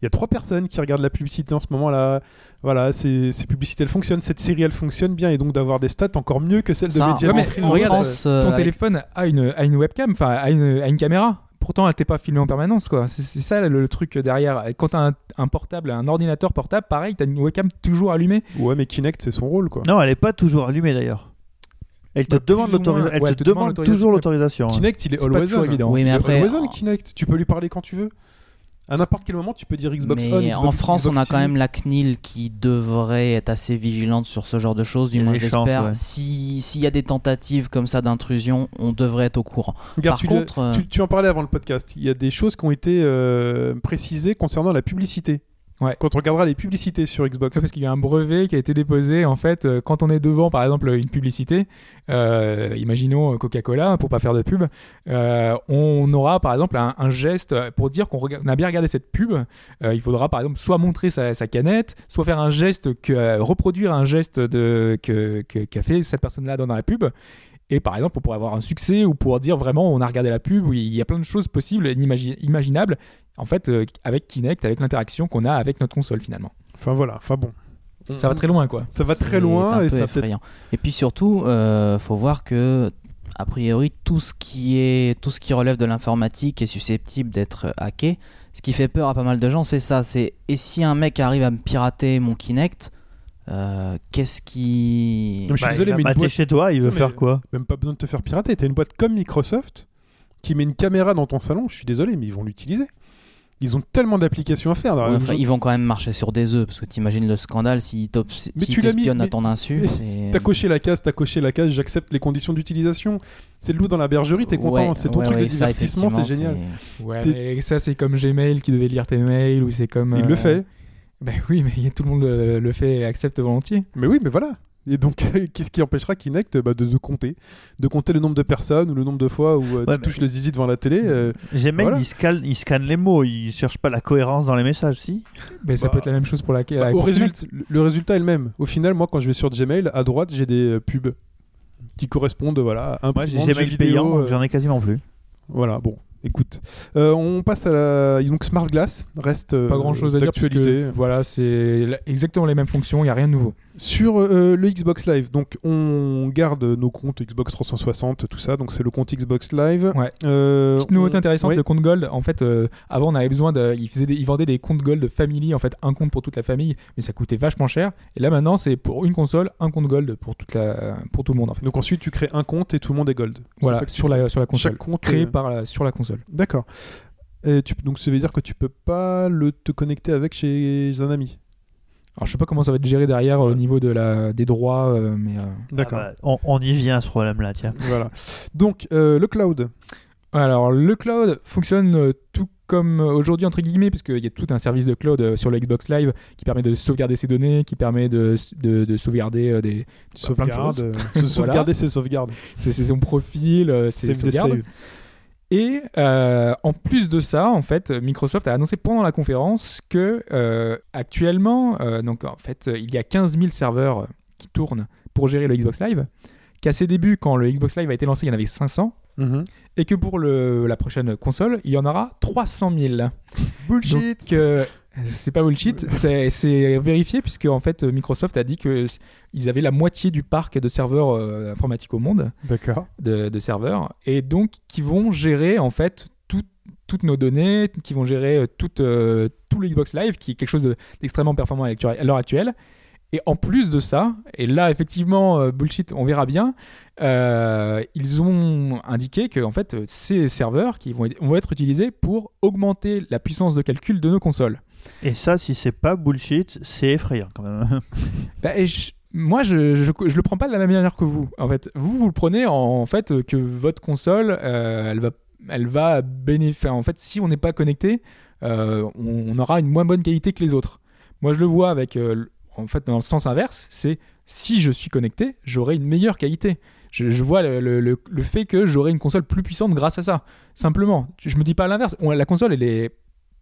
il y a trois personnes qui regardent la publicité en ce moment-là. Voilà, ces, ces publicités elles fonctionnent, cette série elle fonctionne bien et donc d'avoir des stats encore mieux que celles de. Ouais, mais en, France, Ton avec- téléphone a une, a une webcam, enfin a une, a une caméra. Pourtant, elle t'est pas filmée en permanence, quoi. C'est c'est ça le, le truc derrière. Quand t'as un, un portable, un ordinateur portable, pareil, t'as une webcam toujours allumée. Ouais, mais Kinect c'est son rôle quoi. Non, elle est pas toujours allumée d'ailleurs. Elle te Bah, demande, ou l'autorisa- moins. elle Ouais, te elle te demande demande l'autorisation. toujours l'autorisation. Kinect il est pas always on. évident. Oui, mais Il est après, always on, Kinect. Tu peux lui parler quand tu veux. À n'importe quel moment, tu peux dire Xbox on. Mais Xbox- en France, on a quand même la CNIL qui devrait être assez vigilante sur ce genre de choses, du moins des je chances, l'espère. ouais. Si- S'il y a des tentatives comme ça d'intrusion, on devrait être au courant. Regarde, Par tu, contre, euh, tu, tu en parlais avant le podcast. Il y a des choses qui ont été euh, précisées concernant la publicité. Ouais. Quand on regardera les publicités sur Xbox. Ouais, parce qu'il y a un brevet qui a été déposé en fait euh, quand on est devant par exemple une publicité euh, imaginons euh, Coca-Cola pour pas faire de pub euh, on aura par exemple un, un geste pour dire qu'on a bien regardé cette pub euh, il faudra par exemple soit montrer sa, sa canette soit faire un geste que reproduire un geste de que qu'a fait cette personne là dans la pub et par exemple, on pourrait avoir un succès ou pour dire vraiment on a regardé la pub, où il y a plein de choses possibles et imaginables, en fait, euh, avec Kinect, avec l'interaction qu'on a avec notre console finalement. Enfin voilà. Enfin bon. Ça va très loin quoi. Ça va très loin un et peu ça peut effrayant. Et puis surtout, euh, faut voir que a priori, tout ce qui est tout ce qui relève de l'informatique est susceptible d'être hacké. Ce qui fait peur à pas mal de gens, c'est ça. C'est et si un mec arrive à me pirater mon Kinect, euh, qu'est-ce qui Non, je suis Bah, désolé, il va mais une boîte- chez toi, il veut Non, faire quoi Même pas besoin de te faire pirater. T'as une boîte comme Microsoft qui met une caméra dans ton salon. Je suis désolé, mais ils vont l'utiliser. Ils ont tellement d'applications à faire. Ouais, enfin, ils vont quand même marcher sur des œufs parce que t'imagines le scandale mis- t'espionnent à mais- ton insu. T'as coché la case, t'as coché la case, j'accepte les conditions d'utilisation. C'est le loup dans la bergerie, t'es content, Ouais, c'est ton ouais, truc de divertissement, c'est génial. Ouais, mais ça, c'est comme Gmail qui devait lire tes mails, ou c'est comme. Il euh, le fait. Ben oui, mais tout le monde le, le fait et accepte volontiers. Mais oui, mais voilà. Et donc, qu'est-ce qui empêchera Kinect bah, de, de compter? De compter le nombre de personnes ou le nombre de fois où euh, Ouais, tu mais- touches le zizi devant la télé. euh, Gmail, Voilà. il, scanne, il scanne les mots, il cherche pas la cohérence dans les messages, si? Ben, ça Bah, peut être la même chose pour la. bah, au résultat, le- résultat est le même. Au final, moi, quand je vais sur Gmail, à droite, j'ai des euh, pubs qui correspondent voilà, à un Moi, j'ai Gmail vidéo, euh, j'en ai quasiment plus. Voilà, bon, écoute. Euh, on passe à la. Donc, Smart Glass reste. euh, Pas grand chose à dire parce d'actualité. que voilà, c'est exactement les mêmes fonctions, il n'y a rien de nouveau. Sur euh, le Xbox Live, donc on garde nos comptes Xbox 360, tout ça, donc c'est le compte Xbox Live. Ouais. Euh, Petite nouveauté on- intéressante, ouais. le compte Gold. En fait, euh, avant, on avait besoin de. Ils, faisaient des- ils vendaient des comptes Gold Family, en fait, un compte pour toute la famille, mais ça coûtait vachement cher. Et là, maintenant, c'est pour une console, un compte Gold pour, toute la, pour tout le monde, en fait. Donc ensuite tu crées un compte et tout le monde est gold. voilà, sur la, sur la console. Chaque compte Créé est- par la- sur la console. D'accord. Tu- donc ça veut dire que tu peux pas le te connecter avec chez un ami. Alors, je sais pas comment ça va être géré derrière euh, au niveau de la, des droits, euh, mais. euh, D'accord. Ah bah, on, on y vient à ce problème-là, tiens. Voilà. Donc euh, le cloud. Alors, le cloud fonctionne tout comme aujourd'hui, entre guillemets, puisqu'il y a tout un service de cloud sur le Xbox Live qui permet de sauvegarder ses données, qui permet de, de, de sauvegarder des, bah, plein de Sauvegarde. choses. se sauvegarder ses sauvegardes. C'est son profil, ses sauvegardes. Et euh, en plus de ça, en fait, Microsoft a annoncé pendant la conférence que euh, actuellement, euh, donc en fait, il y a 15 000 serveurs qui tournent pour gérer le Xbox Live. Qu'à ses débuts, quand le Xbox Live a été lancé, il y en avait 500. Mhm. Et que pour le, la prochaine console, il y en aura 300 000. Bullshit. Donc, c'est pas bullshit, c'est vérifié puisque en fait Microsoft a dit que ils avaient la moitié du parc de serveurs euh, informatiques au monde, D'accord. de, de serveurs, et donc qui vont gérer en fait tout- toutes nos données, qui vont gérer euh, tout, euh, tout le Xbox Live, qui est quelque chose de- d'extrêmement performant à l'heure actuelle. Et en plus de ça, et là effectivement euh, bullshit, on verra bien, ils ont indiqué que en fait ces serveurs qui vont, vont être utilisés pour augmenter la puissance de calcul de nos consoles. Et ça, si c'est pas bullshit, c'est effrayant quand même. Bah, moi, je, je, le prends pas de la même manière que vous. En fait, vous, vous le prenez en, fait que votre console, euh, elle va, elle va bénéficier. En fait, si on n'est pas connecté, euh, on, aura une moins bonne qualité que les autres. Moi, je le vois avec, euh, en fait, dans le sens inverse, c'est si je suis connecté, j'aurai une meilleure qualité. Je, vois le, le- fait que j'aurai une console plus puissante grâce à ça. Simplement, je me dis pas l'inverse. La console, elle est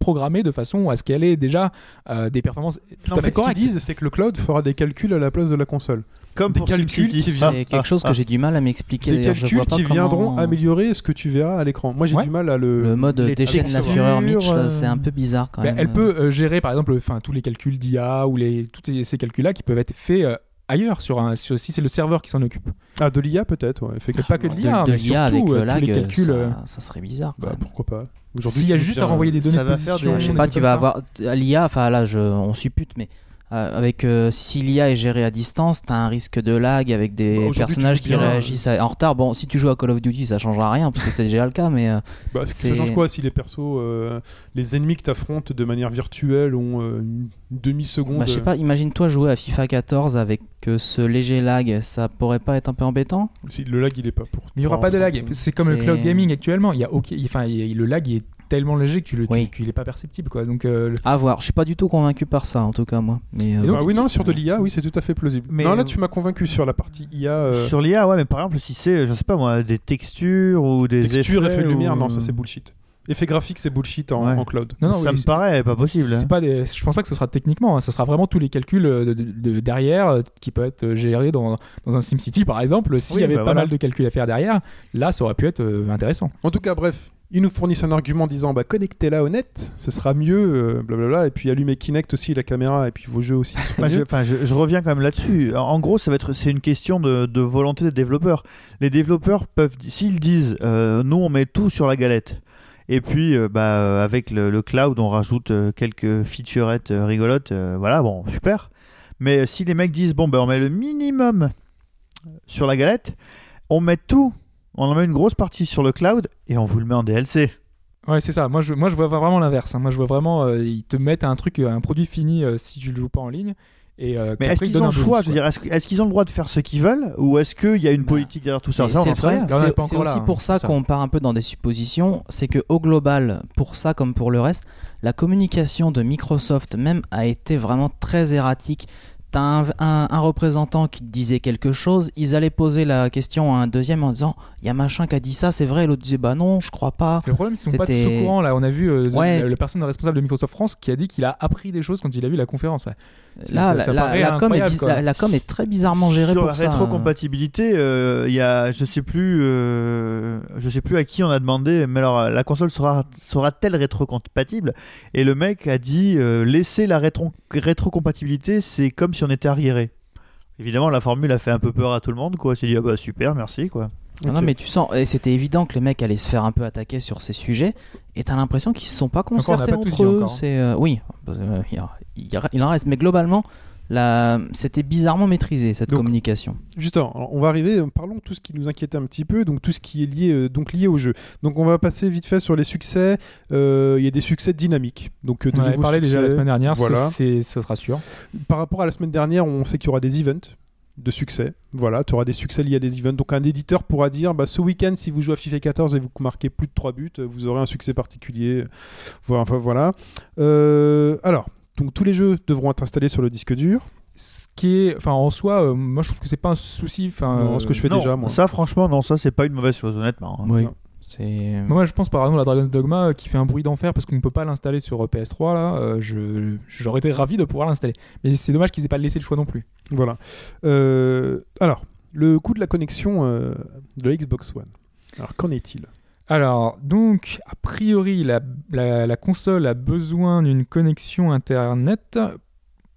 programmée de façon à ce qu'elle ait déjà euh, des performances tout Non, à mais fait ce qu'ils correctes. disent, c'est que le cloud fera des calculs à la place de la console. Comme Des pour calculs qui viennent- C'est quelque chose que j'ai du mal à m'expliquer. Des je calculs vois pas qui viendront comment- améliorer ce que tu verras à l'écran. Moi, j'ai Ouais. du mal à le. Le mode déchaîne la fureur Mitch, euh, c'est un peu bizarre quand Ben, même. elle peut euh, gérer par exemple enfin tous les calculs d'IA ou les tous ces- ces calculs là qui peuvent être faits euh, ailleurs sur un sur, si c'est le serveur qui s'en occupe. Ah, de l'IA peut-être, ouais, effectivement. pas que de l'IA, de mais l'IA avec surtout, le euh, tous lag, les calculs, ça, euh, ça serait bizarre. Bah, pourquoi pas Aujourd'hui, S'il y a juste à renvoyer des données ça va faire des- je sais pas, tu vas avoir l'IA, enfin là, je, on suppute, mais euh, avec euh, si l'IA est gérée à distance, t'as un risque de lag avec Bah, des aujourd'hui, personnages qui bien, réagissent à- en retard. Bon, si tu joues à Call of Duty, ça changera rien parce que c'est déjà le cas, mais euh, Bah, ça change quoi si les persos, euh, les ennemis que t'affrontes de manière virtuelle ont euh, une demi-seconde bah, je sais pas. Imagine-toi jouer à FIFA 14 avec euh, ce léger lag, ça pourrait pas être un peu embêtant? Si le lag il est pas pour. Il n'y aura pas de lag. C'est comme le cloud gaming actuellement. Il y a ok, enfin il y a- le lag il est tellement léger que tu le Oui. tu- qu'il est pas perceptible quoi. Donc euh, le- À voir. Je suis pas du tout convaincu par ça, en tout cas moi. Mais euh, Enfin, oui, non, sur de l'IA, oui, c'est tout à fait plausible. Mais- non, là, tu m'as convaincu sur la partie IA. euh, Sur l'IA, ouais, mais par exemple, si c'est, je sais pas moi, des textures ou des texture, effets effet de lumière, ou- non, ça c'est bullshit. Effet graphique, c'est bullshit en, Ouais. en cloud. non non ça oui, me paraît pas possible. C'est hein. pas des... Je pense pas que ce sera techniquement, hein. ça sera vraiment tous les calculs euh, de, de- de- derrière euh, qui peuvent être gérés dans, dans un SimCity par exemple. S'il Oui, y avait bah pas voilà. mal de calculs à faire derrière, là ça aurait pu être euh, intéressant. En tout cas, bref, Ils nous fournissent un argument disant bah connectez-la au net, ce sera mieux, euh, blablabla. Et puis allumez Kinect aussi la caméra et puis vos jeux aussi. Enfin, je, mieux. enfin, je- je reviens quand même là-dessus. En- En gros, ça va être, c'est une question de, de volonté des développeurs. Les développeurs peuvent, s'ils disent, euh, nous on met tout sur la galette, et puis euh, bah, euh, avec le, le cloud on rajoute quelques featurettes rigolotes, voilà, bon, super. Mais si les mecs disent, bon ben on met le minimum sur la galette, on met tout, on en met une grosse partie sur le cloud et on vous le met en DLC. Ouais, c'est ça. Moi je, moi, je vois vraiment l'inverse. hein. Moi, je vois vraiment, euh, ils te mettent un truc, un produit fini euh, si tu le joues pas en ligne. Et, euh, Mais est-ce ils qu'ils ont le choix? Bonus, Je veux dire, est-ce, est-ce qu'ils ont le droit de faire ce qu'ils veulent ou est-ce qu'il y a une Bah, politique derrière tout ça? Et Ça, c'est vrai, c'est c'est encore aussi là, pour hein, ça ça. qu'on part un peu dans des suppositions. C'est que au global, pour ça comme pour le reste, la communication de Microsoft même a été vraiment très erratique. T'as un, un- un représentant qui te disait quelque chose, ils allaient poser la question à un deuxième en disant il y a machin qui a dit ça, c'est vrai, et l'autre disait bah non, je crois pas. Le problème, c'est qu'ils sont pas tous au courant. Là, on a vu euh, Ouais. le, le personne responsable de Microsoft France qui a dit qu'il a appris des choses quand il a vu la conférence. Ouais. Là, ça- la, ça la- la com est, la- la com très bizarrement gérée Sur pour la ça. rétrocompatibilité, euh, il y a, je sais plus, euh, je sais plus à qui on a demandé, mais alors la console sera sera-t-elle rétrocompatible? Et le mec a dit euh, laisser la rétro- rétrocompatibilité, c'est comme si on était arriéré. Évidemment, la formule a fait un peu peur à tout le monde, quoi. C'est dit ah bah super, merci, quoi. Non, mais tu sens, et c'était évident que les mecs allaient se faire un peu attaquer sur ces sujets, et t'as l'impression qu'ils se sont pas on concertés pas tout entre dit eux. encore. C'est euh, oui, parce que, euh, il y a- il y a- il en reste, mais globalement, la- c'était bizarrement maîtrisé cette Donc, communication. Justement, on va arriver, euh, parlons de tout ce qui nous inquiétait un petit peu, donc tout ce qui est lié, euh, donc lié au jeu. Donc on va passer vite fait sur les succès. Euh, Il y a des succès dynamiques. Donc, de On en avait parlé déjà la semaine dernière. Voilà. c'est- ça te rassure. Par rapport à la semaine dernière, on sait qu'il y aura des events de succès. Voilà, tu auras des succès liés à des events. Donc un éditeur pourra dire, bah, ce week-end, si vous jouez à FIFA 14 et vous marquez plus de 3 buts, vous aurez un succès particulier. Voilà, enfin voilà. Euh, alors, donc tous les jeux devront être installés sur le disque dur. Ce qui est, enfin, en soi, euh, moi je trouve que c'est pas un souci. Enfin, Non, euh, ce que je fais Non, déjà, moi. Ça, franchement, non, ça c'est pas une mauvaise chose, honnêtement. hein. Oui, non. c'est. Moi, je pense par exemple à Dragon's Dogma euh, qui fait un bruit d'enfer parce qu'on ne peut pas l'installer sur euh, PS3 là. euh, je j'aurais été ravi de pouvoir l'installer, mais c'est dommage qu'ils aient pas laissé le choix non plus. Voilà. Euh, alors, le coût de la connexion euh, de la Xbox One. Alors, qu'en est-il? Alors, donc, a priori, la, la- la console a besoin d'une connexion internet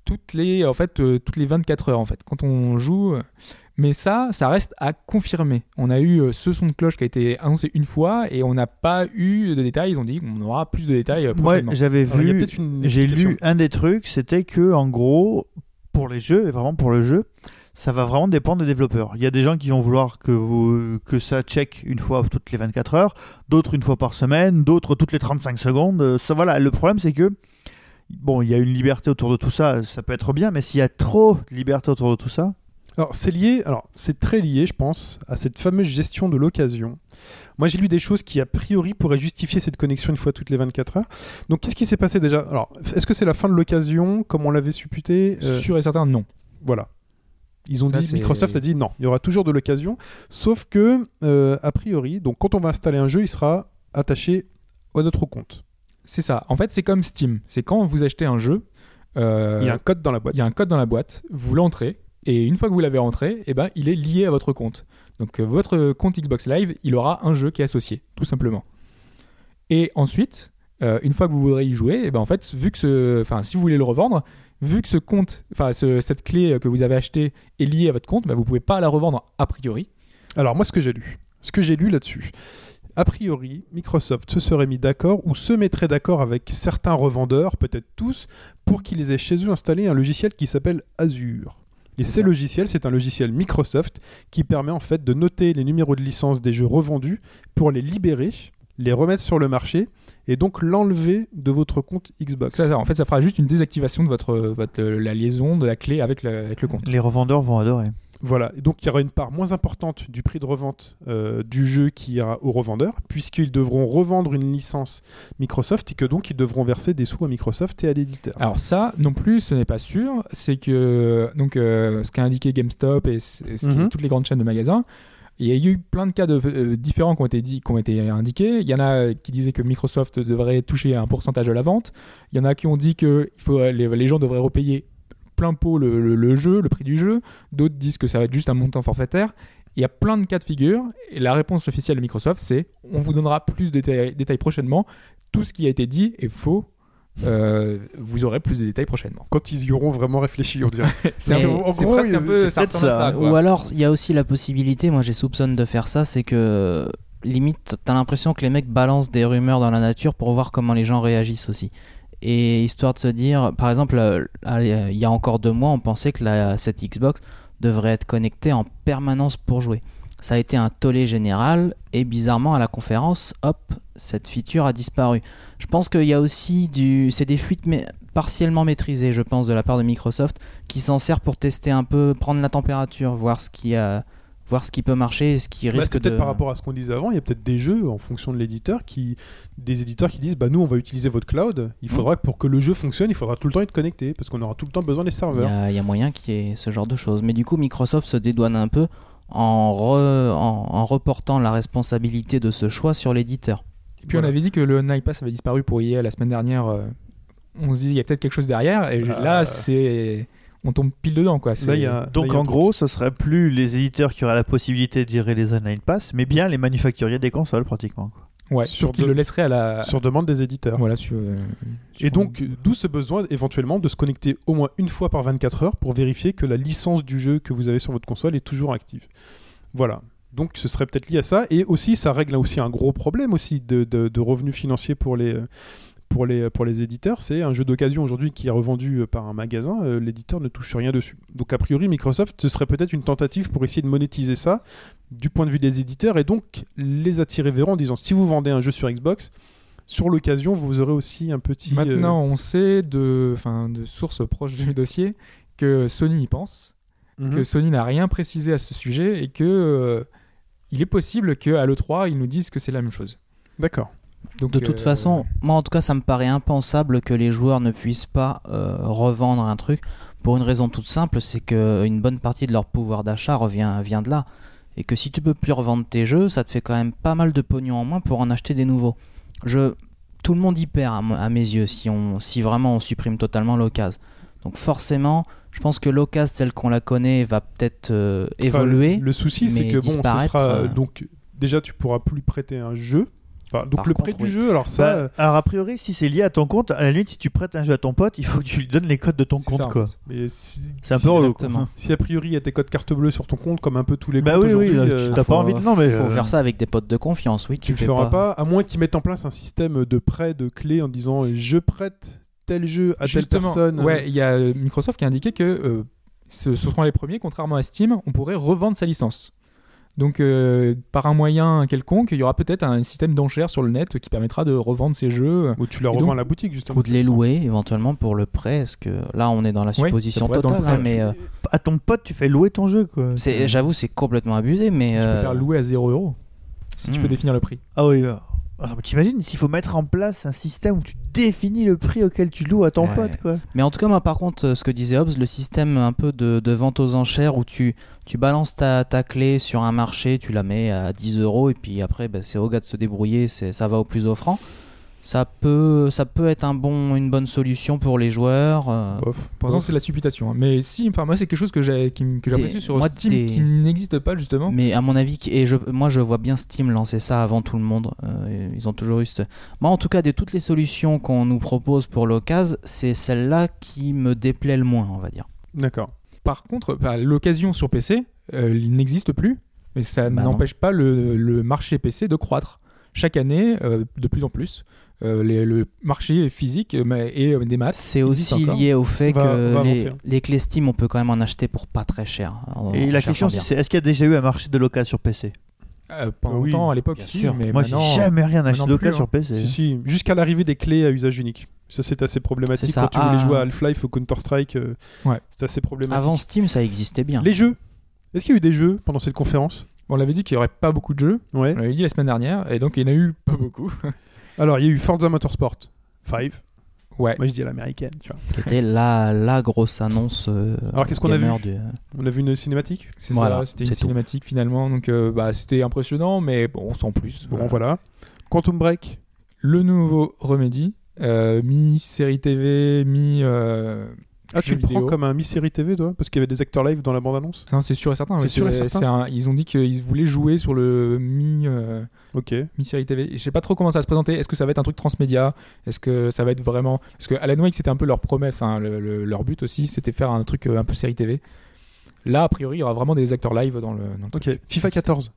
toutes les, en fait, euh, toutes les 24 heures en fait, quand on joue. Mais ça, ça reste à confirmer. On a eu euh, ce son de cloche qui a été annoncé une fois et on n'a pas eu de détails. Ils ont dit qu'on aura plus de détails euh, prochainement. j'avais vu, j'ai lu un des trucs, c'était que en gros, pour les jeux, et vraiment pour le jeu, ça va vraiment dépendre des développeurs. Il y a des gens qui vont vouloir que, vous, que ça check une fois toutes les 24 heures, d'autres une fois par semaine, d'autres toutes les 35 secondes. Euh, Ça, voilà. Le problème, c'est que bon, il y a une liberté autour de tout ça, ça peut être bien, mais s'il y a trop de liberté autour de tout ça, Alors, c'est lié, alors c'est très lié, je pense, à cette fameuse gestion de l'occasion. Moi, j'ai lu des choses qui, a priori, pourraient justifier cette connexion une fois toutes les 24 heures. Donc, qu'est-ce qui s'est passé déjà? Alors, est-ce que c'est la fin de l'occasion, comme on l'avait supputé? Euh, Sûr et certain, non. Voilà. Ils ont Ça, dit, Microsoft a dit non, il y aura toujours de l'occasion, sauf que, euh, a priori, donc quand on va installer un jeu, il sera attaché à notre compte. C'est ça. En fait, c'est comme Steam. C'est quand vous achetez un jeu. euh, Il y a un code dans la boîte. Il y a un code dans la boîte, vous l'entrez, et une fois que vous l'avez rentré, eh ben, il est lié à votre compte. Donc euh, votre compte Xbox Live, il aura un jeu qui est associé, tout simplement. Et ensuite, une fois que vous voudrez y jouer, eh ben, en fait, vu que ce, enfin, si vous voulez le revendre, vu que ce compte, enfin, ce- cette clé que vous avez achetée est liée à votre compte, ben, vous pouvez pas la revendre a priori. Alors moi, ce que j'ai lu, ce que j'ai lu là-dessus, a priori, Microsoft se serait mis d'accord ou se mettrait d'accord avec certains revendeurs, peut-être tous, pour qu'ils aient chez eux installé un logiciel qui s'appelle Azure. Et ces logiciels, c'est un logiciel Microsoft qui permet en fait de noter les numéros de licence des jeux revendus pour les libérer, les remettre sur le marché et donc l'enlever de votre compte Xbox. Ça, ça, en fait, ça fera juste une désactivation de votre, votre la liaison de la clé avec le, avec le compte. les revendeurs vont adorer. Voilà, et donc il y aura une part moins importante du prix de revente euh, du jeu qui ira aux revendeurs, puisqu'ils devront revendre une licence Microsoft et que donc ils devront verser des sous à Microsoft et à l'éditeur. Alors ça, non plus, ce n'est pas sûr. C'est que donc euh, ce qu'a indiqué GameStop et ce Mhm. toutes les grandes chaînes de magasins, il y a eu plein de cas de, euh, différents qui ont été dit, qui ont été indiqués. Il y en a qui disaient que Microsoft devrait toucher un pourcentage de la vente. Il y en a qui ont dit que il les, gens devraient repayer plein pot le, le- le jeu, le prix du jeu. D'autres disent que ça va être juste un montant forfaitaire. Il y a plein de cas de figure, et la réponse officielle de Microsoft, c'est on vous donnera plus de détails prochainement. Tout ce qui a été dit est faux. Euh, vous aurez plus de détails prochainement. Quand ils y auront vraiment réfléchi, on dirait. C'est Mais un peu- en gros, presque un peu ça. Ou alors, il y a aussi la possibilité, moi j'ai soupçonne de faire ça, c'est que limite, t'as l'impression que les mecs balancent des rumeurs dans la nature pour voir comment les gens réagissent aussi. Et histoire de se dire, par exemple, euh, allez, il y a encore deux mois, on pensait que la, cette Xbox devrait être connectée en permanence pour jouer. Ça a été un tollé général et bizarrement à la conférence, hop, cette feature a disparu. Je pense qu'il y a aussi du, c'est des fuites mais partiellement maîtrisées, je pense, de la part de Microsoft qui s'en sert pour tester un peu, prendre la température, voir ce qui a, voir ce qui peut marcher et ce qui Bah, risque c'est peut-être de. par rapport à ce qu'on disait avant, il y a peut-être des jeux en fonction de l'éditeur qui des éditeurs qui disent bah nous on va utiliser votre cloud, il faudra que pour que le jeu fonctionne, il faudra tout le temps être connecté parce qu'on aura tout le temps besoin des Il y, serveurs. il y a moyen qu'il y ait ce genre de choses. Mais du coup, Microsoft se dédouane un peu en, re- en, en reportant la responsabilité de ce choix sur l'éditeur. Et puis on avait dit que le Online Pass avait disparu pour EA la semaine dernière. euh, On se dit, il y a peut-être quelque chose derrière. Et là, c'est. On tombe pile dedans, quoi. Là, y a- Donc là, il y a en gros, ce serait plus les éditeurs qui auraient la possibilité de gérer les online pass, mais bien les manufacturiers des consoles pratiquement. quoi. Ouais, sur le laisseraient à la. sur demande des éditeurs. Voilà, sur. euh, sur- Et donc, d'où ce besoin éventuellement de se connecter au moins une fois par 24 heures pour vérifier que la licence du jeu que vous avez sur votre console est toujours active. Voilà. Donc, ce serait peut-être lié à ça. Et aussi, ça règle aussi un gros problème aussi de, de- de revenus financiers pour les, pour les, pour les éditeurs. C'est un jeu d'occasion aujourd'hui qui est revendu euh, par un magasin. euh, L'éditeur ne touche rien dessus. Donc, a priori, Microsoft, ce serait peut-être une tentative pour essayer de monétiser ça du point de vue des éditeurs et donc les attirer vers eux en disant si vous vendez un jeu sur Xbox, sur l'occasion, vous aurez aussi un petit. euh, Maintenant, on sait de, de sources proches du dossier que Sony y pense, Mhm. que Sony n'a rien précisé à ce sujet et que euh, il est possible qu'à l'E3, ils nous disent que c'est la même chose. D'accord. Donc, De toute euh, façon, moi en tout cas, ça me paraît impensable que les joueurs ne puissent pas euh, revendre un truc pour une raison toute simple, c'est qu'une bonne partie de leur pouvoir d'achat revient vient de là. Et que si tu peux plus revendre tes jeux, ça te fait quand même pas mal de pognon en moins pour en acheter des nouveaux. Je, tout le monde y perd à, mes yeux si, on, si vraiment on supprime totalement l'occasion. Donc forcément, je pense que l'occasion telle qu'on la connaît va peut-être euh, Enfin, évoluer. le, le souci, c'est que bon, ce sera donc déjà tu pourras plus prêter un jeu. Donc Par le contre, prêt du oui. jeu, alors ça, Bah, euh, alors a priori, si c'est lié à ton compte, à la limite, si tu prêtes un jeu à ton pote, il faut que tu lui donnes les codes de ton c'est compte. ça, en quoi. fait. mais si, C'est un si- peu relou. Si a priori il y a tes codes carte bleue sur ton compte, comme un peu tous les Bah comptes oui, oui, aujourd'hui, là, euh, tu t'as pas envie de- non, mais, faut euh, faire ça avec des potes de confiance, oui. tu le fais feras pas. à moins qu'ils mettent en place un système de prêt de clés en disant je prête tel jeu à Justement, telle personne. ouais, il y a euh, Microsoft qui a indiqué que euh, ce, ce seront les premiers, contrairement à Steam, on pourrait revendre sa licence. Donc, euh, par un moyen quelconque, il y aura peut-être un système d'enchères sur le net qui permettra de revendre ces jeux. Ou tu la Et revends donc- à la boutique justement. Ou de les louer éventuellement pour le prêt, parce que là on est dans la supposition totale, hein, prêt. mais euh, À ton pote, tu fais louer ton jeu. quoi. c'est, j'avoue c'est complètement abusé, mais Tu peux euh, faire louer à 0 euros si tu hmm. peux définir le prix. Ah oui. bah. Ah, T'imagines s'il faut mettre en place un système où tu définis le prix auquel tu loues à ton Ouais. pote, quoi. mais en tout cas moi par contre euh, ce que disait Hobbes, le système un peu de, de vente aux enchères où tu, tu balances ta, ta clé sur un marché, tu la mets à 10 euros et puis après bah, c'est au gars de se débrouiller, ça va au plus offrant. Ça peut, ça peut être un bon, une bonne solution pour les joueurs. euh. Pour l'instant, c'est de la supputation. hein. Mais si, enfin, moi, c'est quelque chose que j'ai, j'apprécie sur moi, Steam des- qui n'existe pas justement. Mais à mon avis, et je, moi je vois bien Steam lancer ça avant tout le monde. Euh, ils ont toujours eu. cette- Moi en tout cas, de toutes les solutions qu'on nous propose pour l'occasion, c'est celle-là qui me déplaît le moins, on va dire. D'accord. Par contre, bah, l'occasion sur PC, euh, il n'existe plus, mais ça Bah n'empêche pas le, le marché PC de croître. Chaque année, euh, de plus en plus, euh, les- le marché physique euh, mais- et euh, des maths. C'est aussi encore. lié au fait va- que va les, clés Steam, on peut quand même en acheter pour pas très cher. en- Et en la question, c'est est-ce qu'il y a déjà eu un marché de local sur PC Euh, pendant Oui, longtemps, à l'époque, si, sûr. mais Moi, j'ai jamais rien acheté de local plus, sur hein. PC. Si, si. Jusqu'à l'arrivée des clés à usage unique. Ça, c'est assez problématique quand tu voulais Ah. jouer à Half-Life ou Counter-Strike. euh, Ouais. C'est assez problématique. Avant Steam, ça existait bien. Les jeux. Est-ce qu'il y a eu des jeux pendant cette conférence? On l'avait dit qu'il n'y aurait pas beaucoup de jeux. Ouais. On l'avait dit la semaine dernière, et donc il y en a eu pas beaucoup. Alors, il y a eu Forza Motorsport 5. ouais. Moi, je dis à l'américaine, tu vois. Qui était la, la grosse annonce. euh, Alors, qu'est-ce qu'on a vu du- On a vu une cinématique C'est Voilà, ça, c'était une tout. cinématique finalement, donc euh, bah, c'était impressionnant, mais bon, sans plus. Bon, voilà. Quantum Break. Le nouveau Remedy, euh, mi-série TV, mi. Ah, tu le prends comme un mi-série TV, toi? Parce qu'il y avait des acteurs live dans la bande-annonce? Non, c'est sûr et certain. C'est sûr et certain. un- ils ont dit qu'ils voulaient jouer sur le mi. euh, mi-série TV. Je sais pas trop comment ça va se présenter. Est-ce que ça va être un truc transmédia? Est-ce que ça va être vraiment parce que Alan Wake c'était un peu leur promesse, hein, le- le- leur but aussi, c'était faire un truc euh, un peu série TV. Là, a priori, il y aura vraiment des acteurs live dans le. Dans le Ok. truc. FIFA 14.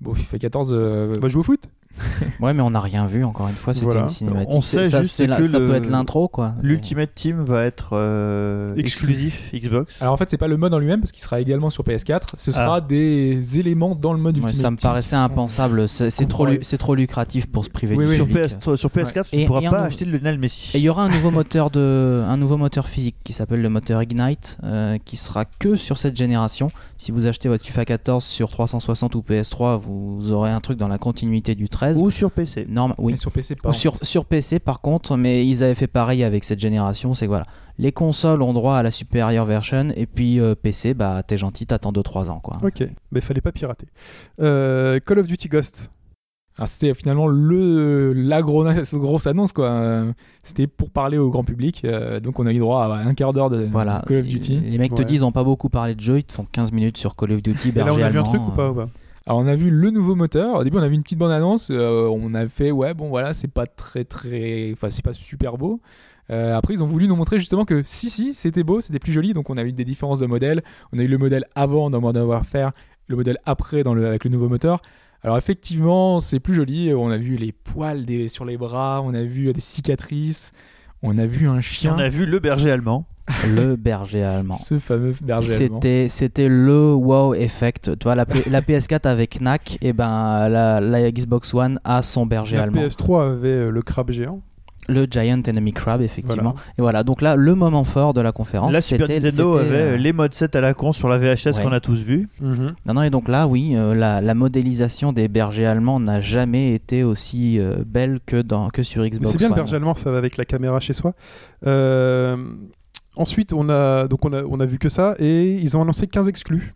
Bon, FIFA 14. euh, On va jouer au foot? Ouais, mais on n'a rien vu encore une fois. C'était Voilà. une cinématique. On sait ça, juste la- que ça le- peut être l'intro, quoi. L'Ultimate Team va être euh, Exclu. exclusif Xbox. Alors en fait, c'est pas le mode en lui-même parce qu'il sera également sur PS4. Ce sera Ah. des éléments dans le mode Ouais, Ultimate ça me paraissait impensable. C'est trop, lu- Ouais. c'est trop lucratif pour se priver Oui, du oui. Sur, public. PS, sur PS4, tu Et- ne pourras pas nouveau- acheter le Lionel Messi. Et il y aura un nouveau moteur de, un nouveau moteur physique qui s'appelle le moteur Ignite, euh, qui sera que sur cette génération. Si vous achetez votre FIFA 14 sur 360 ou PS3, vous aurez un truc dans la continuité du 13. Ou sur PC. Norme, oui. Mais sur PC, pas. Ou sur, sur PC par contre, mais ils avaient fait pareil avec cette génération, c'est que voilà, les consoles ont droit à la supérieure version et puis euh, PC, bah t'es gentil, t'attends 2-3 ans quoi. Ok. Mais fallait pas pirater. Euh, Call of Duty Ghost. Alors c'était finalement le la gros- grosse annonce quoi. C'était pour parler au grand public. euh, donc on a eu droit à un quart d'heure de Voilà, Call of Duty. Les mecs te disent ils ont pas beaucoup parlé de jeu, ils te font 15 minutes sur Call of Duty, Et là, on a vu un truc ou pas, ou pas? Alors on a vu le nouveau moteur. Au début on a vu une petite bande annonce. euh, on a fait ouais bon voilà c'est pas très très enfin c'est pas super beau. Euh, après ils ont voulu nous montrer justement que si si c'était beau c'était plus joli donc on a eu des différences de modèles. On a eu le modèle avant dans Modern Warfare, le modèle après dans le avec le nouveau moteur. Alors effectivement c'est plus joli. On a vu les poils sur les bras, on a vu des cicatrices, on a vu un chien. On a vu le berger allemand. Le berger allemand. Ce fameux berger allemand. C'était, c'était le wow effect. Tu vois, la, la PS4 avec Knack, et ben la, la Xbox One a son berger La allemand. PS3 avait euh, le crabe géant. Le Giant Enemy Crab, effectivement. Voilà. Et voilà, donc là, le moment fort de la conférence, La Super. Nintendo avait euh, euh, les modes 7 à la con sur la VHS Ouais. qu'on a tous vu. Non, non, et donc là, oui, euh, la, la modélisation des bergers allemands n'a jamais été aussi euh, belle que, dans, que sur Mais Xbox c'est bien le One. berger allemand, ça va avec la caméra chez soi. Euh, ensuite, on a, donc on, a, on a vu que ça et ils ont annoncé 15 exclus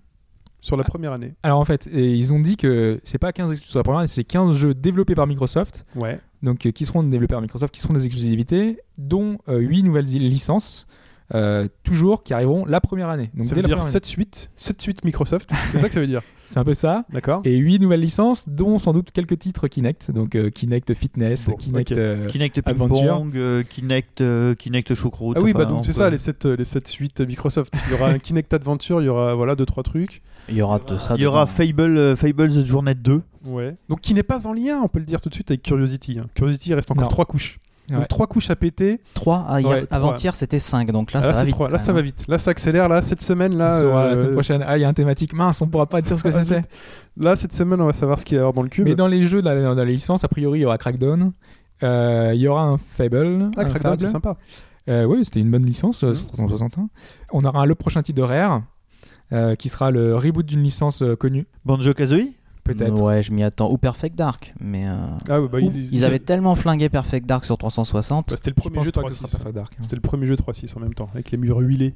sur la Ah. première année. Alors en fait, et ils ont dit que c'est pas 15 exclus sur la première, année, c'est 15 jeux développés par Microsoft. Ouais. donc euh, qui seront développés par Microsoft, qui seront des exclusivités, dont 8 nouvelles licences, euh, toujours qui arriveront la première année. Donc ça dès veut dire première 7 suites, 7 suites Microsoft. c'est ça que ça veut dire. C'est un peu ça. D'accord. Et 8 nouvelles licences, dont sans doute quelques titres Kinect, donc euh, Kinect Fitness, Bon, Kinect. ok. euh, Kinect Adventure. Ping-Pong, euh, Kinect, euh, Kinect choucroute. Ah oui, enfin, bah donc on c'est peut- ça les 7 les sept suites Microsoft. Il y aura un Kinect Adventure, il y aura voilà deux trois trucs. Il y aura de ça. Il y aura. Fable, euh, Fables Journée 2. Ouais. Donc qui n'est pas en lien, on peut le dire tout de suite avec Curiosity. hein. Curiosity il reste encore Non. trois couches. Ouais. Donc trois couches à péter. 3, ah, Ouais, trois. avant-hier c'était 5, donc là Ah, ça va vite. trois. Là ça va vite. Là ça accélère. Là cette semaine là. la euh, semaine prochaine. Ah, il y a un thématique. Mince, on pourra pas dire ce que c'était. Là cette semaine on va savoir ce qu'il y a dans le cube. Mais dans les jeux, dans la, dans les licences, a priori, il y aura Crackdown. Euh, Il y aura un Fable. Ah un Crackdown Fable. c'est sympa. Euh, oui, c'était une bonne licence sur 361. On aura le prochain titre de Rare, euh, qui sera le reboot d'une licence euh, connue, Banjo Kazooie peut-être. Ouais, je m'y attends. Ou Perfect Dark, mais. euh, Ah ouais, bah, ils, Ils avaient tellement flingué Perfect Dark sur 360. bah, c'était le Je premier pense jeu pas que ce sera 3.6. Perfect Dark. hein. C'était le premier jeu 3.6 en même temps avec les murs huilés.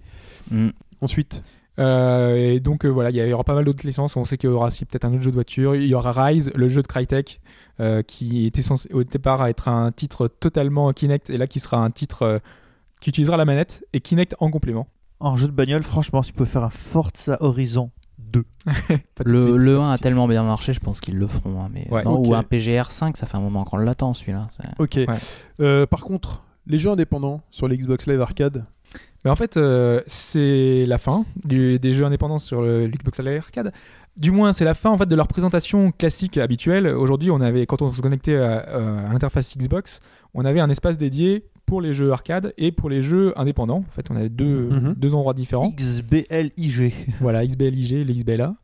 Mm. Ensuite, Euh, et donc euh, voilà, il y, aura pas mal d'autres licences. On sait qu'il y aura aussi peut-être un autre jeu de voiture. Il y aura Rise, le jeu de Crytek, euh, qui était censé au départ être un titre totalement Kinect, et là qui sera un titre euh, qui utilisera la manette et Kinect en complément. En jeu de bagnole, franchement, tu peux faire un Forza Horizon 2. Pas tout de Le, le pas 1 tout a tellement bien marché, je pense qu'ils le feront. hein, mais Ouais. non, Ok. Ou un PGR 5, ça fait un moment qu'on l'attend celui-là. c'est- ok. Euh, par contre, les jeux indépendants sur les Xbox Live Arcade. Mais en fait, euh, c'est la fin du- des jeux indépendants sur le Xbox Live Arcade. Du moins, c'est la fin en fait de leur présentation classique habituelle. Aujourd'hui, on avait, quand on se connectait à, à l'interface Xbox, on avait un espace dédié pour les jeux arcade et pour les jeux indépendants. En fait, on avait deux, Mhm. deux endroits différents. XBLIG. Voilà, XBLIG, les XBLA.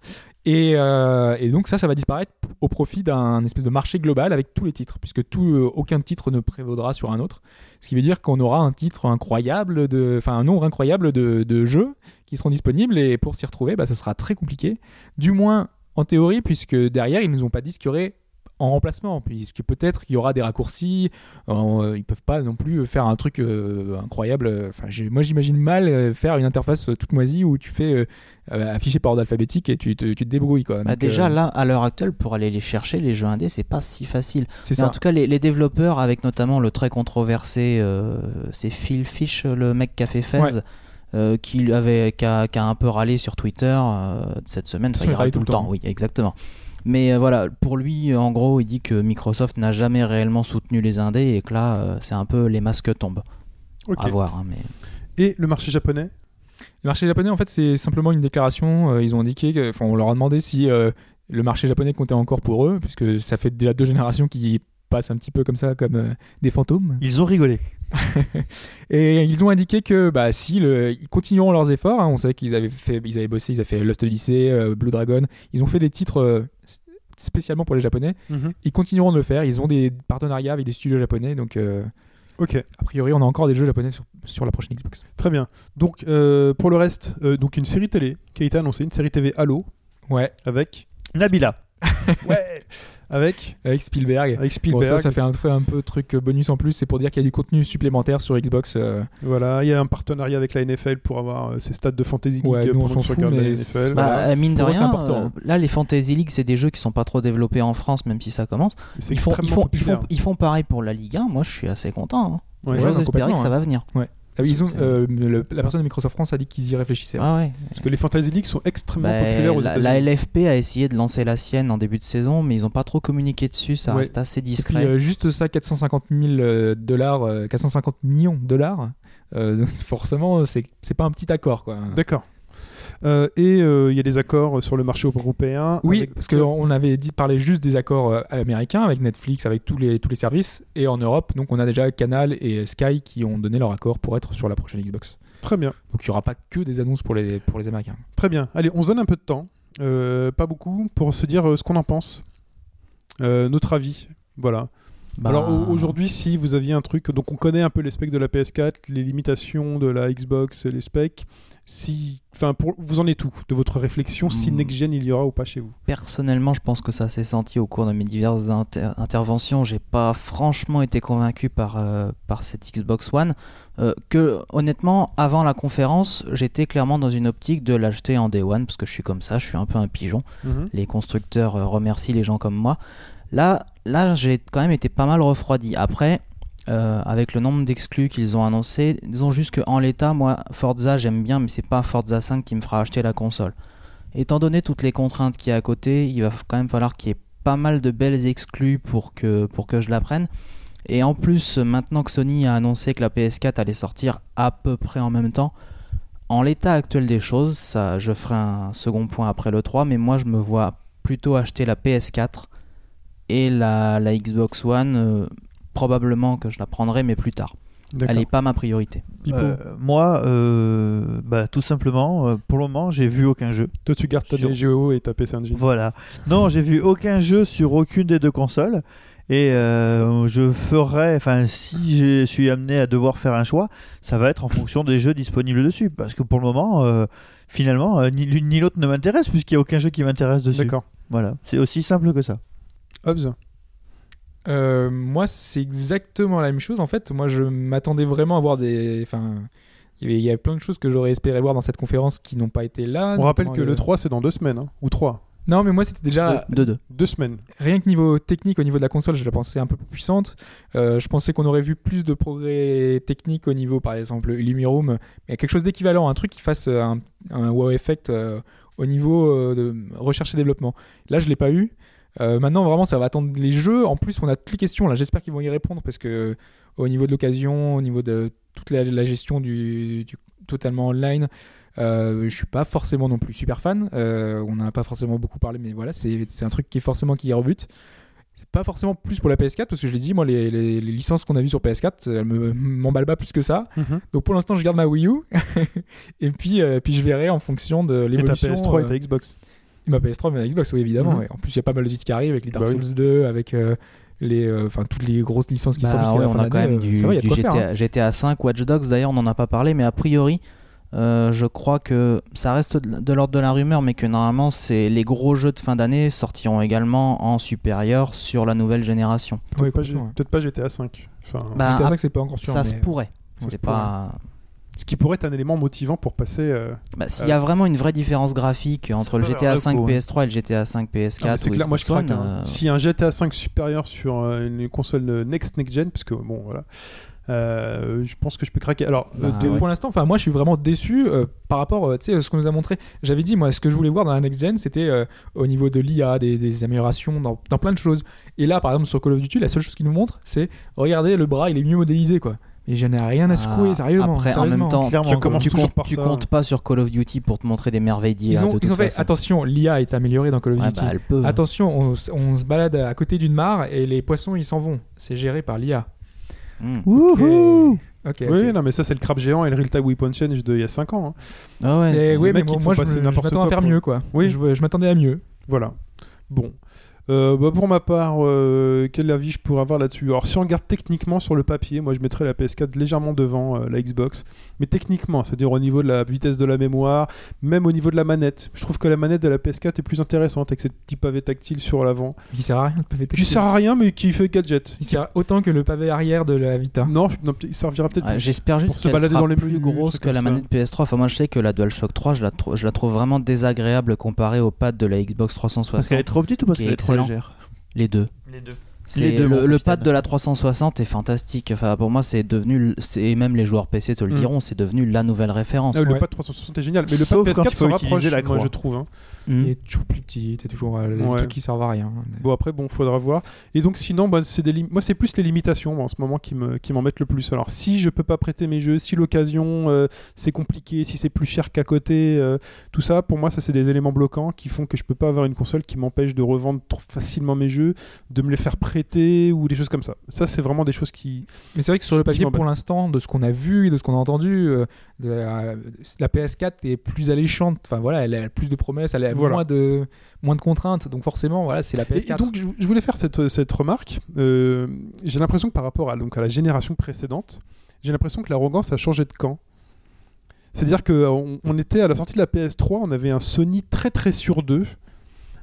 Et, euh, et donc ça, ça va disparaître au profit d'un espèce de marché global avec tous les titres, puisque tout, euh, aucun titre ne prévaudra sur un autre. Ce qui veut dire qu'on aura un titre incroyable, de, enfin un nombre incroyable de, de jeux qui seront disponibles, et pour s'y retrouver, bah, ça sera très compliqué. Du moins en théorie, puisque derrière, ils nous ont pas dit ce qu'il y aurait en remplacement, puisque peut-être qu'il y aura des raccourcis, euh, ils peuvent pas non plus faire un truc euh, incroyable. Enfin, j'ai- moi j'imagine mal euh, faire une interface euh, toute moisie où tu fais euh, euh, afficher par ordre alphabétique et tu te, tu te débrouilles quoi. Bah, déjà, euh, là, à l'heure actuelle, pour aller les chercher, les jeux indés, c'est pas si facile. c'est Mais en ça. tout cas, les, les développeurs, avec notamment le très controversé, euh, c'est Phil Fish, le mec qui a fait Fez, Ouais. euh, qui avait qui a, qui a un peu râlé sur Twitter euh, cette semaine. Enfin, il râle tout le temps. Oui, exactement. Mais euh, voilà, pour lui, en gros, il dit que Microsoft n'a jamais réellement soutenu les indés et que là, euh, c'est un peu les masques tombent. À voir. hein, mais... Et le marché japonais? Le marché japonais, en fait, c'est simplement une déclaration. euh, ils ont indiqué, que- enfin, on leur a demandé si euh, le marché japonais comptait encore pour eux, puisque ça fait déjà deux générations qui passent un petit peu comme ça, comme euh, des fantômes. Ils ont rigolé. Et ils ont indiqué que, bah, si, le- ils continueront leurs efforts. hein. On savait qu'ils avaient fait, ils avaient bossé, ils avaient fait Lost Odyssey, euh, Blue Dragon. Ils ont fait des titres euh, spécialement pour les Japonais. Ils continueront de le faire. Ils ont des partenariats avec des studios japonais, donc. euh, Ok, a priori, on a encore des jeux japonais sur, sur la prochaine Xbox. très bien. Donc, pour le reste, donc une série télé qui a été annoncée, une série TV Halo, Ouais, avec... Nabila. Ouais Avec, avec Spielberg. avec Bon, Spielberg. ça, ça fait un, un peu truc bonus en plus. C'est pour dire qu'il y a du contenu supplémentaire sur Xbox. euh, Voilà, il y a un partenariat avec la NFL pour avoir euh, ces stades de Fantasy League Ouais, nous, on s'en fout, regardes la mais NFL. Bah, Voilà. euh, mine de rien, important. euh, là, les Fantasy League, c'est des jeux qui sont pas trop développés en France, même si ça commence. Ils font, ils, extrêmement font, ils, populaire. font, ils font pareil pour la Ligue 1. Moi, je suis assez content. hein. Ouais, J'ose espérer que ça hein. va venir. Ah oui, ils ont, C'est- euh, le- la personne de Microsoft France a dit qu'ils y réfléchissaient. Ah ouais. Parce que les Fantasy League sont extrêmement Bah, populaires aux la, États-Unis. la LFP a essayé de lancer la sienne en début de saison, mais ils ont pas trop communiqué dessus. Ça Ouais. reste assez Et puis discret. euh, juste ça, 450 000 euh, dollars, euh, 450 millions de dollars. euh, donc forcément, c'est c'est pas un petit accord quoi. D'accord. Euh, et euh, il y a des accords sur le marché européen. Oui, avec- parce qu'on avait dit parler juste des accords euh, américains avec Netflix, avec tous les, tous les services, et en Europe, donc on a déjà Canal et Sky qui ont donné leur accord pour être sur la prochaine Xbox. Très bien, Donc il n'y aura pas que des annonces pour les, pour les Américains. très bien. Allez, on se donne un peu de temps, euh, pas beaucoup, pour se dire euh, ce qu'on en pense, Euh, notre avis. Voilà. Bah, Alors au- aujourd'hui, si vous aviez un truc, donc on connaît un peu les specs de la PS4, les limitations de la Xbox, les specs. Si, enfin, pour vous en êtes tout de votre réflexion, si Hmm. next gen il y aura ou pas chez vous? Personnellement, je pense que ça s'est senti au cours de mes diverses inter- interventions. J'ai pas franchement été convaincu par, euh, par cette Xbox One. Euh, que honnêtement, avant la conférence, j'étais clairement dans une optique de l'acheter en Day One parce que je suis comme ça, je suis un peu un pigeon. Les constructeurs euh, remercient les gens comme moi. Là, là j'ai quand même été pas mal refroidi. Après, euh, avec le nombre d'exclus qu'ils ont annoncé, disons juste qu'en l'état, moi, Forza, j'aime bien, mais c'est pas Forza 5 qui me fera acheter la console. Étant donné toutes les contraintes qu'il y a à côté, il va quand même falloir qu'il y ait pas mal de belles exclus pour que, pour que je la prenne. Et en plus, maintenant que Sony a annoncé que la PS4 allait sortir à peu près en même temps, en l'état actuel des choses, je ferai un second point après le 3, mais moi je me vois plutôt acheter la PS4 et la, la Xbox One, euh, probablement que je la prendrai, mais plus tard. Elle n'est pas ma priorité. Euh, moi, euh, bah, tout simplement, euh, pour le moment, j'ai vu aucun jeu. toi tu gardes ta sur- DGO et ta PC Engine. Voilà. Non, j'ai vu aucun jeu sur aucune des deux consoles. Et euh, je ferai, enfin, si je suis amené à devoir faire un choix, ça va être en fonction des jeux disponibles dessus. Parce que pour le moment, euh, finalement, euh, ni l'une ni l'autre ne m'intéresse, puisqu'il n'y a aucun jeu qui m'intéresse dessus. D'accord. Voilà. C'est aussi simple que ça. Hobbs. Euh, moi, c'est exactement la même chose. En fait, moi, je m'attendais vraiment à voir des. Enfin, il y avait- plein de choses que j'aurais espéré voir dans cette conférence qui n'ont pas été là. On rappelle que le 3 c'est dans deux semaines, hein, ou trois. Non, mais moi, c'était déjà. De deux. Deux semaines. Rien que niveau technique, au niveau de la console, je la pensais un peu plus puissante. Euh, je pensais qu'on aurait vu plus de progrès techniques au niveau, par exemple, Lumiroom, mais quelque chose d'équivalent, un truc qui fasse euh, un, un wow effect euh, au niveau euh, de recherche et développement. Là, je l'ai pas eu. Euh, maintenant, vraiment, ça va attendre les jeux. En plus, on a toutes les questions. Là, j'espère qu'ils vont y répondre parce que au niveau de l'occasion, au niveau de toute la, la gestion du, du totalement online, euh, je suis pas forcément non plus super fan. Euh, on n'en a pas forcément beaucoup parlé, mais voilà, c'est un truc qui est forcément qui rebute. C'est pas forcément plus pour la PS4 parce que je l'ai dit, moi, les, les- les licences qu'on a vues sur PS4, elles me m'emballent pas plus que ça. Donc pour l'instant, je garde ma Wii U et puis, euh, puis je verrai en fonction de Et ta l'évolution. PS3 et ta Xbox. Ma PS3, mais ma Xbox, oui, évidemment. Mhm. ouais. En plus, il y a pas mal de titres qui arrivent avec les Dark Bah oui. Souls 2, avec euh, les, euh, enfin toutes les grosses licences qui Bah sortent jusqu'à ouais, la on a quand même du, GTA, faire. hein. GTA 5, Watch Dogs, d'ailleurs, on n'en a pas parlé, mais a priori, euh, je crois que ça reste de, l'ordre de la rumeur, mais que normalement, c'est les gros jeux de fin d'année sortiront également en supérieur sur la nouvelle génération. Ouais, Peut-être pas, ouais. pas GTA 5. Enfin, Bah, GTA ah, 5, c'est pas encore sûr. ça mais- se pourrait. Ça se C'est pas. Ce qui pourrait être un élément motivant pour passer. euh, Bah, S'il y a vraiment une vraie différence graphique entre le GTA leur 5 coup, hein. PS3 et le GTA 5 PS4, Ah, mais c'est clair, moi je craque. Hein. euh, Si un GTA 5 supérieur sur euh, une console euh, next next gen, parce que bon voilà, Euh, je pense que je peux craquer. Alors, euh, Bah, de- ouais. Pour l'instant, enfin moi je suis vraiment déçu euh, par rapport euh, tu sais, à ce qu'on nous a montré. J'avais dit moi ce que je voulais voir dans la next gen c'était euh, au niveau de l'IA, des, des améliorations dans, dans plein de choses. Et là par exemple sur Call of Duty, la seule chose qu'ils nous montrent c'est regardez le bras il est mieux modélisé quoi. Et j'en ai rien à secouer Ah, sérieux-ement. Après, en sérieusement. même temps, Tu comptes, tu comptes pas sur Call of Duty pour te montrer des merveilles d'IA. ils ont, de ils toute ont fait façon. attention, l'IA est améliorée dans Call of Ouais, Duty. bah, elle peut. Attention, on, se balade à côté d'une mare et les poissons ils s'en vont. C'est géré par l'IA. Wouhou Ok. Oui, non, mais ça, c'est le crabe géant et le real-time weapon change d'il y a 5 ans. hein. Ah ouais, Mais c'est- oui, mais moi, je, m'attends à quoi faire pour- mieux quoi. Oui. Je, je m'attendais à mieux. Voilà. Bon. Euh, bah, pour ma part, euh, quel avis je pourrais avoir là-dessus? Alors, si on regarde techniquement sur le papier, moi je mettrais la PS4 légèrement devant euh, la Xbox. Mais techniquement, c'est-à-dire au niveau de la vitesse de la mémoire, même au niveau de la manette. Je trouve que la manette de la PS4 est plus intéressante avec ce petit pavé tactile sur l'avant. Il sert à rien le pavé Qui tactile. sert à rien, mais qui fait gadget. Il sert autant que le pavé arrière de la Vita. Non, il servira peut-être plus. J'espère pour juste se qu'elle balader sera dans les plus menus, grosse que la manette PS3. Enfin, moi, je sais que la DualShock 3, je la, je la trouve vraiment désagréable comparée au pad de la Xbox Parce 360. qu'elle est trop petite ou parce Qui est qu'elle est trop excellent. légère Les deux. Les deux. C'est Les deux, le, pad de la 360 est fantastique. Enfin, pour moi, c'est devenu, c'est- et même les joueurs PC te le Mm. diront, c'est devenu la nouvelle référence. Ah, Le Ouais. pad 360 est génial, mais le Sauf pad quand PS4 il se rapproche, la moi, croix. je trouve. hein. Mm. Il est toujours plus petit, c'est toujours euh, les Ouais. trucs qui servent à rien. Bon après bon faudra voir et donc sinon bah, c'est des lim- moi c'est plus les limitations moi, en ce moment qui me qui m'embêtent le plus alors si je peux pas prêter mes jeux si l'occasion euh, c'est compliqué si c'est plus cher qu'à côté euh, tout ça pour moi ça c'est des éléments bloquants qui font que je peux pas avoir une console qui m'empêche de revendre trop facilement mes jeux de me les faire prêter ou des choses comme ça ça c'est vraiment des choses qui Mais c'est vrai que sur le papier, pour l'instant, de ce qu'on a vu et de ce qu'on a entendu, euh, de, euh, la PS4 est plus alléchante. Enfin voilà, elle a plus de promesses, elle a Voilà. moins de moins de contraintes. Donc forcément, voilà, c'est la Et- PS4. Et, donc, je, je voulais faire cette, cette remarque. Euh, j'ai l'impression que par rapport à, donc, à la génération précédente, j'ai l'impression que l'arrogance a changé de camp. C'est-à-dire qu'on on était à la sortie de la PS3, on avait un Sony très très sur deux.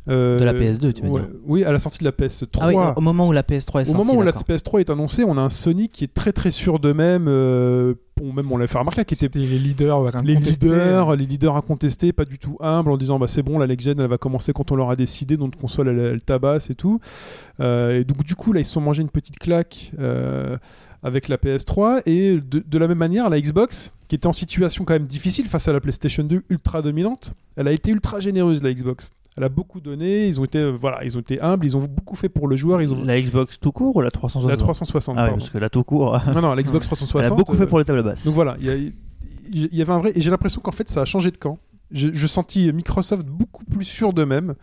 Euh, De la PS2, tu veux ouais, dire Oui, à la sortie de la PS3. Ah oui, au moment où la PS3 est Au sortie. moment où la d'accord. PS3 est annoncée, on a un Sony qui est très très sûr d'eux-mêmes. euh, bon, même on l'a fait remarquer, qui était C'était les leaders, les incontestés. leaders, les leaders incontestés, pas du tout humbles, en disant bah c'est bon, la next elle va commencer quand on l'aura décidé, notre console elle, elle tabasse et tout. Euh, et donc du coup là ils se sont mangés une petite claque euh, avec la PS3 et de, de la même manière la Xbox qui était en situation quand même difficile face à la PlayStation 2 ultra dominante, elle a été ultra généreuse la Xbox. Elle a beaucoup donné, ils ont été euh, voilà, ils ont été humbles, ils ont beaucoup fait pour le joueur, ils ont La Xbox tout court ou la 360 la 360 Ah oui, parce que la tout court, Non non, la Xbox elle 360. a beaucoup euh, fait pour les tables basses. donc voilà, il y, avait un vrai. Et j'ai l'impression qu'en fait, ça a changé de camp. Je, je sentis Microsoft beaucoup plus sûr d'eux-mêmes,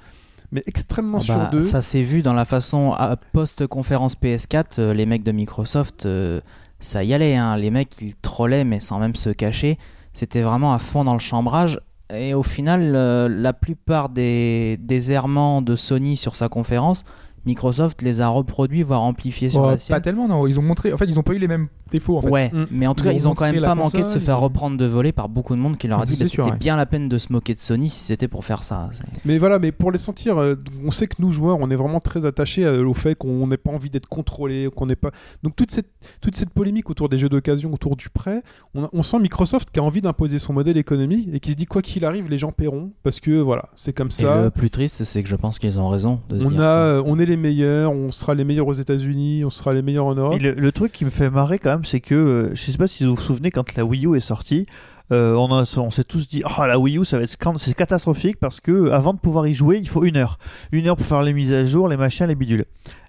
mais extrêmement Ah sûr bah, d'eux. ça s'est vu dans la façon à- post-conférence PS4, euh, les mecs de Microsoft, euh, ça y allait. hein. Les mecs, ils trollaient, mais sans même se cacher. C'était vraiment à fond dans le chambrage. Et au final, euh, la plupart des, des errements de Sony sur sa conférence, Microsoft les a reproduits, voire amplifiés sur la pas sienne. tellement, non. Ils ont montré. En fait, ils ont pas eu les mêmes défauts. En fait. Ouais, Mm. mais en tout Ils cas, ont ils ont quand montré même pas manqué de se faire ils ont- reprendre de voler par beaucoup de monde qui leur a dit c'est bah, c'était ouais. bien la peine de se moquer de Sony si c'était pour faire ça. Mais voilà, mais pour les sentir, euh, on sait que nous joueurs, on est vraiment très attachés euh, au fait qu'on n'ait pas envie d'être contrôlé, qu'on n'ait pas. Donc toute cette toute cette polémique autour des jeux d'occasion, autour du prêt, on, a- on sent Microsoft qui a envie d'imposer son modèle économique et qui se dit quoi qu'il arrive, les gens paieront parce que voilà, c'est comme Et ça. le plus triste, c'est que je pense qu'ils ont raison de se On dire a, ça. euh, on est les meilleurs, on sera les meilleurs aux États-Unis, on sera les meilleurs en Europe. Le, truc qui me fait marrer quand même, c'est que euh, je sais pas si vous vous souvenez quand la Wii U est sortie, euh, on, on s'est tous dit oh la Wii U ça va être c'est catastrophique parce que avant de pouvoir y jouer il faut une heure, une heure pour faire les mises à jour, les machins, les bidules.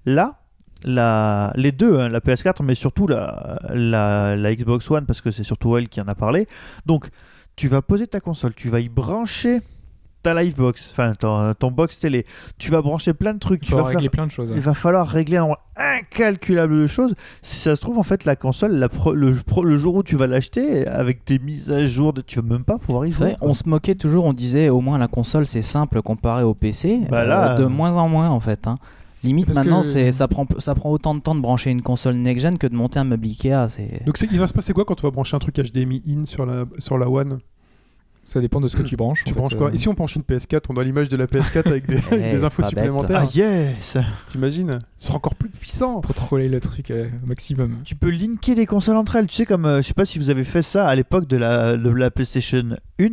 Là, la, les deux, hein, la PS4 mais surtout la, la Xbox One parce que c'est surtout elle qui en a parlé. Donc tu vas poser ta console, tu vas y brancher ta Livebox, enfin ton, ton box télé, tu vas brancher plein de trucs, Il tu vas régler faire plein de choses. il va falloir régler un nombre incalculable de choses. Si ça se trouve, en fait, la console, la pro- le, pro- le jour où tu vas l'acheter, avec tes mises à jour, de, tu vas même pas pouvoir y jouer. vrai, on se moquait toujours, on disait au moins la console c'est simple comparé au PC. Bah là, Euh, de euh, moins en moins en fait. hein. Limite Parce maintenant, que- c'est ça prend ça prend autant de temps de brancher une console next-gen que de monter un meuble Ikea. Donc c'est- il va se passer quoi quand tu vas brancher un truc HDMI in sur la sur la One? Ça dépend de ce que tu branches. Tu fait, branches quoi euh. Et si on branche une PS4, on a l'image de la PS4 avec des, avec des infos bête. supplémentaires. Ah yes T'imagines Ce sera encore plus puissant. pour troller le truc euh, au maximum. Tu peux linker les consoles entre elles. Tu sais, comme euh, je sais pas si vous avez fait ça à l'époque de la, de la PlayStation 1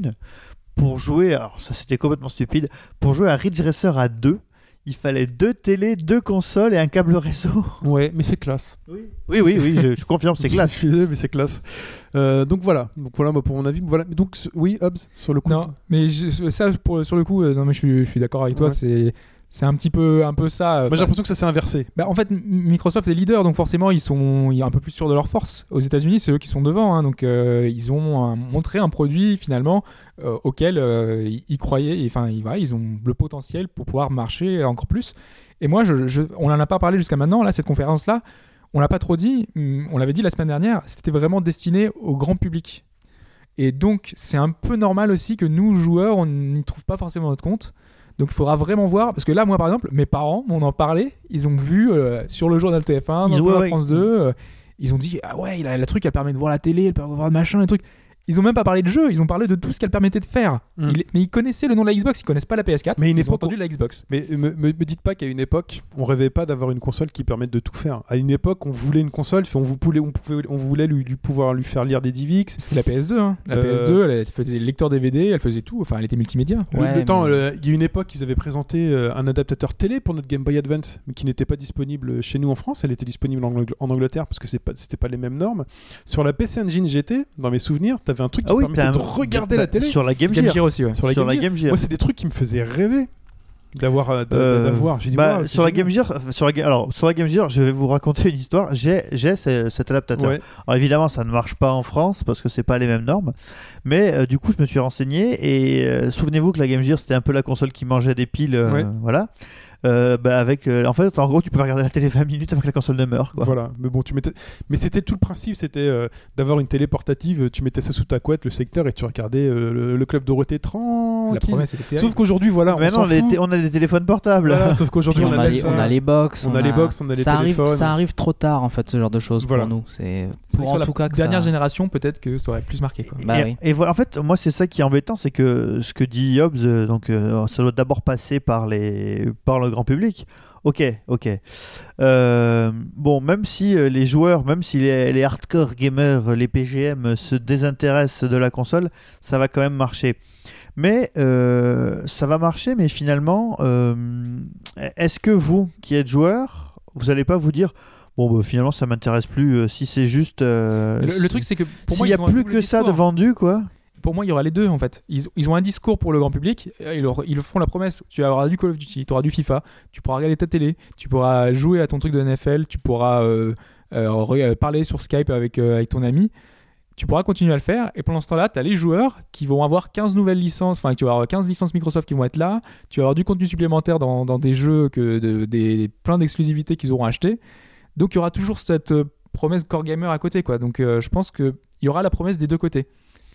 pour jouer. Alors, ça c'était complètement stupide. Pour jouer à Ridge Racer à 2, il fallait deux télés, deux consoles et un câble réseau. Ouais, mais c'est classe. Oui, oui, oui, je, je confirme, c'est Je classe. suis désolé, mais c'est classe. Euh, donc voilà, donc voilà moi, pour mon avis. Voilà. Donc oui, Hobbs sur le coup. Non, mais je- ça, pour, sur le coup, euh, non, mais je, suis- je suis d'accord avec toi. Ouais. C'est, c'est un petit peu, un peu ça. euh, Moi j'ai l'impression que ça s'est inversé. Bah, en fait, Microsoft est leader, donc forcément, ils sont, un peu plus sûrs de leur force. Aux États-Unis, c'est eux qui sont devant, hein, donc euh, ils ont un- montré un produit finalement euh, auquel euh, ils, ils croyaient. Enfin, ils, voilà, ils ont le potentiel pour pouvoir marcher encore plus. Et moi, je, je- on n'en a pas parlé jusqu'à maintenant. Là, cette conférence-là, on l'a pas trop dit. hum, On l'avait dit la semaine dernière. C'était vraiment destiné au grand public. Et donc, c'est un peu normal aussi que nous, joueurs, on n'y trouve pas forcément notre compte. Donc, il faudra vraiment voir. Parce que là, moi, par exemple, mes parents m'en ont parlé. Ils ont vu euh, sur le journal TF1, dans Ils ouais, France 2. euh, ils ont dit Ah ouais, il a, le truc, elle permet de voir la télé, elle permet de voir le machin, les trucs. Ils ont même pas parlé de jeu, ils ont parlé de tout ce qu'elle permettait de faire. Mm. Ils- mais ils connaissaient le nom de la Xbox, ils connaissent pas la PS4. Mais une ils ont époque entendu la Xbox. Mais me, me, me dites pas qu'à une époque, on rêvait pas d'avoir une console qui permette de tout faire. À une époque, on voulait une console, on, vous pouvait, on, pouvait, on voulait lui, lui pouvoir lui faire lire des DivX. C'est la PS2. Hein. La Euh, PS2, elle faisait lecteur DVD, elle faisait tout. Enfin, elle était multimédia. Ouais, le temps, mais- euh, il y a une époque, ils avaient présenté euh, un adaptateur télé pour notre Game Boy Advance, mais qui n'était pas disponible chez nous en France. Elle était disponible en, Angl- en Angleterre parce que c'est pas, c'était pas les mêmes normes. Sur la PC Engine GT, dans mes souvenirs, t'avais un truc qui Ah oui, permettait t'as de regarder bah, la télé Sur la Game Game Gear. Aussi, ouais. sur la sur Game la Gear. Game Gear. Moi, c'est des trucs qui me faisaient rêver d'avoir euh, Euh, d'avoir. J'ai dit, bah, sur la. Game Gear, sur la, alors sur la Game Gear, je vais vous raconter une histoire. J'ai, j'ai ce- cet adaptateur. Ouais. Alors évidemment, ça ne marche pas en France parce que c'est pas les mêmes normes. Mais euh, du coup, je me suis renseigné et euh, souvenez-vous que la Game Gear c'était un peu la console qui mangeait des piles, euh, Ouais. voilà. Euh, bah, avec, euh, en fait, en gros, tu peux regarder la télé 20 minutes avant que la console ne meure. Quoi. Voilà, mais bon, tu mettais. Mais c'était tout le principe, c'était euh, d'avoir une télé portative. Tu mettais ça sous ta couette, le secteur, et tu regardais euh, le, le club Dorothée La tranquille. promesse était terrible. Sauf qu'aujourd'hui, voilà, on les fout. té- on a des téléphones portables. Voilà, sauf qu'aujourd'hui, on, on, a, les, on a les box, on a les box, on a les ça arrive, téléphones. ça arrive trop tard en fait ce genre de choses Voilà. pour nous. C'est pour en la tout cas que dernière ça... génération, peut-être que ça aurait plus marqué. Quoi. Bah et, oui. et voilà, en fait, moi, c'est ça qui est embêtant, c'est que ce que dit Hobbes, donc, ça doit d'abord passer par, les, par le grand public. Ok, ok. Euh, bon, même si euh, les joueurs, même si les, les hardcore gamers, les PGM, euh, se désintéressent de la console, ça va quand même marcher. Mais euh, ça va marcher, mais finalement, euh, est-ce que vous, qui êtes joueur, vous n'allez pas vous dire, bon, bah, finalement, ça m'intéresse plus euh, si c'est juste. euh, Le, truc, c'est que pour moi, s'il y ils a plus que ça de vendu, quoi. Pour moi, il y aura les deux en fait. Ils, ont un discours pour le grand public. Ils, leur- ils font la promesse. Tu auras du Call of Duty, tu auras du FIFA, tu pourras regarder ta télé, tu pourras jouer à ton truc de NFL, tu pourras euh, euh, euh, parler sur Skype avec, ton ami. Tu pourras continuer à le faire. Et pendant ce temps-là, tu as les joueurs qui vont avoir 15 nouvelles licences. Enfin, tu vas avoir 15 licences Microsoft qui vont être là. Tu vas avoir du contenu supplémentaire dans, des jeux, des, plein d'exclusivités qu'ils auront acheté. Donc, il y aura toujours cette promesse core gamer à côté. Quoi. Donc, je pense qu'il y aura la promesse des deux côtés.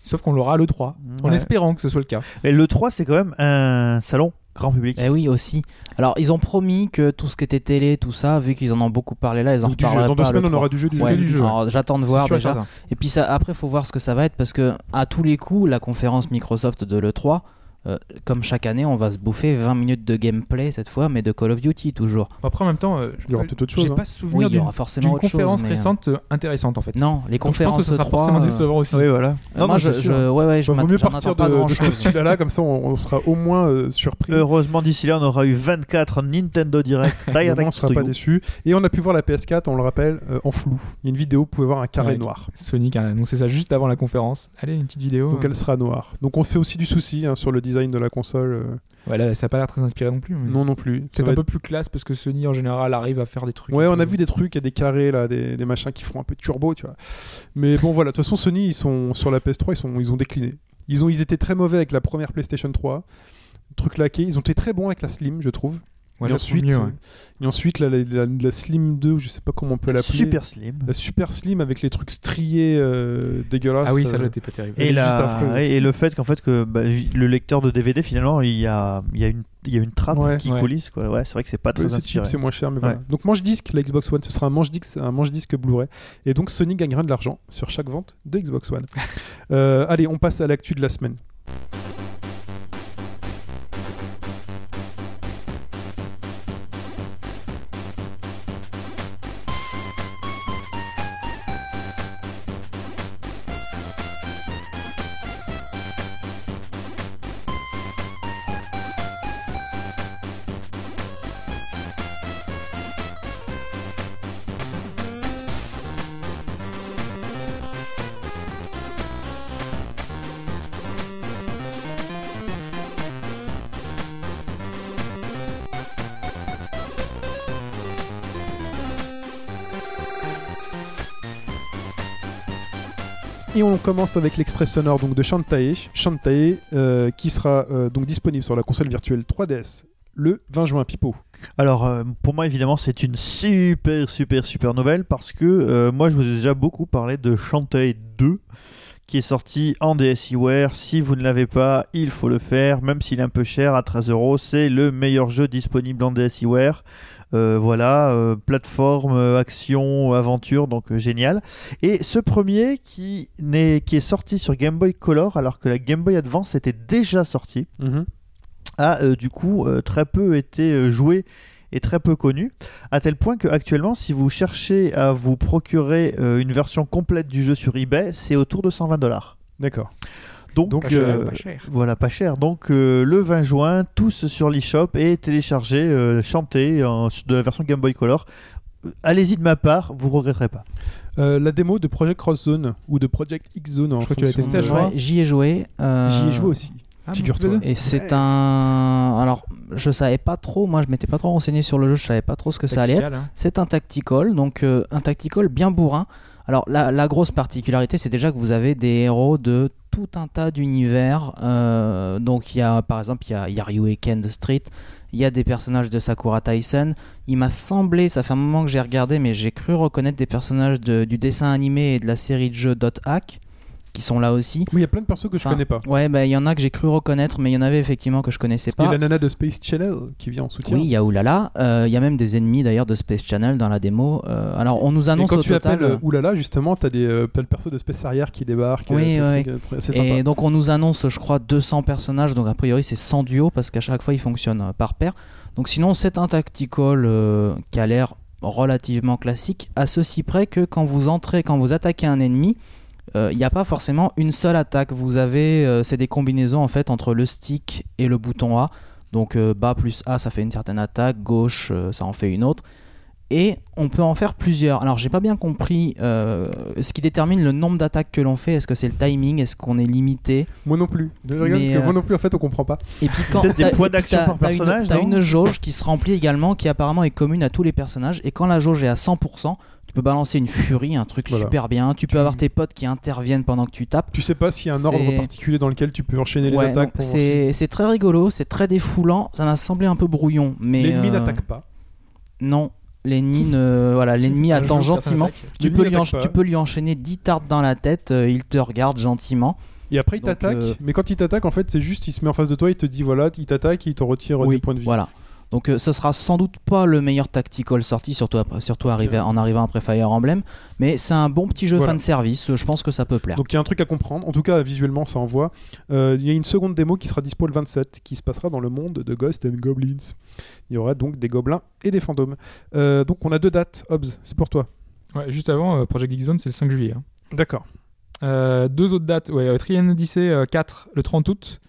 Sauf qu'on l'aura le 3, en Ouais. espérant que ce soit le cas. Et le 3, c'est quand même un salon grand public. Eh oui, aussi. Alors, ils ont promis que tout ce qui était télé, tout ça, vu qu'ils en ont beaucoup parlé là, ils en reparleraient Dans deux semaines, on 3. aura du jeu, du Ouais, du jeu. j'attends de voir sûr déjà. Et puis ça, après, faut voir ce que ça va être parce que à tous les coups, la conférence Microsoft de l'E3, euh, comme chaque année, on va se bouffer 20 minutes de gameplay cette fois, mais de Call of Duty toujours. Après, en même temps, euh, Il y aura peut-être autre chose, J'ai hein. pas Oui, souvenir y d'une aura forcément d'une autre chose. conférence mais, euh, récente euh, intéressante en fait. Non, les Donc, je pense conférences que ça sera 3, forcément euh, décevant aussi. Oui, voilà. euh, Non, moi, je, je- ouais, ouais, je Bah, vaut mieux partir de, de grand ce chose. postulat-là, comme ça on, on sera au moins euh, surpris. Heureusement, d'ici là, on aura eu 24 Nintendo Direct. Direct on sera pas déçu. Et on a pu voir la PS4, on le rappelle, euh, en flou. Il y a une vidéo, vous pouvez voir un carré noir. Sonic a annoncé ça juste avant la conférence. Allez, une petite vidéo. Donc elle sera noire. Donc on fait aussi du souci hein, sur le design de la console. euh, Voilà, ça a pas l'air très inspiré non plus. mais Non non plus. Peut-être un être- peu plus classe parce que Sony en général arrive à faire des trucs. Ouais, on a vu des trucs, il y a des carrés là, des, des machins qui font un peu turbo, tu vois. Mais bon voilà, de toute façon Sony ils sont sur la PS3, ils sont ils ont décliné. Ils ont ils étaient très mauvais avec la première PlayStation 3. Truc laqué, ils ont été très bons avec la Slim, je trouve. Ouais, et, ensuite, mieux, euh, ouais. et ensuite la, la- la- la Slim 2, je sais pas comment on peut l'appeler. Super slim. La Super Slim avec les trucs striés euh, dégueulasses. Ah oui, ça euh, là, t'es pas terrible. Et, le fait qu'en fait que bah, le lecteur de DVD finalement il y a, il y a une il y a une trappe Ouais. qui Ouais. coulisse quoi ouais c'est vrai que c'est pas très Ouais, c'est cheap, c'est moins cher, mais voilà. Ouais. Donc manche disque, la Xbox One, ce sera un manche disque, un manche disque Blu-ray, et donc Sony gagnera de l'argent sur chaque vente de Xbox One. Euh, allez, on passe à l'actu de la semaine. Commence avec l'extrait sonore donc de Shantae, euh, qui sera euh, donc disponible sur la console virtuelle 3DS le 20 juin. Pipo. Alors, euh, pour moi, évidemment, c'est une super, super, super nouvelle parce que moi, je vous ai déjà beaucoup parlé de Shantae 2 qui est sorti en DSiWare. Si vous ne l'avez pas, il faut le faire, même s'il est un peu cher à 13 euros. C'est le meilleur jeu disponible en DSiWare. Euh, voilà, euh, plateforme, euh, action, aventure, donc génial. Et ce premier qui, est sorti sur Game Boy Color alors que la Game Boy Advance était déjà sortie a euh, du coup très peu été joué et très peu connu, à tel point que actuellement, si vous cherchez à vous procurer euh, une version complète du jeu sur eBay, c'est autour de 120 dollars. D'accord. Donc, Donc, Pas cher, euh, pas cher. voilà, pas cher. Donc euh, le 20 juin, tous sur l'eShop et téléchargez, euh, en- de la version Game Boy Color. Euh, Allez-y de ma part, vous regretterez pas. Euh, la démo de Project Cross Zone ou de Project X Zone en Je crois que tu l'as testé, J'y ai joué. euh, J'y ai joué aussi. Ah, Figure-toi. Et c'est un. Alors, je savais pas trop, moi je m'étais pas trop renseigné sur le jeu, je savais pas trop ce que ça allait être. Tactical, hein. C'est un tactical, donc euh, un tactical bien bourrin. Alors la, grosse particularité, c'est déjà que vous avez des héros de tout un tas d'univers. Euh, donc il y a par exemple il y a, y a de Street, il y a des personnages de Sakura Tyson. Il m'a semblé, ça fait un moment que j'ai regardé, mais j'ai cru reconnaître des personnages du dessin animé et de la série de jeux Dot Hack qui sont là aussi. Oui, il y a plein de persos que je Enfin, connais pas. Ouais, bah il y en a que j'ai cru reconnaître, mais il y en avait effectivement que je connaissais Il y a pas. la nana de Space Channel qui vient en soutien. Oui, il y a Oulala. Euh, Il y a même des ennemis d'ailleurs de Space Channel dans la démo. Euh, alors on nous Et annonce quand au tu total. appelles euh, Oulala, justement, t'as des euh, t'as le perso de Space Arrière qui débarque. Oui, des très- C'est sympa. Et donc on nous annonce, je crois, 200 personnages. Donc a priori c'est 100 duos parce qu'à chaque fois il fonctionne euh, par paire. Donc sinon c'est un tactical qui a l'air relativement classique, à ceci près que quand vous entrez, quand vous attaquez un ennemi, euh, il n'y a pas forcément une seule attaque. Vous avez, euh, c'est des combinaisons en fait entre le stick et le bouton A. Donc euh, bas plus A, ça fait une certaine attaque, gauche, euh, ça en fait une autre. Et on peut en faire plusieurs. Alors j'ai pas bien compris euh, ce qui détermine le nombre d'attaques que l'on fait. Est-ce que c'est le timing? Est-ce qu'on est limité? Moi non plus. Je regarde parce que euh, moi non plus, en fait, on comprend pas. Et puis quand des t'as- points d'action par personnage, T'as une jauge qui se remplit également, qui apparemment est commune à tous les personnages. Et quand la jauge est à 100%, tu peux balancer une furie, un truc Voilà. super bien. Tu peux avoir tes potes qui interviennent pendant que tu tapes. Tu sais pas s'il y a un ordre particulier dans lequel tu peux enchaîner les attaques c'est très rigolo, c'est très défoulant. Ça m'a semblé un peu brouillon, mais L'ennemi euh, n'attaque pas. Non, l'ennemi ne- voilà, l'ennemi attend gentiment. Tu peux, lui tu peux enchaîner 10 tartes dans la tête, euh, il te regarde gentiment. Et après, il Donc, t'attaque. euh, Mais quand il t'attaque, en fait, c'est juste, il se met en face de toi, il te dit voilà, il t'attaque, il te retire euh, Oui, des points de vie. Voilà. Donc euh, ce sera sans doute pas le meilleur tactical sorti, surtout, après- surtout arrivé, en arrivant après Fire Emblem, mais c'est un bon petit jeu Voilà. fan service, je pense que ça peut plaire. Donc il y a un truc à comprendre. En tout cas, visuellement, ça envoie. Euh, Il y a une seconde démo qui sera dispo le 27, qui se passera dans le monde de Ghost and Goblins. Il y aura donc des gobelins et des fantômes. Euh, donc on a deux dates. Hobbs, c'est pour toi. Ouais, juste avant, euh, Project Geek Zone, c'est le 5 juillet. hein. D'accord. Euh, deux autres dates, ouais, euh, Trian Odyssey euh, 4 le 30 août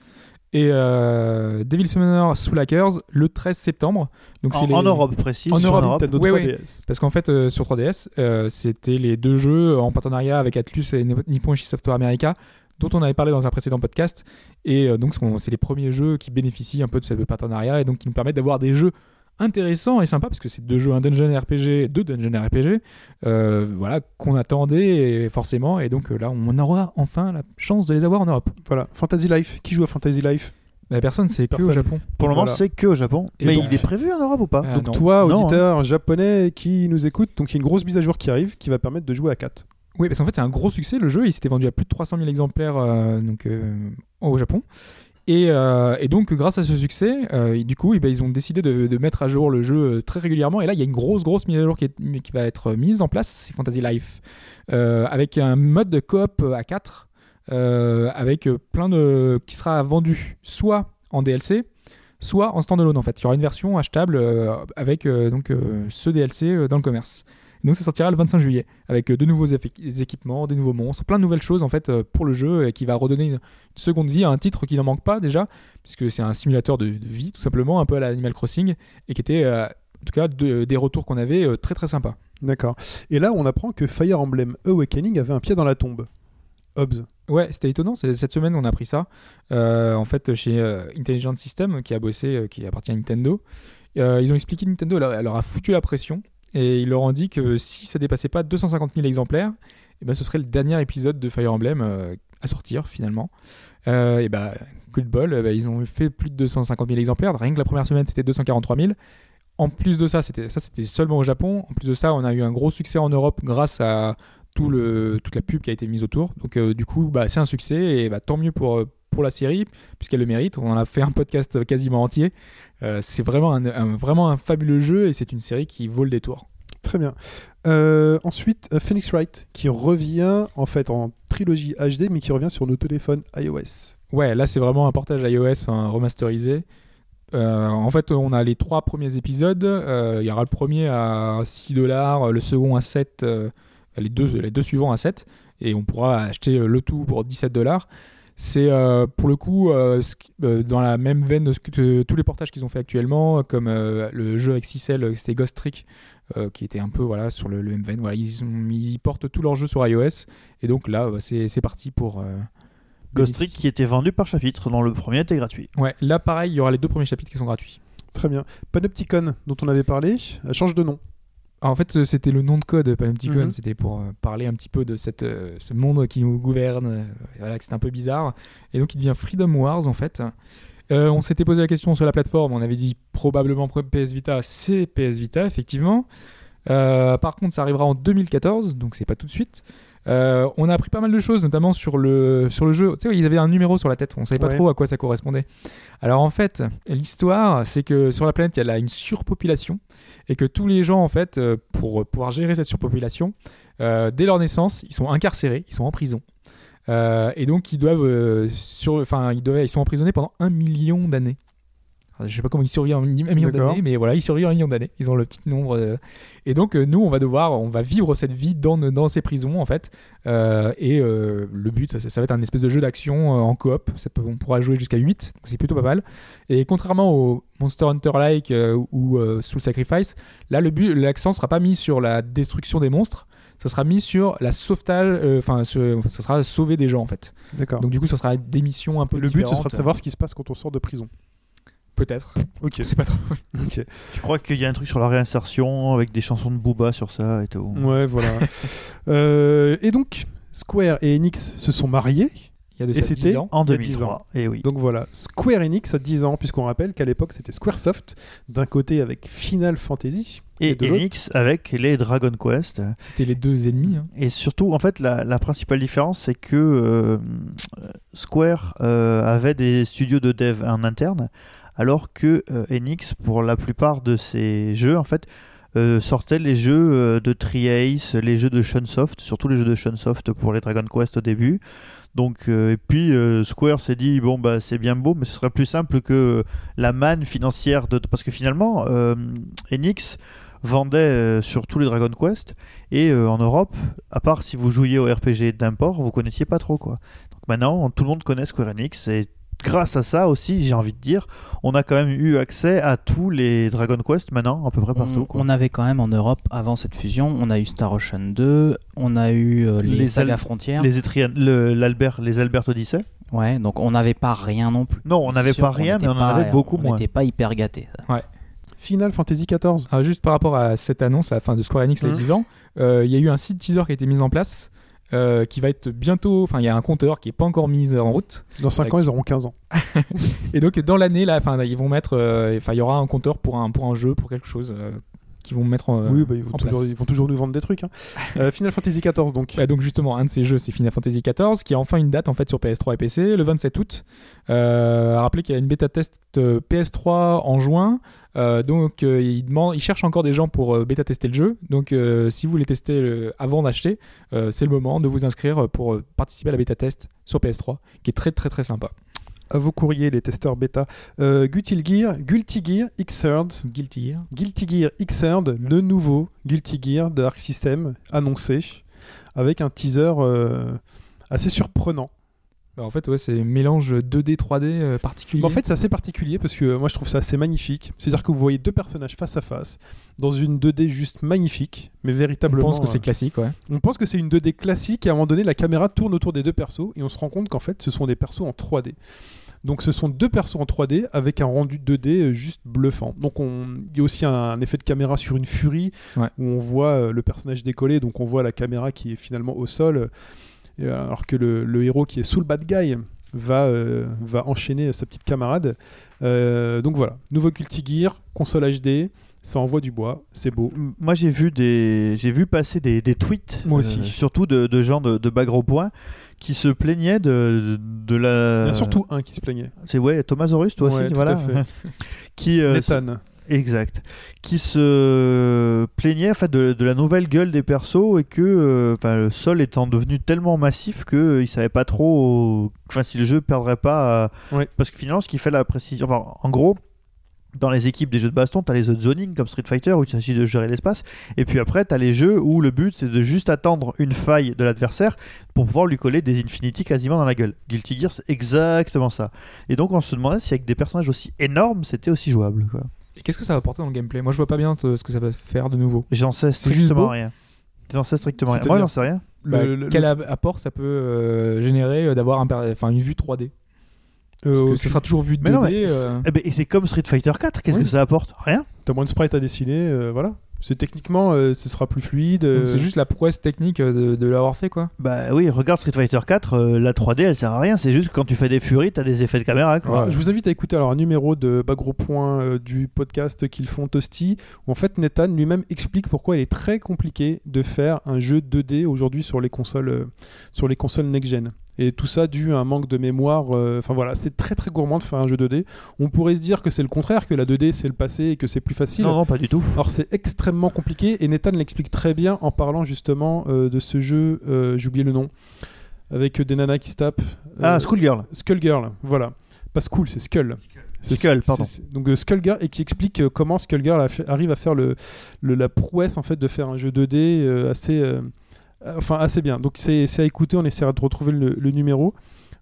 et euh, Devil Summoner Soul Hackers le 13 septembre. Donc En, les- en Europe précis. En Europe, Nintendo Ouais, 3DS. Parce qu'en fait, euh, sur 3DS, euh, c'était les deux jeux en partenariat avec Atlus et Nippon Ichi Software America, dont on avait parlé dans un précédent podcast. Et euh, donc, c'est les premiers jeux qui bénéficient un peu de ce partenariat et donc qui nous permettent d'avoir des jeux intéressants et sympas, parce que c'est deux jeux, un dungeon RPG, deux dungeon RPG, euh, voilà, qu'on attendait et forcément. Et donc euh, là, on aura enfin la chance de les avoir en Europe. Voilà. Fantasy Life. Qui joue à Fantasy Life? Mais personne, c'est que au. Japon. Pour le moment, Voilà. c'est que au Japon. Et Mais donc- il est prévu en Europe ou pas? Ah, Donc non. toi, Non, auditeur japonais qui nous écoute, donc il y a une grosse mise à jour qui arrive qui va permettre de jouer à 4. Oui, parce qu'en fait, c'est un gros succès. Le jeu, il s'était vendu à plus de 300 000 exemplaires euh, donc, euh, au Japon. Et, euh, et donc, grâce à ce succès, euh, du coup, eh ben, ils ont décidé de, mettre à jour le jeu euh, très régulièrement. Et là, il y a une grosse, grosse mise à jour qui, va être mise en place. C'est Fantasy Life. Avec un mode de coop à 4, euh, avec plein de. qui sera vendu soit en DLC, soit en standalone en fait. Il y aura une version achetable avec donc, ce DLC dans le commerce. Donc ça sortira le 25 juillet avec euh, de nouveaux équipements, des nouveaux monstres, plein de nouvelles choses en fait euh, pour le jeu et qui va redonner une, seconde vie à un titre qui n'en manque pas déjà puisque c'est un simulateur de, de vie tout simplement un peu à l'Animal Crossing et qui était euh, en tout cas de- des retours qu'on avait euh, très très sympa. D'accord. Et là, on apprend que Fire Emblem Awakening avait un pied dans la tombe. Hobbs. Ouais, c'était étonnant. Cette semaine, on a appris ça. Euh, en fait, chez Intelligent System, qui a bossé, qui appartient à Nintendo, ils ont expliqué Nintendo leur, leur a foutu la pression et ils leur ont dit que si ça dépassait pas 250 000 exemplaires, et ben, ce serait le dernier épisode de Fire Emblem euh, à sortir finalement. Euh, et bah, coup de bol, euh, bah, ils ont fait plus de 250 000 exemplaires. Rien que la première semaine, c'était 243 000. En plus de ça, c'était ça, c'était seulement au Japon. En plus de ça, on a eu un gros succès en Europe grâce à tout le, toute la pub qui a été mise autour. Donc euh, du coup, bah, c'est un succès et bah, tant mieux pour, pour la série puisqu'elle le mérite. On en a fait un podcast quasiment entier. Euh, c'est vraiment un, un- vraiment un fabuleux jeu et c'est une série qui vaut le détour. Très bien. Euh, ensuite, euh, Phoenix Wright, qui revient en fait en trilogie HD, mais qui revient sur nos téléphones iOS. Ouais, là c'est vraiment un portage iOS hein, remasterisé. Euh, en fait, on a les trois premiers épisodes. Euh, Il y aura le premier à 6 dollars, le second à 7, euh, les, deux, les deux suivants à 7. Et on pourra acheter le tout pour 17 dollars. C'est euh, pour le coup euh, euh, dans la même veine de ce que- de tous les portages qu'ils ont fait actuellement, comme euh, le jeu avec Cicel, c'était Ghost Trick, euh, qui était un peu voilà, sur le, le même veine. Voilà, ils, ont- ils portent tous leurs jeux sur iOS. Et donc là, bah, c'est c'est parti pour. euh, Ghost Trick qui était vendu par chapitre, dont le premier était gratuit. Ouais, là pareil, il y aura les deux premiers chapitres qui sont gratuits. Très bien. Panopticon, dont on avait parlé, change de nom. En fait, euh, c'était le nom de code Panopticon, Mhm. c'était pour euh, parler un petit peu de cette, euh, ce monde qui nous gouverne, voilà, que c'est un peu bizarre. Et donc, il devient Freedom Wars, en fait. Euh, on s'était posé la question sur la plateforme, on avait dit probablement PS Vita, c'est PS Vita, effectivement. Euh, par contre, ça arrivera en 2014, donc c'est pas tout de suite. Euh, on a appris pas mal de choses, notamment sur le, sur le jeu. Tu sais, ils avaient un numéro sur la tête, on savait pas Ouais. trop à quoi ça correspondait. Alors en fait, l'histoire, c'est que sur la planète, il y a là une surpopulation et que tous les gens, en fait, euh, pour pouvoir gérer cette surpopulation, euh, dès leur naissance, ils sont incarcérés, ils sont en prison. Euh, et donc ils doivent, sur, enfin ils doivent, ils sont emprisonnés pendant un million d'années. Je sais pas comment ils survivent un mi- un million d'années, mais voilà, ils survivent un million d'années. Ils ont le petit nombre. euh, Et donc euh, nous, on va devoir, on va vivre cette vie dans, dans ces prisons en fait. Euh, et euh, le but, ça, ça va être un espèce de jeu d'action en coop. Ça peut, on pourra jouer jusqu'à 8, donc c'est plutôt pas mal. Et contrairement au Monster Hunter Like euh, ou Soul Sacrifice, là le but, l'accent sera pas mis sur la destruction des monstres. Ça sera mis sur la sauvetage, enfin, ça sera sauver des gens en fait. D'accord. Donc du coup, ça sera des missions un peu Le but, ce sera de savoir ce qui se passe quand on sort de prison. Peut-être. Ok. Je sais pas trop. ok. Tu crois qu'il y a un truc sur la réinsertion avec des chansons de Booba sur ça et tout Ouais, voilà. Euh, et donc, Square et Enix se sont mariés. Il y a de Et ça c'était 10 ans. En Il y a 10 2003. Et oui. Donc voilà, Square Enix a 10 ans, puisqu'on rappelle qu'à l'époque c'était Squaresoft, d'un côté avec Final Fantasy, Et, de l'autre- Enix avec les Dragon Quest. C'était les deux ennemis. hein. Et surtout, en fait, la, la principale différence, c'est que euh, Square euh, avait des studios de dev en interne, alors que euh, Enix, pour la plupart de ses jeux, en fait, euh, sortait les jeux euh, de Triace, les jeux de Shunsoft, surtout les jeux de Shunsoft pour les Dragon Quest au début. Donc, euh, et puis Square s'est dit bon bah c'est bien beau, mais ce serait plus simple que la manne financière de parce que finalement Enix vendait sur tous les Dragon Quest et en Europe, à part si vous jouiez au RPG d'import, vous connaissiez pas trop quoi. Donc maintenant, tout le monde connaît Square Enix et grâce à ça aussi, j'ai envie de dire, on a quand même eu accès à tous les Dragon Quest maintenant, à peu près partout. On, quoi. on avait quand même en Europe, avant cette fusion, on a eu Star Ocean 2, on a eu euh, les, Les sagas Al- frontières. Les Etrian, le- l'Albert, les Albert Odyssey. Ouais, donc on n'avait pas rien non plus. Non, on n'avait pas rien, mais on en avait beaucoup on moins. n'était pas hyper gâtés. ça. Final Fantasy XIV. Ah, juste par rapport à cette annonce, à la fin de Square Enix, les Mhm. 10 ans, euh, il y a eu un site teaser qui a été mis en place. Euh, qui va être bientôt, enfin il y a un compteur qui est pas encore mis en route Dans 5 Avec- ans, ils auront 15 ans. et donc dans l'année là, enfin ils vont mettre, euh, enfin il y aura un compteur pour un pour un jeu pour quelque chose euh, qu'ils vont mettre en, oui, bah, ils, vont en toujours, place. ils vont toujours nous vendre des trucs. hein. Final Fantasy XIV, donc. Bah, donc justement, un de ces jeux, c'est Final Fantasy XIV, qui a enfin une date en fait sur PS3 et PC, le 27 août. Euh, rappelez qu'il y a une bêta test euh, PS3 en juin, Euh, donc euh, il, demande, il cherche encore des gens pour euh, bêta tester le jeu. Donc si vous voulez tester avant d'acheter, c'est le moment de vous inscrire pour participer à la bêta test sur PS3, qui est très très très sympa. À vos courriers, les testeurs bêta. Guilty Gear, Guilty Gear Xrd, Guilty Gear. Guilty Gear Xrd, le nouveau Guilty Gear de Arc System annoncé, avec un teaser assez surprenant. Bah, en fait, ouais, c'est un mélange 2D 3D euh, particulier. En fait, c'est assez particulier parce que moi je trouve ça assez magnifique. C'est-à-dire que vous voyez deux personnages face à face dans une 2D juste magnifique, mais on véritablement. pense que c'est euh, classique, ouais. on pense que c'est une 2D classique et à un moment donné, la caméra tourne autour des deux persos et on se rend compte qu'en fait, ce sont des persos en 3D. Donc ce sont deux persos en 3D avec un rendu 2D euh, juste bluffant. Donc on... il y a aussi un, un effet de caméra sur une furie Ouais. où on voit le personnage décoller, donc on voit la caméra qui est finalement au sol, euh, alors que le, le héros qui est sous le bad guy va, euh, va enchaîner sa petite camarade. Euh, donc voilà, nouveau Culti Gear, console HD, ça envoie du bois, c'est beau. Moi, j'ai vu des, j'ai vu passer des, des tweets, Moi aussi. euh, surtout de, de gens de, de bas gros points, qui se plaignaient de, de la. Il y en a surtout un qui se plaignait. C'est ouais, Thomas Horus, toi Ouais, aussi, tout voilà. à fait. qui euh, Nathan. Exact. Qui se plaignait en fait, de, de la nouvelle gueule des persos et que euh, enfin, le sol étant devenu tellement massif qu'il ne savait pas trop enfin, si le jeu perdrait pas. Ouais. Parce que finalement, ce qui fait la précision. enfin, en gros. Dans les équipes des jeux de baston, tu as les zone zoning comme Street Fighter où il s'agit de gérer l'espace. Et puis après, tu as les jeux où le but c'est de juste attendre une faille de l'adversaire pour pouvoir lui coller des Infinity quasiment dans la gueule. Guilty Gear, c'est exactement ça. Et donc on se demandait si avec des personnages aussi énormes, c'était aussi jouable. Quoi. Et qu'est-ce que ça va apporter dans le gameplay? Moi, je vois pas bien ce que ça va faire de nouveau. J'en sais strictement rien. J'en sais strictement rien. Moi, j'en sais rien. Bah, Le- le- quel le- apport ça peut euh, générer euh, d'avoir un une vue 3D Euh, ce sera toujours vue 2D. Mais non, mais euh, Eh ben, et c'est comme Street Fighter 4. Qu'est-ce Oui. que ça apporte? Rien. T'as moins de sprites à dessiner, euh, voilà. C'est techniquement, euh, ce sera plus fluide. euh, C'est juste la prouesse technique euh, de, de l'avoir fait, quoi. Bah oui, regarde Street Fighter 4. euh, la 3D, elle sert à rien. C'est juste que quand tu fais des furies, t'as des effets de caméra. Quoi. Je vous invite à écouter alors un numéro de Bas Gros Point euh, du podcast qu'ils font Toasty, où en fait Nathan lui-même explique pourquoi il est très compliqué de faire un jeu 2D aujourd'hui sur les consoles, euh, sur les consoles next-gen. Et tout ça dû à un manque de mémoire. euh, Enfin voilà, c'est très très gourmand de faire un jeu 2D. On pourrait se dire que c'est le contraire, que la 2D c'est le passé et que c'est plus facile. Non, non, pas du tout. Alors c'est extrêmement compliqué et Nathan l'explique très bien en parlant justement euh, de ce jeu, euh, j'ai oublié le nom, avec des nanas qui se tapent. Ah, Euh, Schoolgirl. Skullgirl, voilà. Pas School, c'est Skull. C'est Skull, pardon. Donc euh, Skullgirl et qui explique comment Skullgirl arrive à faire le, le- la prouesse en fait de faire un jeu 2D euh, assez, enfin assez bien. Donc c'est à écouter. On essaiera de retrouver le, le numéro.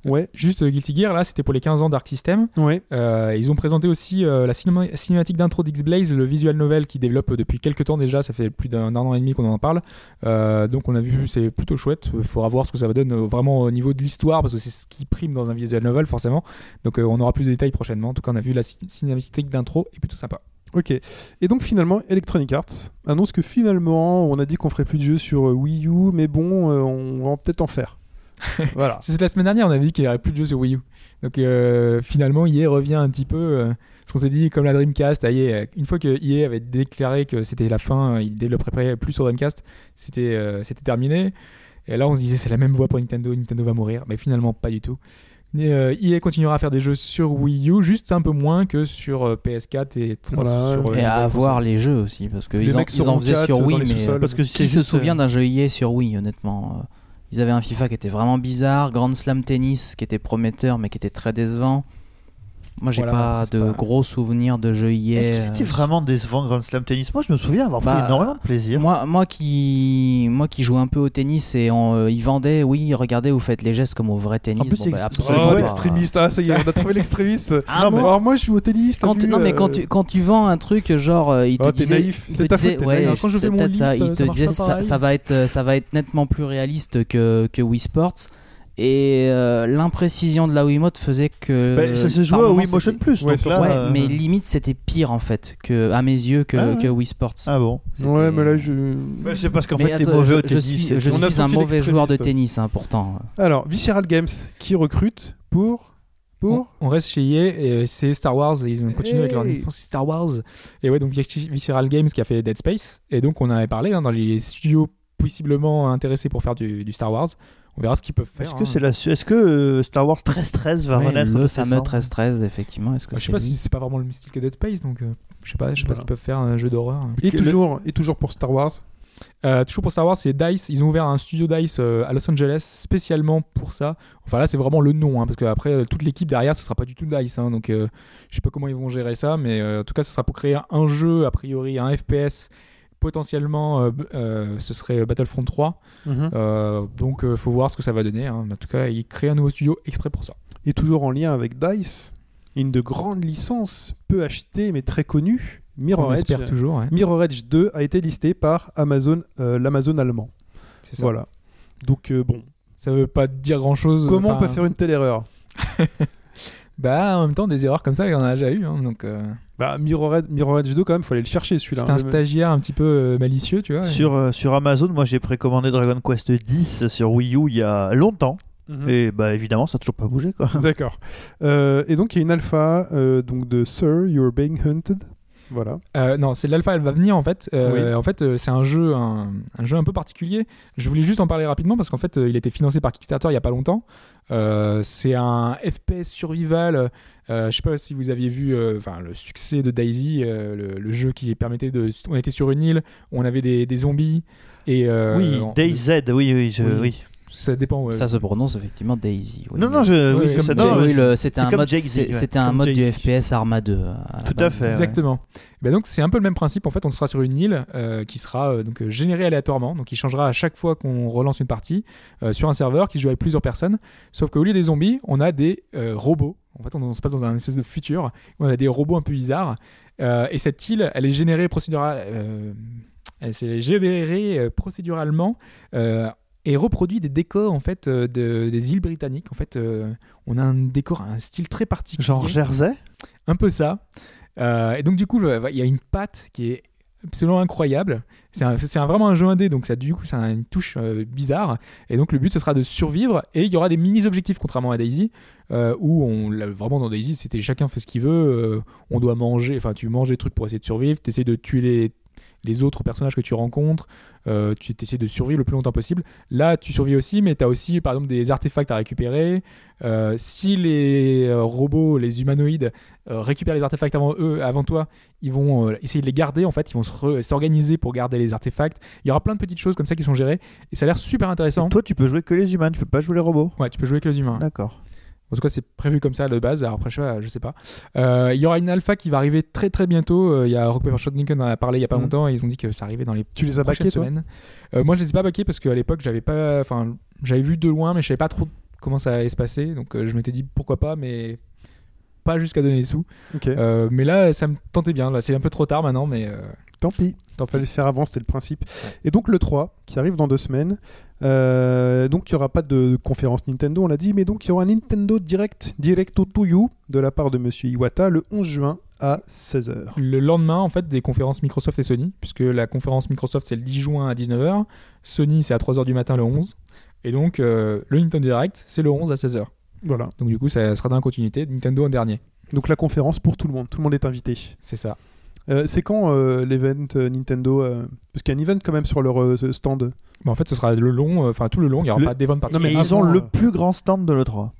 Ouais, Juste euh, Guilty Gear, là, c'était pour les 15 ans d'Arc System. ouais. Euh, ils ont présenté aussi euh, la cinéma- cinématique d'intro d'X-Blaze, le visual novel qui développe euh, depuis quelques temps déjà, ça fait plus d'un an et demi qu'on en parle. Euh, donc on a vu, c'est plutôt chouette. Il faudra voir ce que ça va donner euh, vraiment au niveau de l'histoire, parce que c'est ce qui prime dans un visual novel forcément. Donc euh, on aura plus de détails prochainement. En tout cas, on a vu la ci- cinématique d'intro et plutôt sympa. Ok. Et donc finalement, Electronic Arts annonce que finalement, on a dit qu'on ferait plus de jeux sur euh, Wii U, mais bon, euh, on va peut-être en faire. voilà. C'est la semaine dernière, on avait dit qu'il n'y aurait plus de jeux sur Wii U. Donc euh, finalement, EA revient un petit peu. euh, parce qu'on s'est dit, comme la Dreamcast, ah, EA, une fois que EA avait déclaré que c'était la fin, il développerait plus sur Dreamcast, c'était c'était terminé. Et là, on se disait, c'est la même voie pour Nintendo, Nintendo va mourir. Mais finalement, pas du tout. Et, euh, EA continuera à faire des jeux sur Wii U, juste un peu moins que sur euh, PS4 et 3 Voilà. sur euh, Et à nouvelle voir console. les jeux aussi, parce qu'ils en, ils en faisaient sur Wii, mais sous-sols. Parce que qui se souvient d'un jeu EA sur Wii, honnêtement Ils avaient un FIFA qui était vraiment bizarre, Grand Slam Tennis qui était prometteur mais qui était très décevant. Moi, j'ai Voilà, pas de pas- gros souvenirs de jeux EA. Est-ce qu'il était euh, vraiment décevant Grand Slam Tennis? Moi, je me souviens avoir pris Bah, énormément de plaisir. Moi, moi qui, moi qui joue un peu au tennis et on, euh, ils vendaient, oui, regardez, vous faites les gestes comme au vrai tennis. En plus, Bon, c'est bah, ex- absolument jouait Oh, pas. l'extrémiste, ah ça y est, on a trouvé l'extrémiste. Ah non, mais alors moi je joue au tennis. Quand tu- vu, non mais euh, quand tu, quand tu vends un truc genre euh, il te Oh, t'es disait, naïf. te faute, ouais naïf. Quand je fais c'est mon peut-être ça lift, il ça te ça, va être ça va être nettement plus réaliste que que Wii Sports et euh, l'imprécision de la Wiimote faisait que Bah, ça se jouait moments, Wii Motion Plus. Ouais, donc sur là, ouais euh, mais limite c'était pire en fait que à mes yeux que, Ah ouais. que Wii Sports Ah bon Ouais, mais là je. Mais C'est parce qu'en fait, t'es mauvais je, au je tennis. suis, je un mauvais joueur de tennis hein, pourtant Alors, Visceral Games qui recrute pour. Pour. On reste chez EA et c'est Star Wars et ils ont continué avec leur Hey. licence Star Wars. Et ouais, donc Visceral Games qui a fait Dead Space. Et donc on en avait parlé hein, dans les studios possiblement intéressés pour faire du, du Star Wars. On verra ce qu'ils peuvent faire. Est-ce que, hein. c'est la... Est-ce que euh, Star Wars 1313 va Ouais, renaître le de fameux cendres 13-13 effectivement est-ce que Bah, je sais pas si c'est pas vraiment le même style que Dead Space, donc euh, je sais pas, je sais pas Voilà. s'ils peuvent faire un jeu d'horreur. Et toujours, et toujours pour Star Wars. Euh, toujours pour Star Wars, c'est Dice. Ils ont ouvert un studio Dice euh, à Los Angeles spécialement pour ça. Enfin là, c'est vraiment le nom, hein, parce qu'après euh, toute l'équipe derrière, ce sera pas du tout Dice. hein, donc euh, je sais pas comment ils vont gérer ça, mais euh, en tout cas, ce sera pour créer un jeu a priori, un FPS. Potentiellement, euh, euh, ce serait Battlefront 3. Euh, donc, euh, faut voir ce que ça va donner. hein. En tout cas, ils créent un nouveau studio exprès pour ça. Et toujours en lien avec Dice, une de grandes licences peu achetée mais très connue, Mirror On Edge. espère toujours. ouais. Mirror Edge 2 a été listé par Amazon, euh, l'Amazon allemand. C'est ça. Voilà. Donc euh, bon, Ça veut pas dire grand chose. comment on peut faire une telle erreur? Bah, en même temps, des erreurs comme ça, il y en a déjà eu. hein, donc, euh, Bah, Mirror Edge, Mirror Edge 2, quand même, faut aller le chercher celui-là. c'est un hein. stagiaire un petit peu euh, malicieux, tu vois. Sur, euh, sur Amazon, moi j'ai précommandé Dragon Quest X sur Wii U il y a longtemps. Mhm. Et bah évidemment, ça a toujours pas bougé quoi. D'accord. Euh, et donc, il y a une alpha euh, donc de Sir, You're Being Hunted. Voilà. Euh, non, c'est l'alpha, elle va venir en fait. Euh, En fait, euh, c'est un jeu, un, un jeu un peu particulier. Je voulais juste en parler rapidement parce qu'en fait, euh, il a été financé par Kickstarter il y a pas longtemps. Euh, c'est un FPS survival. Euh, je sais pas si vous aviez vu, euh, enfin le succès de Daisy, euh, le, le jeu qui permettait de. On était sur une île on avait des, des zombies et. euh, oui, on- DayZ, oui, oui, je- Oui. oui. Ça dépend. ouais. Ça se prononce effectivement Daisy. oui. Non, non, je, Oui, oui, c'était un mode, c'était un mode du. FPS Arma 2. à la Tout à fait. ouais. Exactement. Ben donc c'est un peu le même principe. En fait, on sera sur une île euh, qui sera euh, donc générée aléatoirement, donc qui changera à chaque fois qu'on relance une partie euh, sur un serveur qui joue avec plusieurs personnes. Sauf qu'au lieu des zombies, on a des euh, robots. En fait, on, on se passe dans un espèce de futur où on a des robots un peu bizarres. Euh, et cette île, elle est générée euh, elle s'est générée euh, procéduralement. et reproduit des décors en fait de- des îles britanniques. En fait, on a un décor, un style très particulier Genre Jersey? Un peu ça. Et donc du coup, le- il y a une patte qui est absolument incroyable. C'est vraiment un jeu indé, donc ça du coup ça a une touche euh, bizarre. Et donc le but ce sera de survivre et il y aura des mini objectifs contrairement à Daisy euh, où on l'a- vraiment dans Daisy c'était chacun fait ce qu'il veut. euh, on doit manger, enfin tu manges des trucs pour essayer de survivre. Tu essaies de tuer les les autres personnages que tu rencontres, euh, tu essaies de survivre le plus longtemps possible. Là, tu survis aussi, mais tu as aussi, par exemple, des artefacts à récupérer. Si les robots, les humanoïdes, récupèrent les artefacts avant eux, avant toi, ils vont essayer de les garder en fait, ils vont s'organiser pour garder les artefacts. Il y aura plein de petites choses comme ça qui sont gérées et ça a l'air super intéressant. Toi, tu peux jouer que les humains, tu peux pas jouer les robots. Ouais, tu peux jouer avec les humains. D'accord. En tout cas, c'est prévu comme ça de base. Alors après, je sais pas. Je sais pas. Euh, il y aura une alpha qui va arriver très très bientôt. Euh, Il y a Rock Paper Shotgun en a parlé il y a pas Mhm. longtemps. Et ils ont dit que ça arrivait dans les Tu les as baqués, semaines. Euh, moi, je les ai pas baqués parce qu'à l'époque, j'avais pas. Enfin, j'avais vu de loin, mais je savais pas trop comment ça allait se passer. Donc, euh, je m'étais dit pourquoi pas, mais pas jusqu'à donner les sous. Mais là, ça me tentait bien. Là, c'est un peu trop tard maintenant, mais Tant pis. Tant fallait le faire avant, c'était le principe. Et donc le 3, qui arrive dans deux semaines. Euh, donc il n'y aura pas de conférence Nintendo, on l'a dit, mais donc il y aura un Nintendo Direct, Directo to You, de la part de Monsieur Iwata, le 11 juin à 16h. le lendemain en fait des conférences Microsoft et Sony, puisque la conférence Microsoft c'est le 10 juin à 19h, Sony c'est à 3h du matin le 11, et donc euh, le Nintendo Direct c'est le 11 à 16h. Voilà. Donc du coup ça sera dans la continuité, Nintendo en dernier. Donc la conférence pour tout le monde, tout le monde est invité. C'est ça. Euh, c'est quand euh, l'event euh, Nintendo euh, Parce qu'il y a un event quand même sur leur euh, stand. Bah, en fait ce sera le long, euh, enfin tout le long, il n'y aura Le- pas d'event Non, particulier. mais ils ont le plus grand stand de l'E3.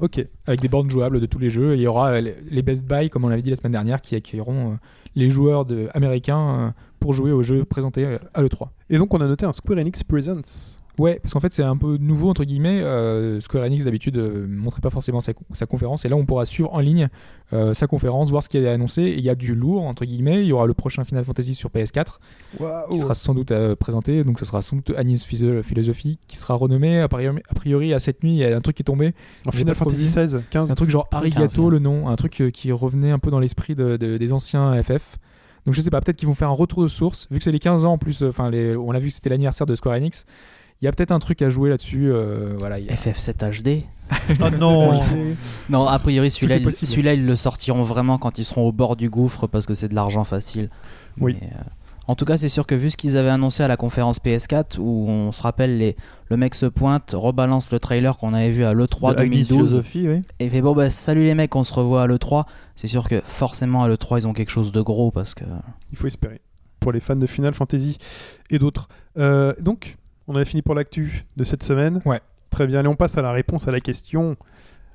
Ok. avec des bornes jouables de tous les jeux. Et il y aura euh, les- les Best Buy, comme on l'avait dit la semaine dernière, qui accueilleront euh, les joueurs de, américains euh, pour jouer aux jeux présentés euh, à l'E3. Et donc on a noté un Square Enix Presents. Ouais, parce qu'en fait c'est un peu nouveau entre guillemets. Euh, Square Enix d'habitude euh, montrait pas forcément sa, sa conférence, et là on pourra suivre en ligne euh, sa conférence, voir ce qui est annoncé. Et il y a du lourd entre guillemets. Il y aura le prochain Final Fantasy sur PS4 qui sera sans doute présenté. Donc ce sera sans doute Agnès Philo- Philosophie qui sera renommé. A priori, a priori à cette nuit, il y a un truc qui est tombé. En Final trop Fantasy. 16, 15. Un truc genre Arigato 15, le nom, un truc qui revenait un peu dans l'esprit de- de- des anciens FF. Donc je sais pas, peut-être qu'ils vont faire un retour de source, vu que c'est les 15 ans en plus, enfin on a vu que c'était l'anniversaire de Square Enix. Il y a peut-être un truc à jouer là-dessus. euh, voilà, il y a- FF7 HD. Oh non Non, a priori, celui-là, ils- le sortiront vraiment quand ils seront au bord du gouffre parce que c'est de l'argent facile. Oui. Mais, euh, en tout cas, c'est sûr que vu ce qu'ils avaient annoncé à la conférence PS4, où on se rappelle, les, le mec se pointe, rebalance le trailer qu'on avait vu à l'E3 De Agnes 2012 Philosophie, oui. et fait bon, bah salut les mecs, on se revoit à l'E3. C'est sûr que forcément à l'E3, ils ont quelque chose de gros parce que. Il faut espérer. Pour les fans de Final Fantasy et d'autres. Euh, donc, on avait fini pour l'actu de cette semaine. Ouais. Très bien. Allez, on passe à la réponse à la question.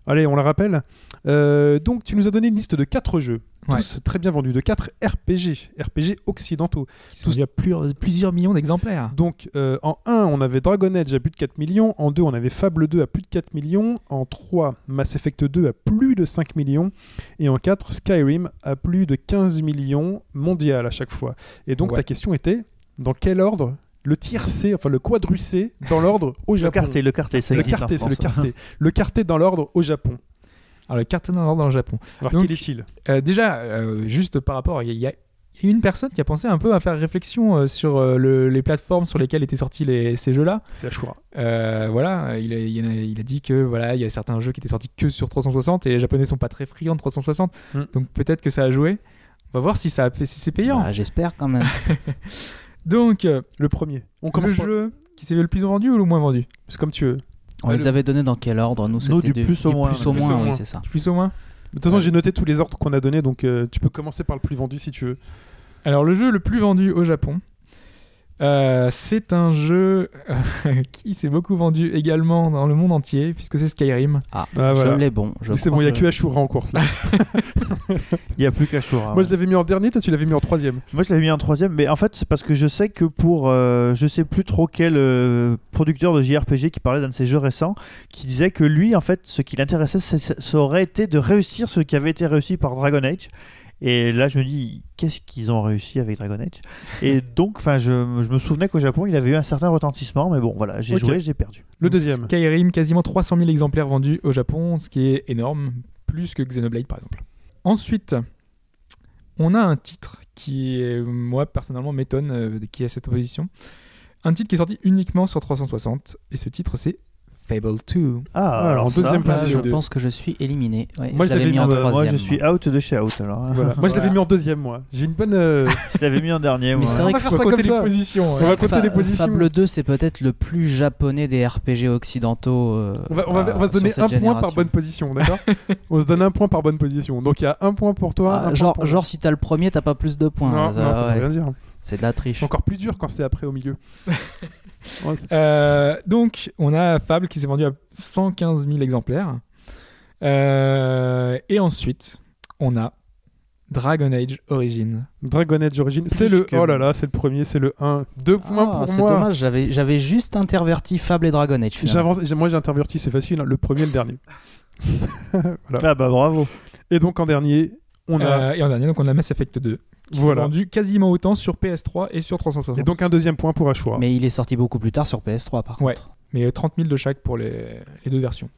Allez, on la rappelle. Euh, donc, tu nous as donné une liste de 4 jeux. Ouais. Tous très bien vendus. De 4 RPG. RPG occidentaux. sont vendus à plus- plusieurs millions d'exemplaires. Donc, euh, en 1, on avait Dragon Age à plus de 4 millions. En 2, on avait Fable 2 à plus de 4 millions. En 3, Mass Effect 2 à plus de 5 millions. Et en 4, Skyrim à plus de 15 millions mondial à chaque fois. Et donc, Ouais. ta question était dans quel ordre le tiers C, enfin le quadru C, dans l'ordre au Le Japon carté, le carté, ça Le carté, c'est le carté. le carté dans l'ordre au Japon. Alors le carton dans le Japon. Alors, Donc, quel est-il? Euh, déjà, euh, juste par rapport, il y, a- il y a une personne qui a pensé un peu à faire réflexion euh, sur euh, le- les plateformes sur lesquelles étaient sortis les- ces jeux-là. C'est Ashura. Euh, voilà, il a, il a- il a dit que voilà, il y a certains jeux qui étaient sortis que sur 360 et les Japonais sont pas très friands de 360. Mm. Donc peut-être que ça a joué. On va voir si ça a- si c'est payant. Bah, J'espère quand même. Donc euh, Le premier. On le commence par... jeu qui s'est le plus vendu ou le moins vendu C'est comme tu veux. On les avait donnés dans quel ordre Nous, Nous, c'était du plus au moins. plus au Du plus moins, oui, c'est ça. Plus ou moins De toute façon, Ouais. j'ai noté tous les ordres qu'on a donnés, donc euh, tu peux commencer par le plus vendu si tu veux. Alors le jeu le plus vendu au Japon, euh, c'est un jeu euh, qui s'est beaucoup vendu également dans le monde entier puisque c'est Skyrim. Ah, Ah, voilà. je l'ai bon. C'est bon, il n'y a que- Ashura en course là. Il n'y a plus qu'Ashura. Moi, je l'avais mis en dernier, toi, tu l'avais mis en troisième. Moi, je l'avais mis en troisième, mais en fait, c'est parce que je sais que pour, euh, je sais plus trop quel euh, producteur de JRPG qui parlait d'un de ses jeux récents, qui disait que lui, en fait, ce qui l'intéressait, ça aurait été de réussir ce qui avait été réussi par Dragon Age. Et là, je me dis, qu'est-ce qu'ils ont réussi avec Dragon Age? Et donc, enfin, je, je me souvenais qu'au Japon, il avait eu un certain retentissement, mais bon, voilà, j'ai joué, j'ai perdu. Le deuxième. Skyrim, quasiment 300 000 exemplaires vendus au Japon, ce qui est énorme, plus que Xenoblade par exemple. Ensuite, on a un titre qui, moi personnellement, m'étonne euh, qui à cette position. Un titre qui est sorti uniquement sur 360, et ce titre c'est Fable 2. Ah, alors, en deuxième place. je pense que je suis éliminé. Ouais, Moi, je je l'avais mis en mis en- euh, moi, troisième. je suis out de chez out, alors. hein. Voilà. Moi, je l'avais mis en deuxième, moi. J'ai une bonne. euh, je l'avais mis en dernier, Mais moi. c'est On vrai va faire ça compter comme les ça. positions. Ouais. vrai. compter les positions. Fable 2, c'est peut-être le plus japonais des RPG occidentaux. euh, On va, on va- on va se donner un point par bonne position, d'accord On se donne un point par bonne position. Donc il y a un point pour toi. Ah, genre, pour- genre, si t'as le premier, t'as pas plus de points. Non, Ça, veut rien dire. C'est de la triche. C'est encore plus dur quand c'est après au milieu. C'est- Euh, donc, on a Fable qui s'est vendu à 115 000 exemplaires. Euh, et ensuite, on a Dragon Age Origin. Dragon Age Origin, c'est le. que- Oh là là, c'est le premier, c'est le 1. Deux points Ah, pour c'est moi. dommage, j'avais, j'avais juste interverti Fable et Dragon Age. finalement. J'avance, j'ai- moi j'ai interverti, c'est facile, hein, le premier et le dernier. Voilà. Ah bah bravo. Et donc en dernier, on a. Euh, et en dernier, donc on a Mass Effect 2. Qui s'est Voilà. vendu quasiment autant sur PS3 et sur 360. Et donc un deuxième point pour Ashura. Mais il est sorti beaucoup plus tard sur PS3 par Ouais. contre. Mais 30 000 de chaque pour les, les deux versions.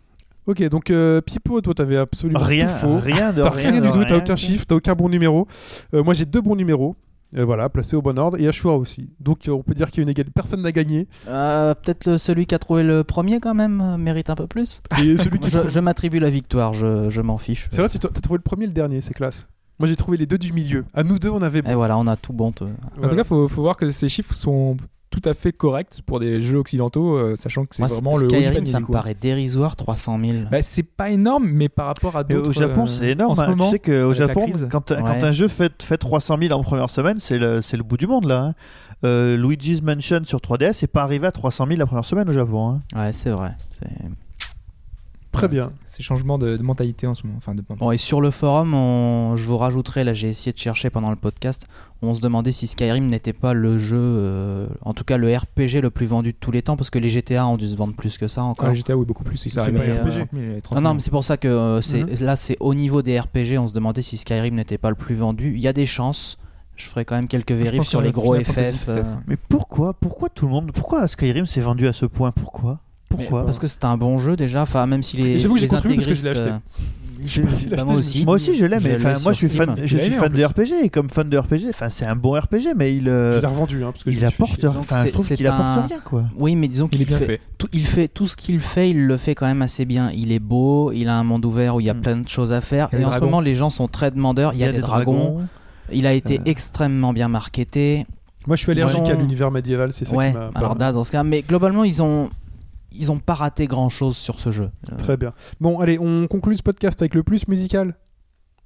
Ok, donc euh, Pipo, toi t'avais absolument Rien, tout faux. rien de T'as rien, rien, de du tout, t'as aucun chiffre, t'as aucun bon numéro. Euh, moi j'ai deux bons numéros. Euh, voilà, placés au bon ordre. Et Ashura aussi. Donc euh, on peut dire qu'il y a une égalité. Personne n'a gagné. Euh, peut-être celui qui a trouvé le premier quand même mérite un peu plus. Et celui qui Je, trouve- je m'attribue la victoire, je, je m'en fiche. C'est vrai, tu t'as t'as trouvé le premier et le dernier, c'est classe. Moi j'ai trouvé les deux du milieu. À nous deux, on avait. Et voilà, on a tout bon. te- En tout cas, faut, faut voir que ces chiffres sont tout à fait corrects pour des jeux occidentaux, euh, sachant que c'est Moi, vraiment le haut du Skyrim, panier, ça me paraît dérisoire, 300 000. Bah, c'est pas énorme, mais par rapport à Mais d'autres. au Japon, euh, c'est énorme. En ce hein. moment, tu sais qu'au avec la Japon, crise. quand, quand Ouais. un jeu fait, fait 300 000 en première semaine, c'est le, c'est le bout du monde là. hein. Euh, Luigi's Mansion sur 3DS n'est pas arrivé à 300 000 la première semaine au Japon. hein. Ouais, c'est vrai. c'est- Très bien. c'est- C'est changement de, de mentalité en ce moment. Enfin, de mentalité. Bon, et sur le forum, on- je vous rajouterai, là j'ai essayé de chercher pendant le podcast, on se demandait si Skyrim n'était pas le jeu, euh, en tout cas le RPG le plus vendu de tous les temps, parce que les GTA ont dû se vendre plus que ça encore. Ah, GTA, oui, beaucoup plus. Ça C'est arrive pas à RPG. 30 000, 30 Non, 000. non, mais c'est pour ça que euh, c'est, Mhm. là c'est au niveau des RPG, on se demandait si Skyrim n'était pas le plus vendu. Il y a des chances, je ferai quand même quelques vérifs sur les gros FF. euh, Mais pourquoi Pourquoi tout le monde Pourquoi Skyrim s'est vendu à ce point Pourquoi? Pourquoi Parce que c'est un bon jeu déjà, enfin même si les, j'avoue que j'ai les contribué parce que je l'ai acheté. euh, Je bah, l'acheter, moi je aussi. Moi aussi je l'aime, Je mais enfin, moi je sur suis fan, Steam. je Il suis fan de RPG et comme fan de RPG, enfin c'est un bon RPG, mais il, euh, Je l'ai revendu hein, parce que je il me suis apporte. Donc, enfin je c'est- trouve c'est qu'il un- apporte rien quoi. Oui, mais disons Il est qu'il bien fait, fait. tout, il fait tout ce qu'il fait, il le fait quand même assez bien. Il est beau, il a un monde ouvert où il y a Mm. plein de choses à faire. Il y a Et des en ce dragons. moment, les gens sont très demandeurs. Il y a, des, dragons. Il a été Euh. extrêmement bien marketé. Moi je suis allergique Ils à l'univers médiéval, c'est ça Ouais. qui m'a. Alors là, dans ce cas, mais globalement, ils ont ils ont pas raté grand chose sur ce jeu. Euh, Très bien. Bon, allez, on conclut ce podcast avec le plus musical.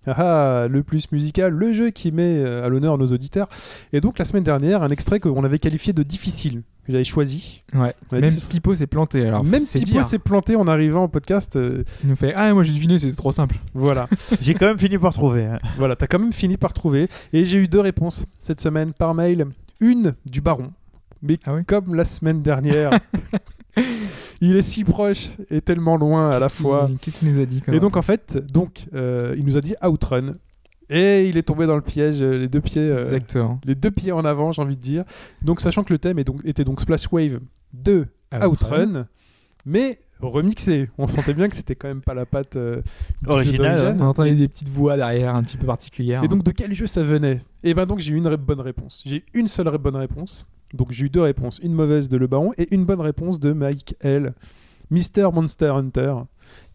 Ah, ah, le plus musical, le jeu qui met euh, à l'honneur nos auditeurs. Et donc la semaine dernière, un extrait qu'on avait qualifié de difficile, que j'avais choisi. Ouais. Même dit- Pipo s'est planté. Alors, Même Pipo s'est planté en arrivant au podcast. euh, Il nous fait Ah, moi j'ai deviné, c'était trop simple. voilà, J'ai quand même fini par trouver. hein. voilà, t'as quand même fini par trouver. Et j'ai eu deux réponses cette semaine par mail. Une du baron. Mais Ah oui comme la semaine dernière, il est si proche et tellement loin à la fois. Qu'est-ce qu'il nous a dit quand Et donc en fait, donc euh, il nous a dit Outrun. Et il est tombé dans le piège, euh, les deux pieds, euh, les deux pieds en avant, j'ai envie de dire. Donc sachant que le thème est donc, était donc Splash Wave de Outrun. mais remixé. On sentait bien que c'était quand même pas la patte euh, du jeu Original, d'origine. On entendait des petites voix derrière un petit peu particulières. Et donc de quel jeu ça venait? Et ben donc j'ai eu une bonne réponse. J'ai une seule bonne réponse. Donc j'ai eu deux réponses, une mauvaise de Le Baron et une bonne réponse de Mike L, Mister Monster Hunter,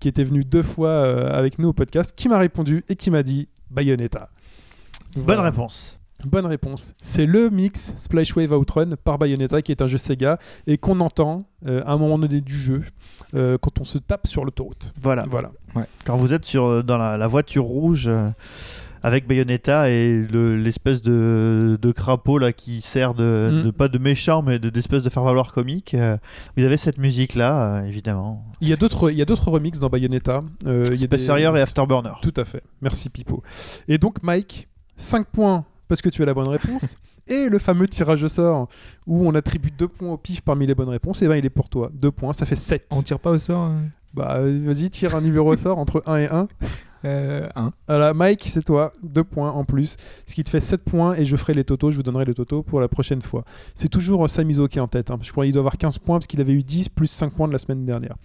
qui était venu deux fois euh, avec nous au podcast, qui m'a répondu et qui m'a dit Bayonetta. Bonne réponse. Bonne réponse. C'est le mix Splash Wave Outrun par Bayonetta, qui est un jeu Sega et qu'on entend euh, à un moment donné du jeu euh, quand on se tape sur l'autoroute. Voilà. Voilà. Quand vous êtes sur, dans la, la voiture rouge avec Bayonetta et le- l'espèce de, de crapaud là qui sert de, Mm. de- pas de méchant mais de- d'espèce de faire-valoir comique, euh, vous avez cette musique là, évidemment. Il y a d'autres, il y a d'autres remixes dans Bayonetta. Euh, il y a des- et Afterburner. Tout à fait. Merci Pipo. Et donc Mike, 5 points parce que tu as la bonne réponse. Et le fameux tirage au sort où on attribue 2 points au pif parmi les bonnes réponses, et ben il est pour toi. 2 points, ça fait 7. On tire pas au sort euh, Bah euh, vas-y, tire un numéro au sort entre 1 et 1. euh, un. Voilà, Mike, c'est toi, 2 points en plus, ce qui te fait 7 points et je ferai les totaux, je vous donnerai les totaux pour la prochaine fois. C'est toujours euh, Samizo qui est en tête, hein. je crois qu'il doit avoir 15 points parce qu'il avait eu 10 plus 5 points de la semaine dernière.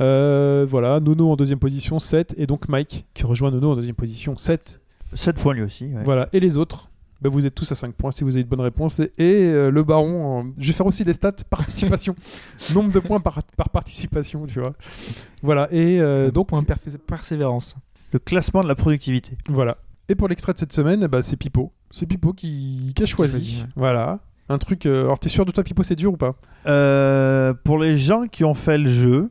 Euh, voilà, Nono en deuxième position, 7, et donc Mike qui rejoint Nono en deuxième position, 7. 7 points lui aussi. ouais. Voilà, et les autres? Bah, vous êtes tous à 5 points si vous avez de bonnes réponses. Et, euh, le baron, euh, je vais faire aussi des stats participation. Nombre de points par, par participation, tu vois. Voilà, et euh, donc, point persévérance. Le classement de la productivité. voilà. Et pour l'extrait de cette semaine, bah, c'est Pipo. C'est Pipo qui, qui a choisi. choisi, ouais. Voilà. Un truc. euh, alors, t'es sûr de toi, Pipo, c'est dur ou pas? Euh, pour les gens qui ont fait le jeu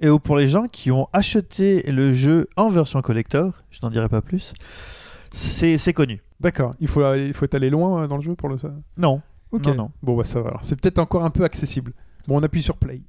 et ou pour les gens qui ont acheté le jeu en version collector, je n'en dirai pas plus, c'est c'est connu. D'accord. Il faut, il faut être allé loin euh, dans le jeu pour le ça. Non. Ok. Non, non. Bon, bah ça va. alors. C'est peut-être encore un peu accessible. Bon, on appuie sur play.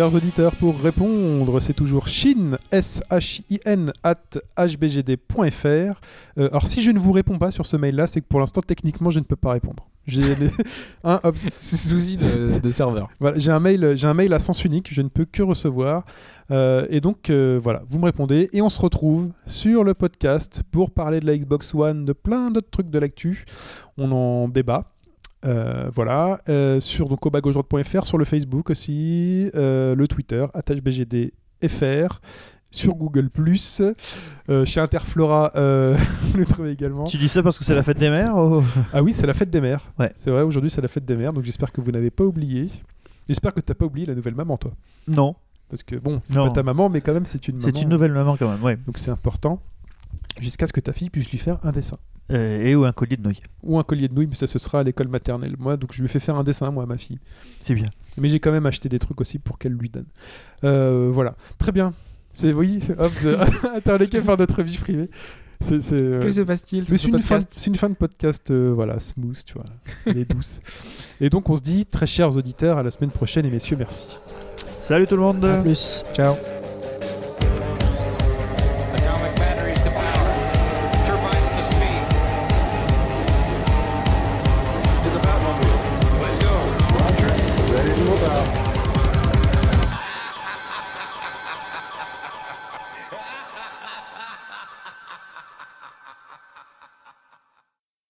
Chers auditeurs, pour répondre, c'est toujours shin, S-H-I-N, at hbgd.fr. Euh, alors, si je ne vous réponds pas sur ce mail-là, c'est que pour l'instant, techniquement, je ne peux pas répondre. J'ai les- un, souci de, de serveur. voilà, j'ai un mail, j'ai un mail à sens unique, je ne peux que recevoir. Euh, et donc euh, voilà, vous me répondez et on se retrouve sur le podcast pour parler de la Xbox One, de plein d'autres trucs de l'actu. On en débat. Euh, voilà, euh, sur donc obagaujourd.fr, sur le Facebook aussi, euh, le Twitter, attachbgdfr, sur Google+, euh, chez Interflora, vous le trouvez également. Tu dis ça parce que c'est la fête des mères ou- Ah oui, c'est la fête des mères. Ouais. C'est vrai, aujourd'hui c'est la fête des mères, donc j'espère que vous n'avez pas oublié. J'espère que tu n'as pas oublié la nouvelle maman, toi. Non. Parce que bon, c'est pas ta maman, mais quand même c'est une maman. C'est une nouvelle maman quand même, ouais. Donc c'est important. Jusqu'à ce que ta fille puisse lui faire un dessin. Euh, et ou un collier de nouilles. Ou un collier de nouilles, mais ça ce sera à l'école maternelle. Moi, donc je lui fais faire un dessin, moi, à ma fille. C'est bien. Mais j'ai quand même acheté des trucs aussi pour qu'elle lui donne. Euh, voilà. Très bien. C'est, oui, hop, qu'à faire notre vie privée. C'est, c'est, euh, Que se passe-t-il une, c'est une fin de podcast, euh, voilà, smooth, tu vois. Elle est douce. Et donc on se dit, très chers auditeurs, à la semaine prochaine et messieurs, merci. Salut tout le monde À plus. Ciao.